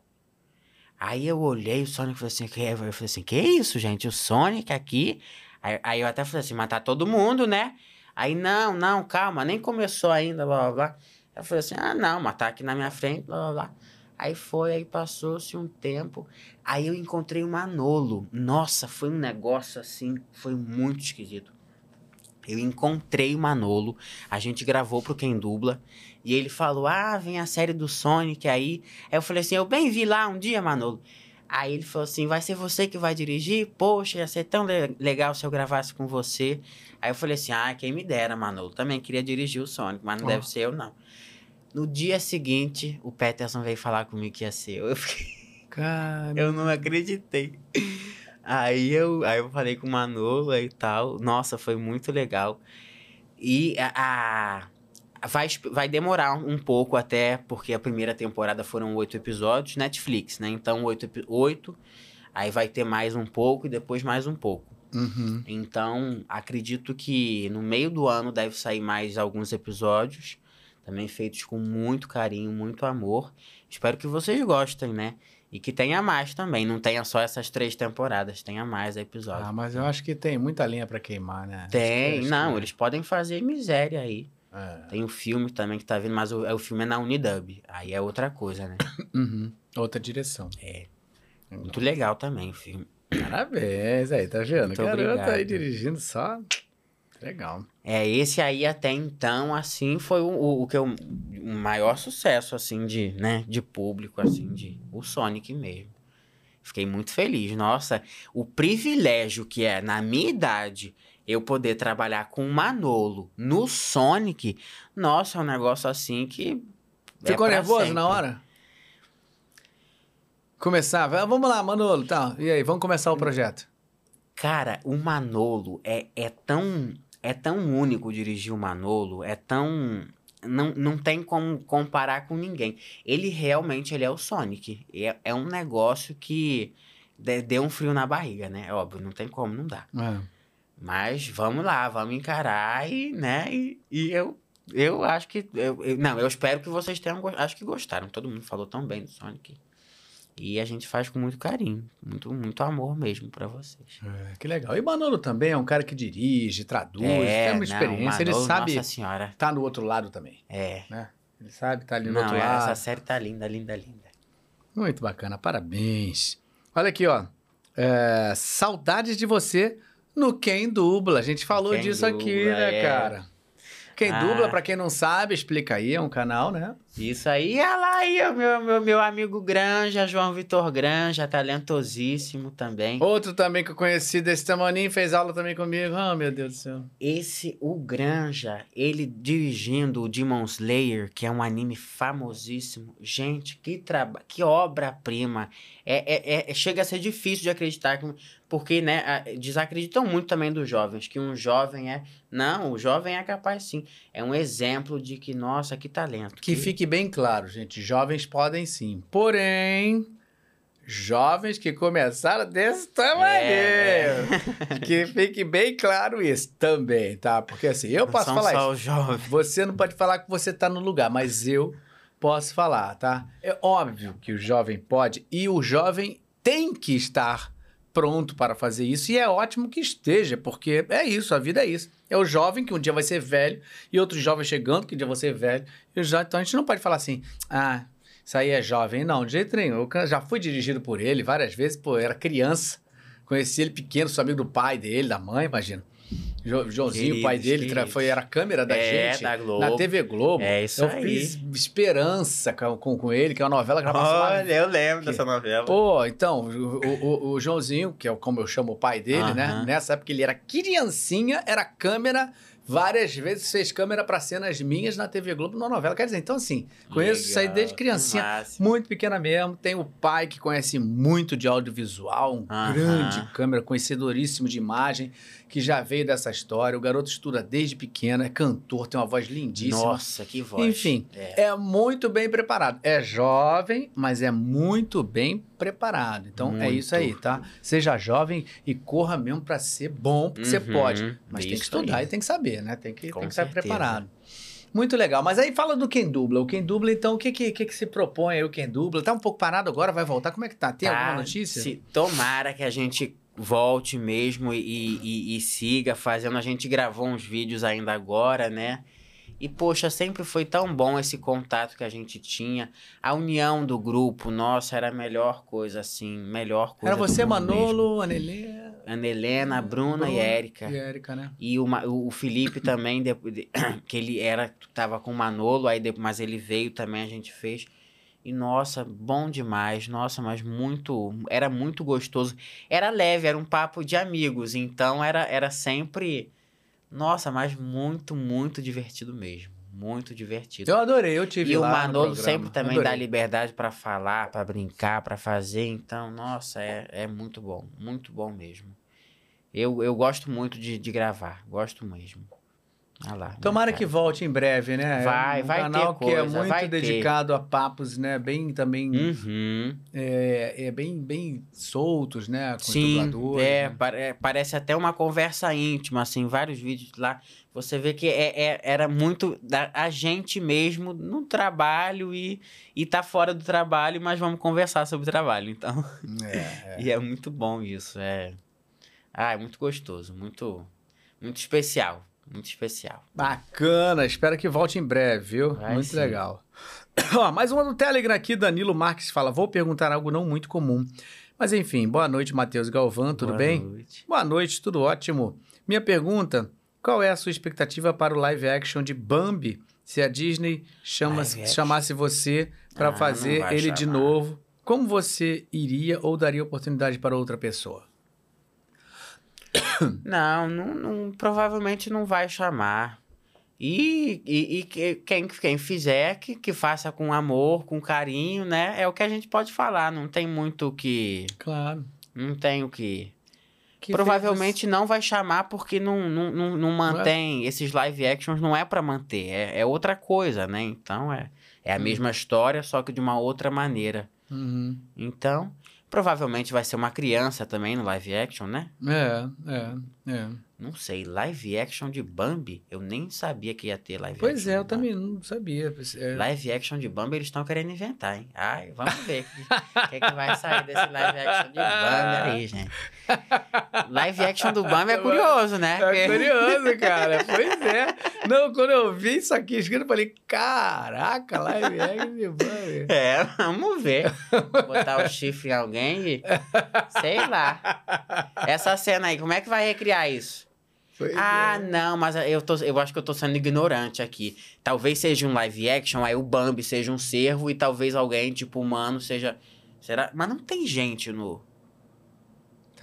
Aí eu olhei o Sonic e falei assim, que, eu falei assim, que isso, gente? O Sonic aqui? Aí, aí eu até falei assim, mas tá todo mundo, né? Aí, não, não, calma, nem começou ainda, blá, blá, blá. Eu falei assim, ah, não, mas tá aqui na minha frente, blá, blá, blá. Aí foi, aí passou-se um tempo. Aí eu encontrei o Manolo. Nossa, foi um negócio assim, foi muito esquisito. Eu encontrei o Manolo, a gente gravou pro Quem Dubla, e ele falou: Ah, vem a série do Sonic aí. Aí eu falei assim: Eu bem vi lá um dia, Manolo. Aí ele falou assim: Vai ser você que vai dirigir? Poxa, ia ser tão le- legal se eu gravasse com você. Aí eu falei assim: Ah, quem me dera, Manolo. Também queria dirigir o Sonic, mas não Ó. deve ser eu, não. No dia seguinte, o Peterson veio falar comigo que ia ser eu. Eu fiquei. Cara. Eu não acreditei. Aí eu, aí eu falei com o Manolo e tal. Nossa, foi muito legal. E a, a- vai, vai demorar um pouco até, porque a primeira temporada foram oito episódios, Netflix, né? Então, oito, oito, aí vai ter mais um pouco e depois mais um pouco. Uhum. Então, acredito que no meio do ano deve sair mais alguns episódios, também feitos com muito carinho, muito amor. Espero que vocês gostem, né? E que tenha mais também, não tenha só essas três temporadas, tenha mais episódios. Ah, mas eu acho que tem muita linha pra queimar, né? Tem, Acho que- não, eles podem fazer miséria aí. É. Tem o filme também que tá vindo, mas o, é- o filme é na Unidub. Aí é outra coisa, né? (coughs) Uhum. Outra direção. É. Muito legal também o filme. Parabéns aí, tá vendo? Muito Garoto aí dirigindo só. Legal. É, esse aí até então, assim, foi o, o, o que eu, o maior sucesso, assim, de, né, de público, assim, de o Sonic mesmo. Fiquei muito feliz. Nossa, o privilégio que é, na minha idade, eu poder trabalhar com o Manolo no Sonic, nossa, é um negócio assim que. é Ficou pra nervoso sempre. na hora? Começava. Ah, Vamos lá, Manolo. Tá. E aí, vamos começar o projeto. Cara, o Manolo é, é tão é tão único dirigir o Manolo, é tão não, não tem como comparar com ninguém. Ele realmente ele é o Sonic. É, é um negócio que de- deu um frio na barriga, né? É óbvio, não tem como, não dá. É. Mas vamos lá, vamos encarar e, né? E, e eu eu acho que eu, eu- não, eu espero que vocês tenham acho que gostaram. Todo mundo falou tão bem do Sonic. E a gente faz com muito carinho, muito muito amor mesmo pra vocês. É, que legal. E Manolo também é um cara que dirige, traduz, É, tem uma não, experiência. ele Manolo, sabe Nossa senhora. tá no outro lado também, É. né? Ele sabe tá ali no Não, outro é, lado. essa série tá linda, linda, linda. Muito bacana, parabéns. Olha aqui, ó. É, saudades de você no Quem Dubla. A gente falou Quem disso aqui, Dubla, né, é. cara? Quem Ah. Dubla, pra quem não sabe, explica aí, é um canal, né? Isso aí, olha lá aí, o meu, meu, meu amigo Granja, João Vitor Granja, talentosíssimo também. Outro também que eu conheci desse tamaninho fez aula também comigo. Oh, meu Deus do céu. Esse, o Granja, ele dirigindo o Demon Slayer, que é um anime famosíssimo. Gente, que trabalho, que obra-prima. É, é, é- chega a ser difícil de acreditar, que- porque, né, desacreditam muito também dos jovens, que um jovem é... Não, o jovem é capaz sim. É um exemplo de que, nossa, que talento. Que fique bem claro, gente. Jovens podem sim. Porém, jovens que começaram desse tamanho. É, Que fique bem claro isso também, tá? Porque assim, eu Não posso são falar só isso. os jovens. Você não pode falar que você tá no lugar, mas eu posso falar, tá? É óbvio que o jovem pode e o jovem tem que estar pronto para fazer isso e é ótimo que esteja, porque é isso, a vida é isso. É o jovem que um dia vai ser velho e outro jovem chegando que um dia vai ser velho. E jo- Então a gente não pode falar assim, ah, isso aí é jovem. Não, de jeito nenhum. Eu já fui dirigido por ele várias vezes, pô, eu era criança. Conheci ele pequeno, sou amigo do pai dele, da mãe, imagina. Jo- Joãozinho, o pai Queridos, dele, queridos. foi, era a câmera da É, gente da Globo. na TV Globo. É isso eu aí. fiz Esperança com, com, com ele, que é uma novela que. Olha, eu lembro Que- dessa novela. Pô, então, o, o- o Joãozinho, que é como eu chamo o pai dele, né? Aham. Nessa época ele era criancinha, era câmera, várias vezes fez câmera pra cenas minhas na TV Globo, numa novela. Quer dizer, então assim, conheço isso aí desde criancinha. Muito pequena mesmo. Tem o pai que conhece muito de audiovisual, um Aham. grande câmera, conhecedoríssimo de imagem, que já veio dessa história. O garoto estuda desde pequeno, é cantor, tem uma voz lindíssima. Nossa, que voz. Enfim, É. é muito bem preparado. É jovem, mas é muito bem preparado. Então é Muito. isso aí, tá? Seja jovem e corra mesmo pra ser bom, porque você Uhum, pode. Mas tem que estudar aí. e tem que saber, né? Tem que, Com tem que estar certeza. preparado. Muito legal. Mas aí fala do Quem Dubla. O Quem Dubla, então, o que, que, que, que se propõe aí o Quem Dubla? Tá um pouco parado agora, vai voltar? Como é que tá? Tem Tá, alguma notícia? se- tomara que a gente volte mesmo e, e- e siga fazendo. A gente gravou uns vídeos ainda agora, né? E, poxa, sempre foi tão bom esse contato que a gente tinha. A união do grupo, nossa, era a melhor coisa, assim, melhor coisa. Era você. Manolo, Anelê Ana Helena, a Bruna e Bruna Érica. e Érica, né? E o, o Felipe também, depois de- (clears throat) que ele era, tava com o Manolo, aí de- mas ele veio também, a gente fez. E nossa, bom demais, nossa, mas muito, era muito gostoso. Era leve, era um papo de amigos, então era, era sempre, nossa, mas muito, muito divertido mesmo, muito divertido. Eu adorei, eu tive E o lá no Manolo programa. sempre também dá Adorei. liberdade pra falar, pra brincar, pra fazer. Então, nossa, é, é muito bom. Muito bom mesmo. Eu, eu gosto muito de, de gravar. Gosto mesmo. Olha lá. Tomara que volte em breve, né? Vai, um vai ter canal que é muito vai ter. dedicado a papos, né? Bem também Uhum. é, é bem, bem soltos, né? Com Sim, é, né? pare- parece até uma conversa íntima, assim, vários vídeos lá. Você vê que é, é- era muito da, a gente mesmo no trabalho e, e tá fora do trabalho, mas vamos conversar sobre o trabalho. Então, É, (laughs) é. E é muito bom isso, é. Ah, é muito gostoso, muito, muito especial, muito especial. Bacana, espero que volte em breve, viu? Vai muito sim. legal. (coughs) Ó, mais uma do Telegram aqui, Danilo Marques fala: vou perguntar algo não muito comum. Mas enfim, boa noite, Matheus Galvão, tudo Boa bem? noite. Boa noite, tudo ótimo. Minha pergunta: qual é a sua expectativa para o live action de Bambi se a Disney chama- chamasse você para Ah, fazer ele de chamar. novo? Como você iria ou daria oportunidade para outra pessoa? (coughs) Não, não, não- provavelmente não vai chamar. E, e, e que- quem, quem fizer, que, que faça com amor, com carinho, né? É o que a gente pode falar, não tem muito o que. Claro. Não tem o que. Que Provavelmente não vai chamar porque não, não, não, não mantém. Esses live actions não é pra manter, é, é outra coisa, né? Então é, é a Hum. mesma história, só que de uma outra maneira. fez- Uhum. Então, provavelmente vai ser uma criança também no live action, né? É, é, é. Não sei, live action de Bambi? Eu nem sabia que ia ter live Pois action. é, de eu também não sabia. É, Live action de Bambi eles estão querendo inventar, hein? Ai, vamos ver o que, que vai sair desse live action de Bambi aí, (laughs) gente. Live action do Bambi é curioso, né? É curioso, (laughs) cara. Pois é. Não, quando eu vi isso aqui escrito, eu falei, caraca, live action de Bambi. É, vamos ver. Botar o chifre em alguém e. Sei lá. Essa cena aí, como é que vai recriar isso? Pois Ah, é. não, mas eu, tô, eu acho que eu tô sendo ignorante aqui. Talvez seja um live action, aí o Bambi seja um cervo e talvez alguém, tipo, humano, seja. Será? Mas não tem gente no.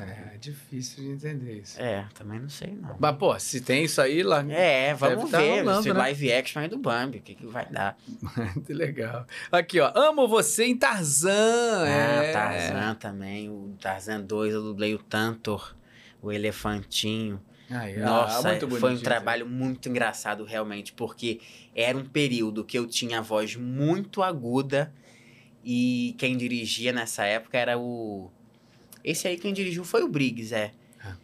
É difícil de entender isso. É, também não sei, não. Mas, pô, se tem isso aí lá, É, vamos tá ver rolando, né? live action aí do Bambi, o que, que vai dar. (laughs) muito legal. Aqui, ó. Amo você em Tarzan. Ah, é. Tarzan também, o Tarzan 2, eu dublei o Tantor, o Elefantinho. Aí, ah, Nossa, muito foi um trabalho muito engraçado, realmente, porque era um período que eu tinha a voz muito aguda e quem dirigia nessa época era o. Esse aí quem dirigiu foi o Briggs, é. Ah.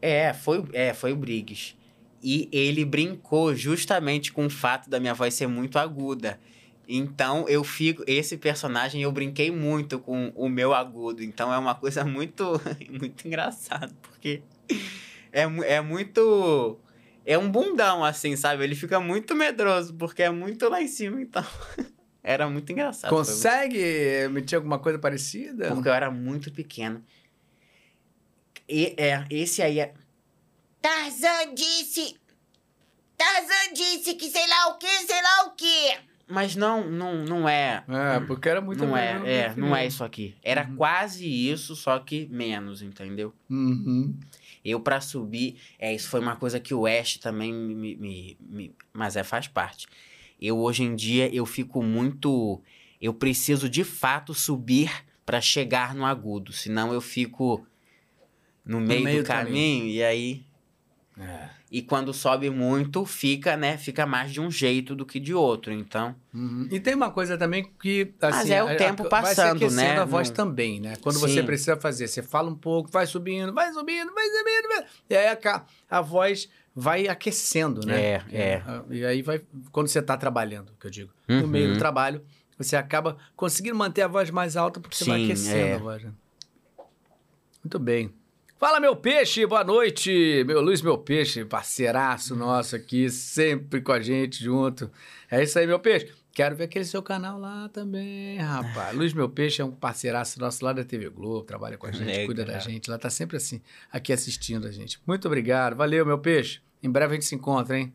É, foi, é, foi o Briggs. E ele brincou justamente com o fato da minha voz ser muito aguda. Então eu fico. Esse personagem eu brinquei muito com o meu agudo. Então é uma coisa muito, (laughs) muito engraçada, porque é, é muito. É um bundão, assim, sabe? Ele fica muito medroso, porque é muito lá em cima, então. (laughs) Era muito engraçado. foi Consegue emitir alguma coisa parecida? Porque eu era muito pequeno. E, é, esse aí é. Tarzan disse. Tarzan disse que sei lá o que, sei lá o que. Mas não, não, não é. É, porque era muito não é, é, não é isso aqui. Era Uhum. quase isso, só que menos, entendeu? Uhum. Eu, pra subir, é, isso foi uma coisa que o Ash também me- me- me- Mas é, faz parte. Eu, hoje em dia, eu fico muito. Eu preciso de fato subir pra chegar no agudo, senão eu fico no meio, meio do do caminho. caminho, e aí. É. E quando sobe muito, fica, né? Fica mais de um jeito do que de outro. Então, Uhum. E tem uma coisa também que. Assim, é o a- a- tempo vai se passando, né? a voz Não- também, né? Quando você Sim. precisa fazer, você fala um pouco, vai subindo, vai subindo, vai subindo. vai- E aí a, a voz vai aquecendo, né? É, é. E aí vai. Quando você está trabalhando, que eu digo, no Uhum. meio do trabalho, você acaba conseguindo manter a voz mais alta porque você vai Sim, aquecendo é. a voz. né? Muito bem. Fala, meu peixe, boa noite. Meu Luiz, meu peixe, parceiraço nosso aqui, sempre com a gente junto. É isso aí, meu peixe. Quero ver aquele seu canal lá também, rapaz. Luiz, meu peixe, é um parceiraço nosso lá da TV Globo, trabalha com a gente, Legal. cuida da gente. Lá tá sempre assim, aqui assistindo a gente. Muito obrigado. Valeu, meu peixe. Em breve a gente se encontra, hein?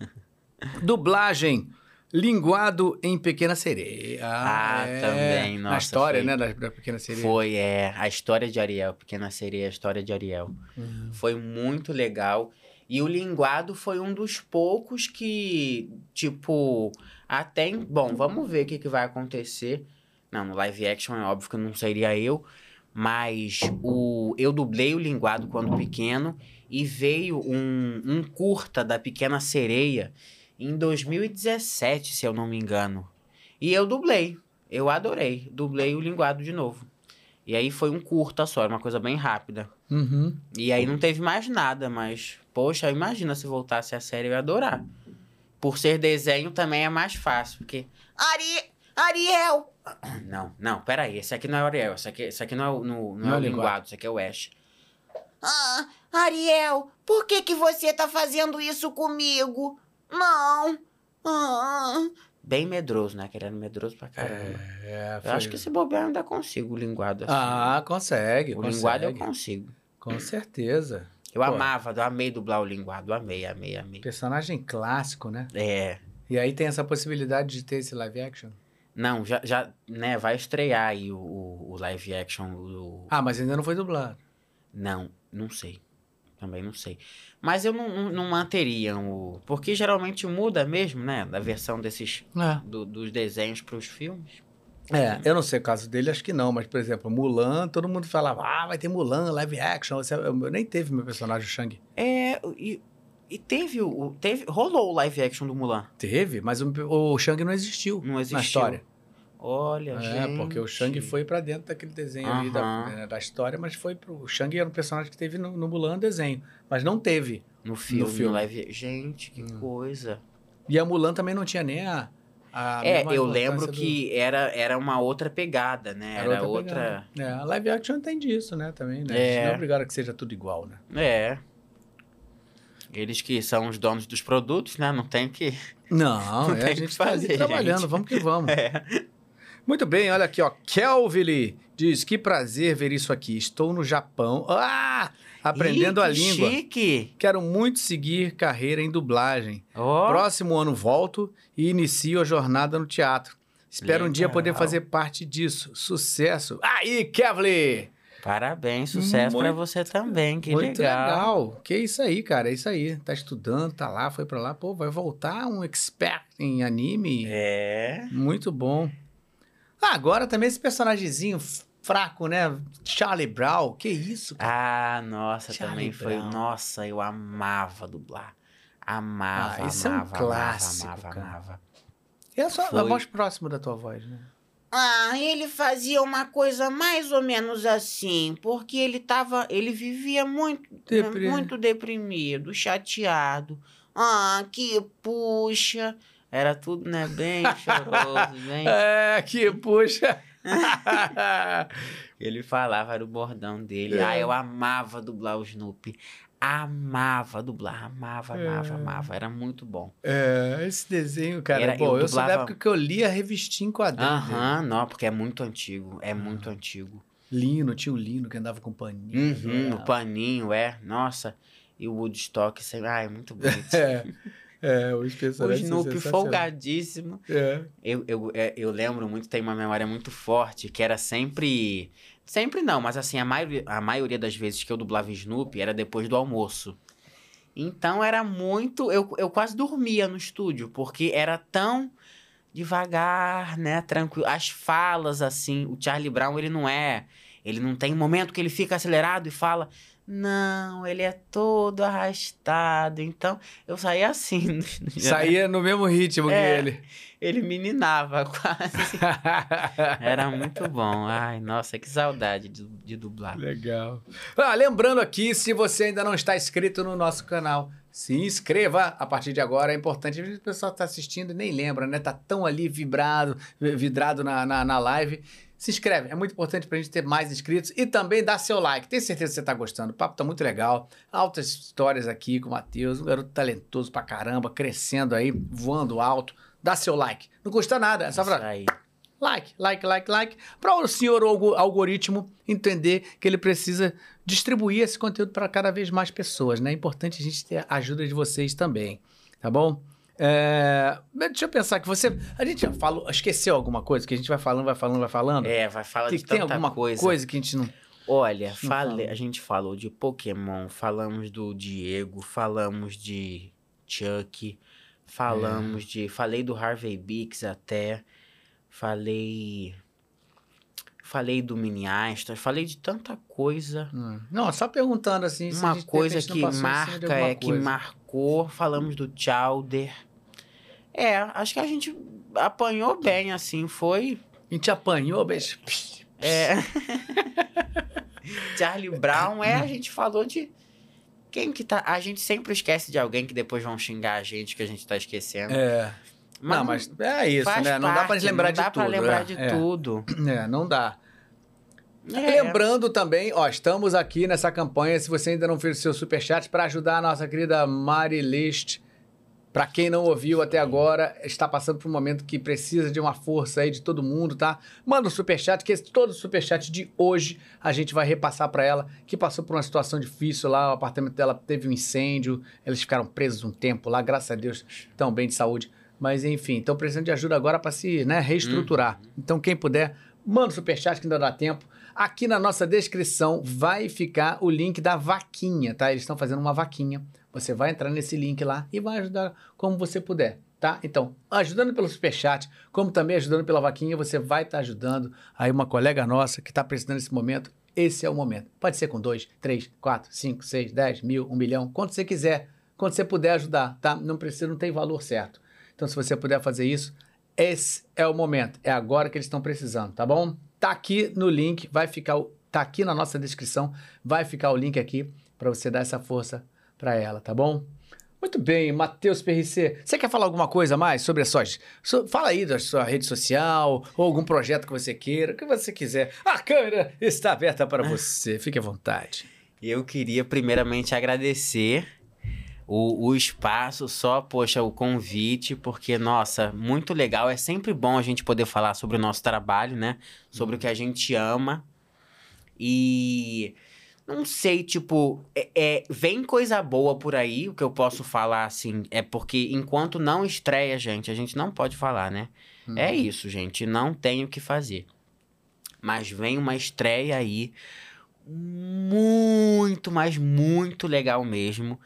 (laughs) Dublagem. Linguado em Pequena Sereia. Ah, também, A nossa, história, foi- né, da, da Pequena Sereia. Foi, é, a história de Ariel, Pequena Sereia, a história de Ariel. Uhum. Foi muito legal. E o linguado foi um dos poucos que, tipo, até. em- Bom, vamos ver o que, que vai acontecer. Não, no live action é óbvio que não seria eu, mas o, eu dublei o linguado quando pequeno e veio um, um curta da Pequena Sereia em 2017, se eu não me engano. E eu dublei. Eu adorei. Dublei o linguado de novo. E aí foi um curta só, era uma coisa bem rápida. Uhum. E aí não teve mais nada, mas, poxa, imagina se voltasse a série, eu ia adorar. Por ser desenho também é mais fácil, porque. Ari... Ariel! (coughs) Não, não, peraí, esse aqui não é o Ariel, esse aqui, esse aqui não é o, no- não Não é é o linguado. esse aqui é o Ash. Ah, Ariel, por que que você tá fazendo isso comigo? Não. Ah. Bem medroso, né? Querendo medroso pra caramba. É, eu foi- acho que se bobear eu ainda consigo o linguado assim. Ah, consegue, o consegue. linguado eu consigo. Com certeza. Eu Pô. amava, eu amei dublar o linguado, amei, amei, amei. Personagem clássico, né? É, E aí tem essa possibilidade de ter esse live action? Não, já, já né, vai estrear aí o, o, o live action. O... Ah, mas ainda não foi dublado. Não, não sei. Também não sei. Mas eu não, não, não manteria o. Porque geralmente muda mesmo, né? Da versão desses. do- dos desenhos para os filmes. É, eu não sei o caso dele, acho que não, mas, por exemplo, Mulan, todo mundo falava, ah, vai ter Mulan, live action. Você- Eu nem teve meu personagem, o Shang. É, e, e teve o. o- Teve, rolou o live action do Mulan. Teve, mas o, o Shang não existiu, Não existiu. na história. Olha, É, gente. porque o Shang foi pra dentro daquele desenho ali da, né, da história, mas foi pro. O Shang era um personagem que teve no, no Mulan desenho, mas não teve. No filme, no, filme. live. Gente, que Hum. coisa. E a Mulan também não tinha nem a. a é, eu lembro do- que era, era uma outra pegada, né? Era, outra. pegada. É, a live action tem disso, né? Também, né? É. Não é obrigado a que seja tudo igual, né? É. Eles que são os donos dos produtos, né? Não tem que. Não, (laughs) Não é, tem a gente que tá fazer, trabalhando, gente. vamos que vamos. (laughs) É. Muito bem, olha aqui, ó. Kelvin diz: que prazer ver isso aqui. Estou no Japão. Ah! Aprendendo Ih, a língua. Chique! Quero muito seguir carreira em dublagem. Ó, Próximo ano volto e inicio a jornada no teatro. Espero um dia Legal. poder fazer parte disso. Sucesso. Aí, Kevly! parabéns, sucesso Muito- você também, que Muito legal. legal. Que isso aí, cara. É isso aí. Tá estudando, tá lá, foi pra lá. Pô, vai voltar um expert em anime. É. Muito bom. Ah, agora também esse personagemzinho fraco, né? Charlie Brown. Que isso, cara. Ah, nossa, Charlie também foi. Brown. Nossa, eu amava dublar. Amava, Ah, esse é um amava, clássico, amava, cara. amava. É a, sua, a foi. voz próxima da tua voz, né? Ah, ele fazia uma coisa mais ou menos assim, porque ele tava, ele vivia muito, muito deprimido, chateado. Ah, que puxa. Era tudo, né, bem (laughs) choroso, bem... É, que puxa. (laughs) Ele falava, era o bordão dele. É. Ah, eu amava dublar o Snoopy. Amava dublar, amava, amava, É. amava. Era muito bom. É, esse desenho, cara. Era- bom, eu eu, sou da época que eu lia a revistinha em quadrinhos. Aham, não, porque é muito antigo. É muito antigo. Lino, tinha o Lino que andava com paninho. Uhum, É. o paninho, é. Nossa. E o Woodstock, sempre... ai, muito (laughs) bonito. É, é, o personagens são Snoopy folgadíssimo. É. Eu, eu, é, eu lembro muito, tem uma memória muito forte, que era sempre. Sempre não, mas assim, a maioria, a maioria das vezes que eu dublava Snoopy era depois do almoço. Então era muito. Eu, eu quase dormia no estúdio, porque era tão devagar, né? Tranquilo. As falas, assim, o Charlie Brown, ele não é. Ele não tem momento que ele fica acelerado e fala. Não, ele é todo arrastado. Então, eu saía assim. (laughs) Saía no mesmo ritmo É. que ele. Ele meninava (laughs) quase. (laughs) Era muito bom. Ai, nossa, que saudade de, de dublar. Legal. Ah, lembrando aqui, se você ainda não está inscrito no nosso canal, se inscreva a partir de agora. É importante. O pessoal está assistindo e nem lembra, né? Tá tão ali vibrado, vidrado na, na, na live. Se inscreve, é muito importante pra gente ter mais inscritos e também dá seu like. Tenho certeza que você tá gostando. O papo tá muito legal. Altas histórias aqui com o Matheus, um garoto talentoso pra caramba, crescendo aí, voando alto. Dá seu like. Não custa nada, é só pra aí. like, like, like, like, para o senhor algo- algoritmo entender que ele precisa distribuir esse conteúdo para cada vez mais pessoas, né? É importante a gente ter a ajuda de vocês também, tá bom? É, deixa eu pensar que você. A gente já falou, esqueceu alguma coisa que a gente vai falando, vai falando, vai falando? É, vai falar tem, de tem alguma coisa. que a gente não. Olha, Não fala. a gente falou de Pokémon, falamos do Diego, falamos de Chuck, falamos É. de. Falei do Harvey Bix até. Falei. Falei do Mini falei de tanta coisa. Hum, Não, só perguntando assim. Uma coisa que marca é que coisa. marcou. Falamos do Chowder. É, acho que a gente apanhou bem, assim, foi. A gente apanhou, beijo. É. (laughs) Charlie Brown, é, a gente falou de. Quem que tá. A gente sempre esquece de alguém que depois vão xingar a gente, que a gente tá esquecendo. É. não, mas é isso, né? Não dá pra parte, lembrar não de dá tudo. pra lembrar é, de é. tudo. (clears throat) É, não dá. É. Lembrando também, ó, estamos aqui nessa campanha, se você ainda não fez o seu superchat, para ajudar a nossa querida Mari List. Para quem não ouviu até agora, está passando por um momento que precisa de uma força aí de todo mundo, tá? Manda um superchat, que esse, todo superchat de hoje a gente vai repassar para ela, que passou por uma situação difícil lá, o apartamento dela teve um incêndio, eles ficaram presos um tempo lá, graças a Deus, estão bem de saúde. Mas enfim, estão precisando de ajuda agora para se né, reestruturar. Então, quem puder, manda o superchat que ainda dá tempo. Aqui na nossa descrição vai ficar o link da vaquinha, tá? Eles estão fazendo uma vaquinha. Você vai entrar nesse link lá e vai ajudar como você puder, tá? Então, ajudando pelo superchat, como também ajudando pela vaquinha, você vai estar ajudando aí uma colega nossa que está precisando nesse momento. Esse é o momento. Pode ser com 2, 3, 4, 5, 6, 10 mil, 1 milhão, quanto você quiser, quanto você puder ajudar, tá? Não precisa, não tem valor certo. Então, se você puder fazer isso, esse é o momento. É agora que eles estão precisando, tá bom? Tá aqui no link, vai ficar, tá aqui na nossa descrição, vai ficar o link aqui para você dar essa força para ela, tá bom? Muito bem, Matheus PRC. Você quer falar alguma coisa a mais sobre as suas. fala aí da sua rede social, ou algum projeto que você queira, o que você quiser. A câmera está aberta para você, fique à vontade. Eu queria primeiramente agradecer o, o espaço, só, poxa, o convite, porque, nossa, muito legal. É sempre bom a gente poder falar sobre o nosso trabalho, né? Sobre o que a gente ama. E não sei, tipo, é, é- vem coisa boa por aí, o que eu posso falar, assim, é porque enquanto não estreia, gente, a gente não pode falar, né? É isso, gente, não tem o que fazer. Mas vem uma estreia aí muito, mas muito legal mesmo.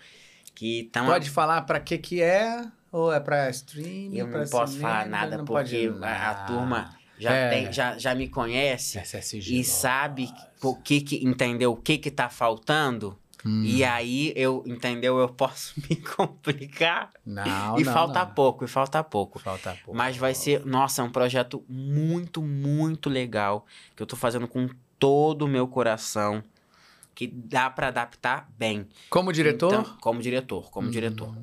Que tá uma- Pode falar para que que é? Ou é para streaming? Eu não posso cinema? falar nada Não porque pode- a, a turma já, É. tem, já, já me conhece é e sigilosa. sabe o que que entendeu o que que tá faltando. Hum. E aí eu entendeu eu posso (laughs) me complicar Não, e não, falta não. pouco e falta pouco. Falta pouco. Mas vai ser, nossa, é um projeto muito, muito legal que eu tô fazendo com todo o meu coração, que dá pra adaptar bem. Como diretor? Então, como diretor, como Uhum. diretor.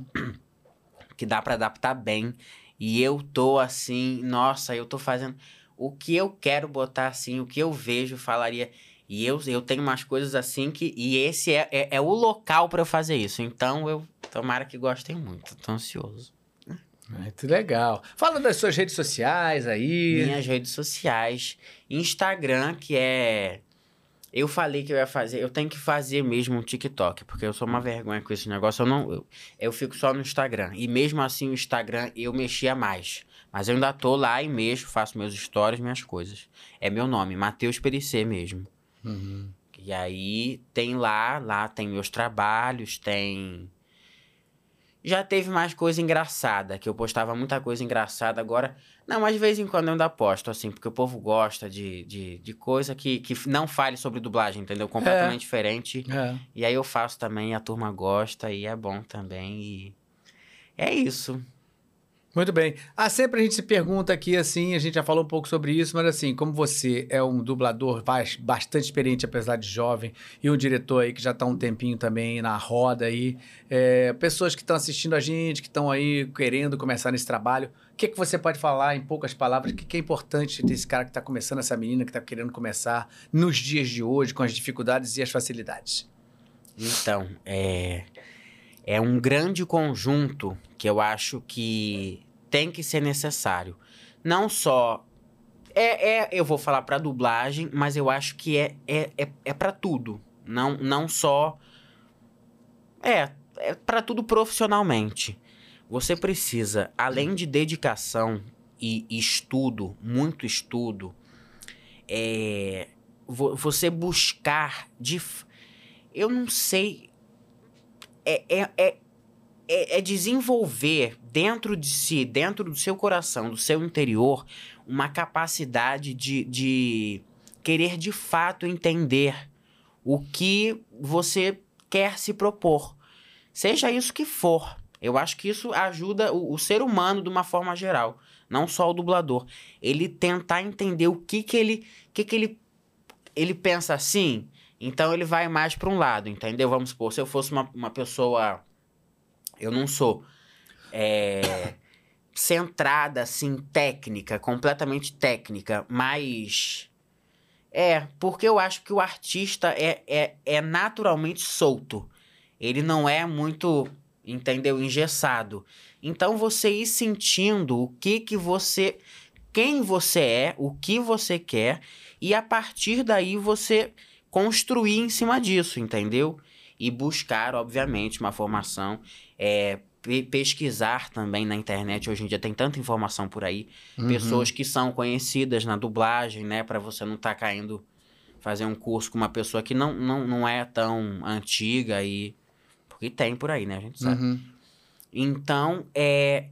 Que dá pra adaptar bem. E eu tô assim, nossa, eu tô fazendo o que eu quero botar assim, o que eu vejo, falaria. E eu, eu tenho umas coisas assim que. E esse é, é, é o local pra eu fazer isso. Então eu. Tomara que gostem muito. Tô ansioso. Muito legal. Fala das suas redes sociais aí. Minhas redes sociais. Instagram, que é. Eu falei que eu ia fazer. Eu tenho que fazer mesmo um TikTok, porque eu sou uma vergonha com esse negócio. Eu não. Eu, eu fico só no Instagram. E mesmo assim, o Instagram eu mexia mais. Mas eu ainda tô lá e mexo, faço meus stories, minhas coisas. É meu nome, Matheus Perissé mesmo. Uhum. E aí tem lá, lá tem meus trabalhos, tem. Já teve mais coisa engraçada, que eu postava muita coisa engraçada agora. Não, mas de vez em quando eu ainda posto, assim, porque o povo gosta de, de, de coisa que, que não fale sobre dublagem, entendeu? Completamente diferente. É. E aí eu faço também, a turma gosta e é bom também. E é isso. Muito bem. Ah, sempre a gente se pergunta aqui, assim, a gente já falou um pouco sobre isso, mas assim, como você é um dublador bas- bastante experiente, apesar de jovem, e um diretor aí que já está um tempinho também na roda aí, é, pessoas que estão assistindo a gente, que estão aí querendo começar nesse trabalho, o que, que você pode falar em poucas palavras? O que, que é importante desse cara que está começando, essa menina que está querendo começar nos dias de hoje, com as dificuldades e as facilidades? Então, é, é um grande conjunto que eu acho que tem que ser necessário. Não só. É, é eu vou falar pra dublagem, mas eu acho que é, é, é, é para tudo. Não, não só. É, é para tudo profissionalmente. Você precisa, além de dedicação e estudo, muito estudo, é, vo- você buscar de. Eu não sei. É, é, é, é, é desenvolver dentro de si, dentro do seu coração, do seu interior, uma capacidade de, de querer de fato entender o que você quer se propor. Seja isso que for. Eu acho que isso ajuda o, o ser humano de uma forma geral, não só o dublador. Ele tentar entender o que que ele, que que ele, ele pensa assim, então ele vai mais para um lado, entendeu? Vamos supor, se eu fosse uma, uma pessoa, eu não sou é, centrada assim técnica, completamente técnica, mas é porque eu acho que o artista é, é, é naturalmente solto. Ele não é muito, entendeu, engessado. Então você ir sentindo o que que você, quem você é, o que você quer e a partir daí você construir em cima disso, entendeu? E buscar, obviamente, uma formação, é, pe- pesquisar também na internet. Hoje em dia tem tanta informação por aí. Uhum. Pessoas que são conhecidas na dublagem, né? Pra você não estar caindo, fazer um curso com uma pessoa que não, não, não é tão antiga e. Porque tem por aí, né? A gente sabe. Uhum. Então, é,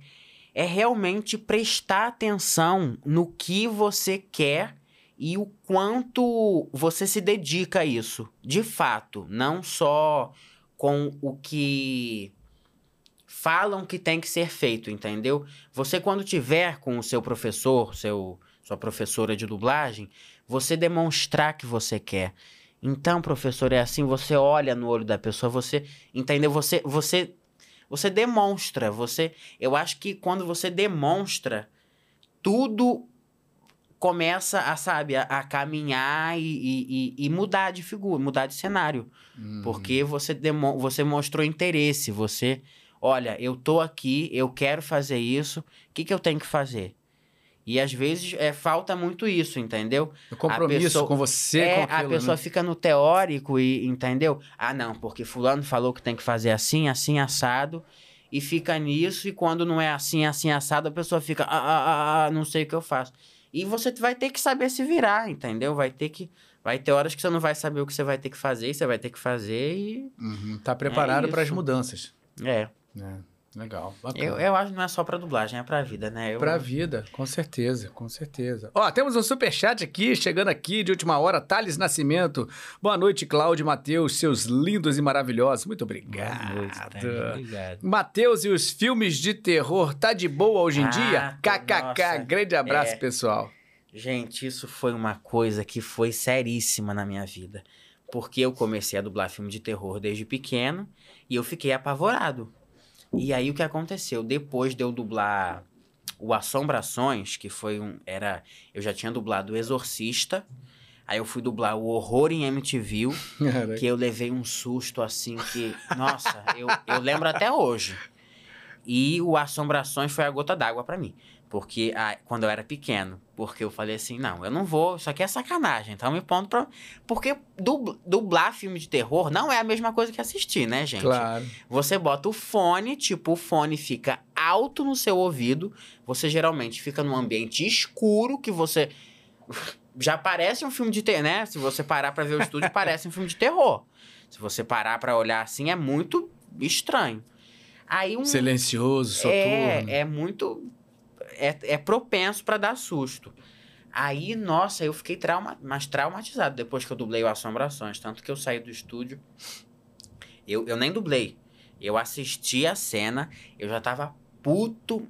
é realmente prestar atenção no que você quer e o quanto você se dedica a isso, de fato, não só com o que falam que tem que ser feito, entendeu? Você quando tiver com o seu professor, seu sua professora de dublagem, você demonstrar que você quer. Então, professor, é assim, você olha no olho da pessoa, você, entendeu? Você você você demonstra, você, eu acho que quando você demonstra, tudo começa a, sabe, a, a caminhar e, e, e- e mudar de figura, mudar de cenário. Uhum. Porque você, demo, você mostrou interesse, você, olha, eu tô aqui, eu quero fazer isso, o que, que eu tenho que fazer? E às vezes é, falta muito isso, entendeu? O compromisso pessoa- com você, é, com aquilo, a pessoa né? fica no teórico e entendeu? Ah, não, porque fulano falou que tem que fazer assim, assim, assado, e fica nisso, e quando não é assim, assim, assado, a pessoa fica, ah, ah, ah, ah, não sei o que eu faço. E você vai ter que saber se virar, entendeu? Vai ter que. Vai ter horas que você não vai saber o que você vai ter que fazer, você vai ter que fazer e. Uhum. Tá preparado para as mudanças. É. É, legal. bacana. Eu, eu acho que não é só pra dublagem, é pra vida, né? Eu, Pra vida, com certeza, com certeza. Ó, temos um superchat aqui, chegando aqui de última hora, Thales Nascimento. Boa noite, Cláudio e Matheus, seus lindos e maravilhosos. Muito obrigado. Boa noite, tá? Obrigado. Matheus e os filmes de terror, tá de boa hoje em Ah, dia? KKK, nossa, grande abraço, é. pessoal. Gente, isso foi uma coisa que foi seríssima na minha vida. Porque eu comecei a dublar filme de terror desde pequeno e eu fiquei apavorado. E aí o que aconteceu? Depois de eu dublar o Assombrações, que foi um. Era. Eu já tinha dublado o Exorcista. Aí eu fui dublar o Horror em MTV, que eu levei um susto assim que. Nossa, eu, eu lembro até hoje. E o Assombrações foi a gota d'água pra mim. Porque ah, quando eu era pequeno. Porque eu falei assim, não, eu não vou, isso aqui é sacanagem. Então me ponto pra. Porque dub- dublar filme de terror não é a mesma coisa que assistir, né, gente? Claro. Você bota o fone, tipo, o fone fica alto no seu ouvido. Você geralmente fica num ambiente escuro que você. (laughs) Já parece um filme de terror, né? Se você parar pra ver o estúdio, (laughs) parece um filme de terror. Se você parar pra olhar assim, é muito estranho. Aí um. Silencioso, soturno. É, é muito. É, é propenso pra dar susto. Aí, nossa, eu fiquei trauma, mais traumatizado depois que eu dublei o Assombrações. Tanto que eu saí do estúdio. Eu, eu nem dublei. Eu assisti a cena, eu já tava puto.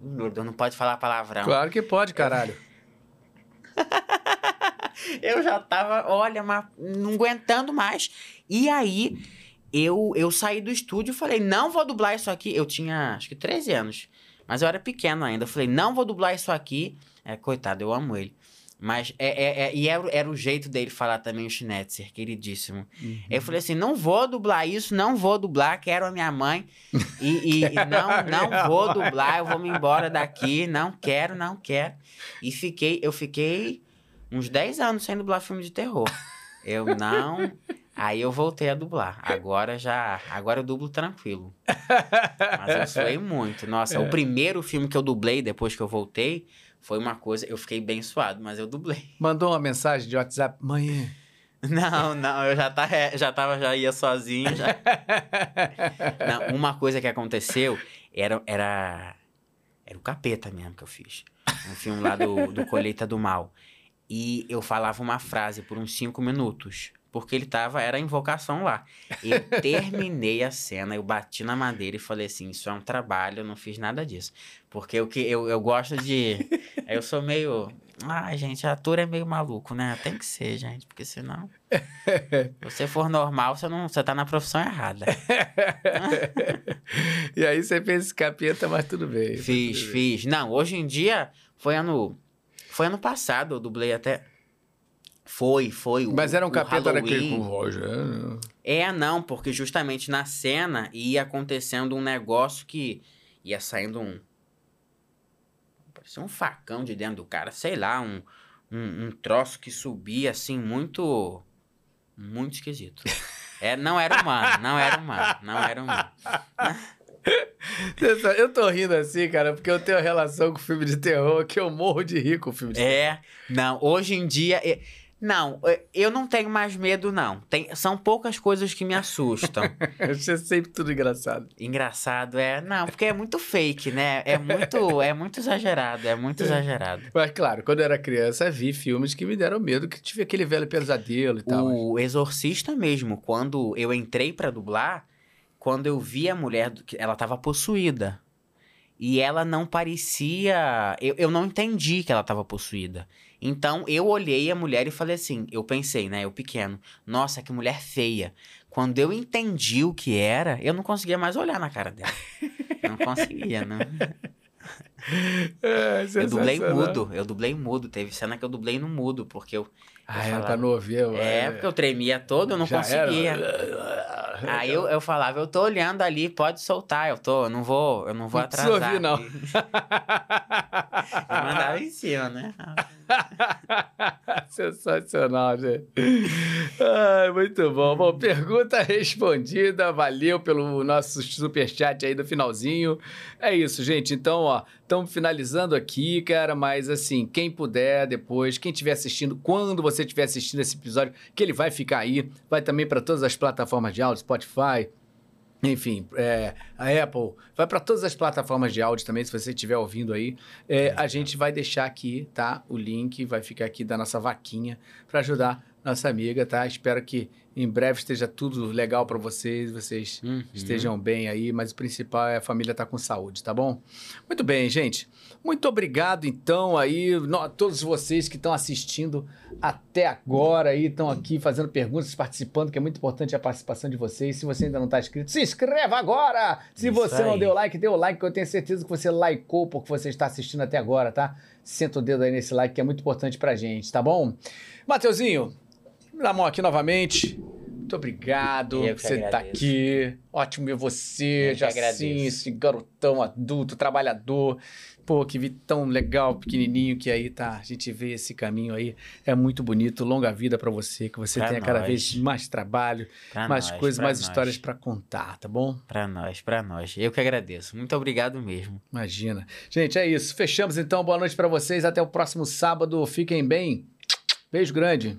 Não pode falar palavrão. Claro que pode, caralho. (laughs) Eu já tava, olha, mas não aguentando mais. E aí, eu, eu saí do estúdio e falei, não vou dublar isso aqui. Eu tinha, acho que 13 anos. Mas eu era pequeno ainda. Eu falei, não vou dublar isso aqui. É, coitado, eu amo ele. Mas, é, é, é- e era, era o jeito dele falar também, o Schnetzer, queridíssimo. Eu falei assim, não vou dublar isso, não vou dublar, quero a minha mãe. E, e- e (laughs) não, não vou dublar, eu vou me embora daqui, não quero, não quero. E fiquei, eu fiquei uns 10 anos sem dublar filme de terror. Eu não... Aí eu voltei a dublar. Agora já... Agora eu dublo tranquilo. Mas eu suei (laughs) muito. Nossa, o primeiro filme que eu dublei depois que eu voltei foi uma coisa... Eu fiquei bem suado, mas eu dublei. (laughs) Mandou uma mensagem de WhatsApp, mãe. Não, não, eu já, tá, já tava, já ia sozinho. Já. (laughs) Não, uma coisa que aconteceu era, era, era o capeta mesmo que eu fiz. Um filme lá do, do Colheita do Mal. E eu falava uma frase por uns cinco minutos. Porque ele tava, era a invocação lá. Eu (laughs) terminei a cena, eu bati na madeira e falei assim: Isso é um trabalho, eu não fiz nada disso. Porque o que eu, eu gosto de. (laughs) Eu sou meio. Ai, gente, ator é meio maluco, né? Tem que ser, gente, porque senão. (laughs) Se você for normal, você, não, você tá na profissão errada. e aí você fez esse capeta, mas tudo bem. Fiz, tudo bem. fiz. Não, hoje em dia, foi ano. Foi ano passado, eu dublei até. Foi, foi. o- Mas era um o capeta daquele com Roger. É, não, porque justamente na cena ia acontecendo um negócio que ia saindo um. Parecia um facão de dentro do cara, sei lá, um, um, um troço que subia assim, muito. Muito esquisito. É, não era humano, não era humano, não era humano. Eu tô rindo assim, cara, porque eu tenho relação com filme de terror que eu morro de rir com filme de É, não, hoje em dia. é- não, é, eu não tenho mais medo, não. Tem, são poucas coisas que me assustam. (laughs) Eu achei sempre tudo engraçado. Engraçado é. Não, porque é muito fake, né? É muito, é muito exagerado, é muito exagerado. Mas claro, quando eu era criança, vi filmes que me deram medo, que tive aquele velho pesadelo e tal. O Exorcista mesmo, quando eu entrei pra dublar, quando eu vi a mulher, ela tava possuída. E ela não parecia. Eu, eu não entendi que ela tava possuída. Então eu olhei a mulher e falei assim: eu pensei, né? Eu pequeno, nossa, que mulher feia. Quando eu entendi o que era, eu não conseguia mais olhar na cara dela. Não conseguia, não. (laughs) É, Eu dublei mudo, eu dublei mudo. Teve cena que eu dublei no mudo, porque eu. Ah, eu pra não ouvir. É, porque eu tremia todo, eu não conseguia. era. (laughs) Aí eu, eu falava, eu tô olhando ali, pode soltar, eu tô, eu não vou, eu não vou Não atrasar. ouvir, não. Eu mandava em cima, né? (laughs) Sensacional, gente. Ai, muito bom. Bom, pergunta respondida. Valeu pelo nosso superchat aí do finalzinho. É isso, gente. Então, ó, estamos finalizando aqui, cara. Mas assim, quem puder depois, quem estiver assistindo, quando você estiver assistindo esse episódio, que ele vai ficar aí, vai também para todas as plataformas de áudio, Spotify, enfim, é, a Apple, vai para todas as plataformas de áudio também, se você estiver ouvindo aí. É, a gente vai deixar aqui, tá? O link vai ficar aqui da nossa vaquinha para ajudar nossa amiga, tá? Espero que em breve esteja tudo legal para vocês, vocês Uhum. estejam bem aí, mas o principal é a família estar com saúde, tá bom? Muito bem, gente. Muito obrigado, então, aí, a todos vocês que estão assistindo até agora aí, estão aqui fazendo perguntas, participando, que é muito importante a participação de vocês. Se você ainda não está inscrito, se inscreva agora! Se Isso você não aí. deu like, dê o like, que eu tenho certeza que você likeou porque você está assistindo até agora, tá? Senta o dedo aí nesse like, que é muito importante pra gente, tá bom? Mateuzinho, na mão aqui novamente. Muito obrigado por você estar agradeço. aqui. Ótimo ver você, assim, esse garotão adulto, trabalhador. Pô, que vi tão legal, pequenininho, que aí tá. A gente vê esse caminho aí. É muito bonito. Longa vida pra você, que você Pra tenha cada nós. vez mais trabalho, Pra mais nós, coisas, mais nós. histórias pra contar, tá bom? Pra nós, pra nós. Eu que agradeço. Muito obrigado mesmo. Imagina. Gente, é isso. Fechamos então. Boa noite pra vocês. Até o próximo sábado. Fiquem bem. Beijo grande.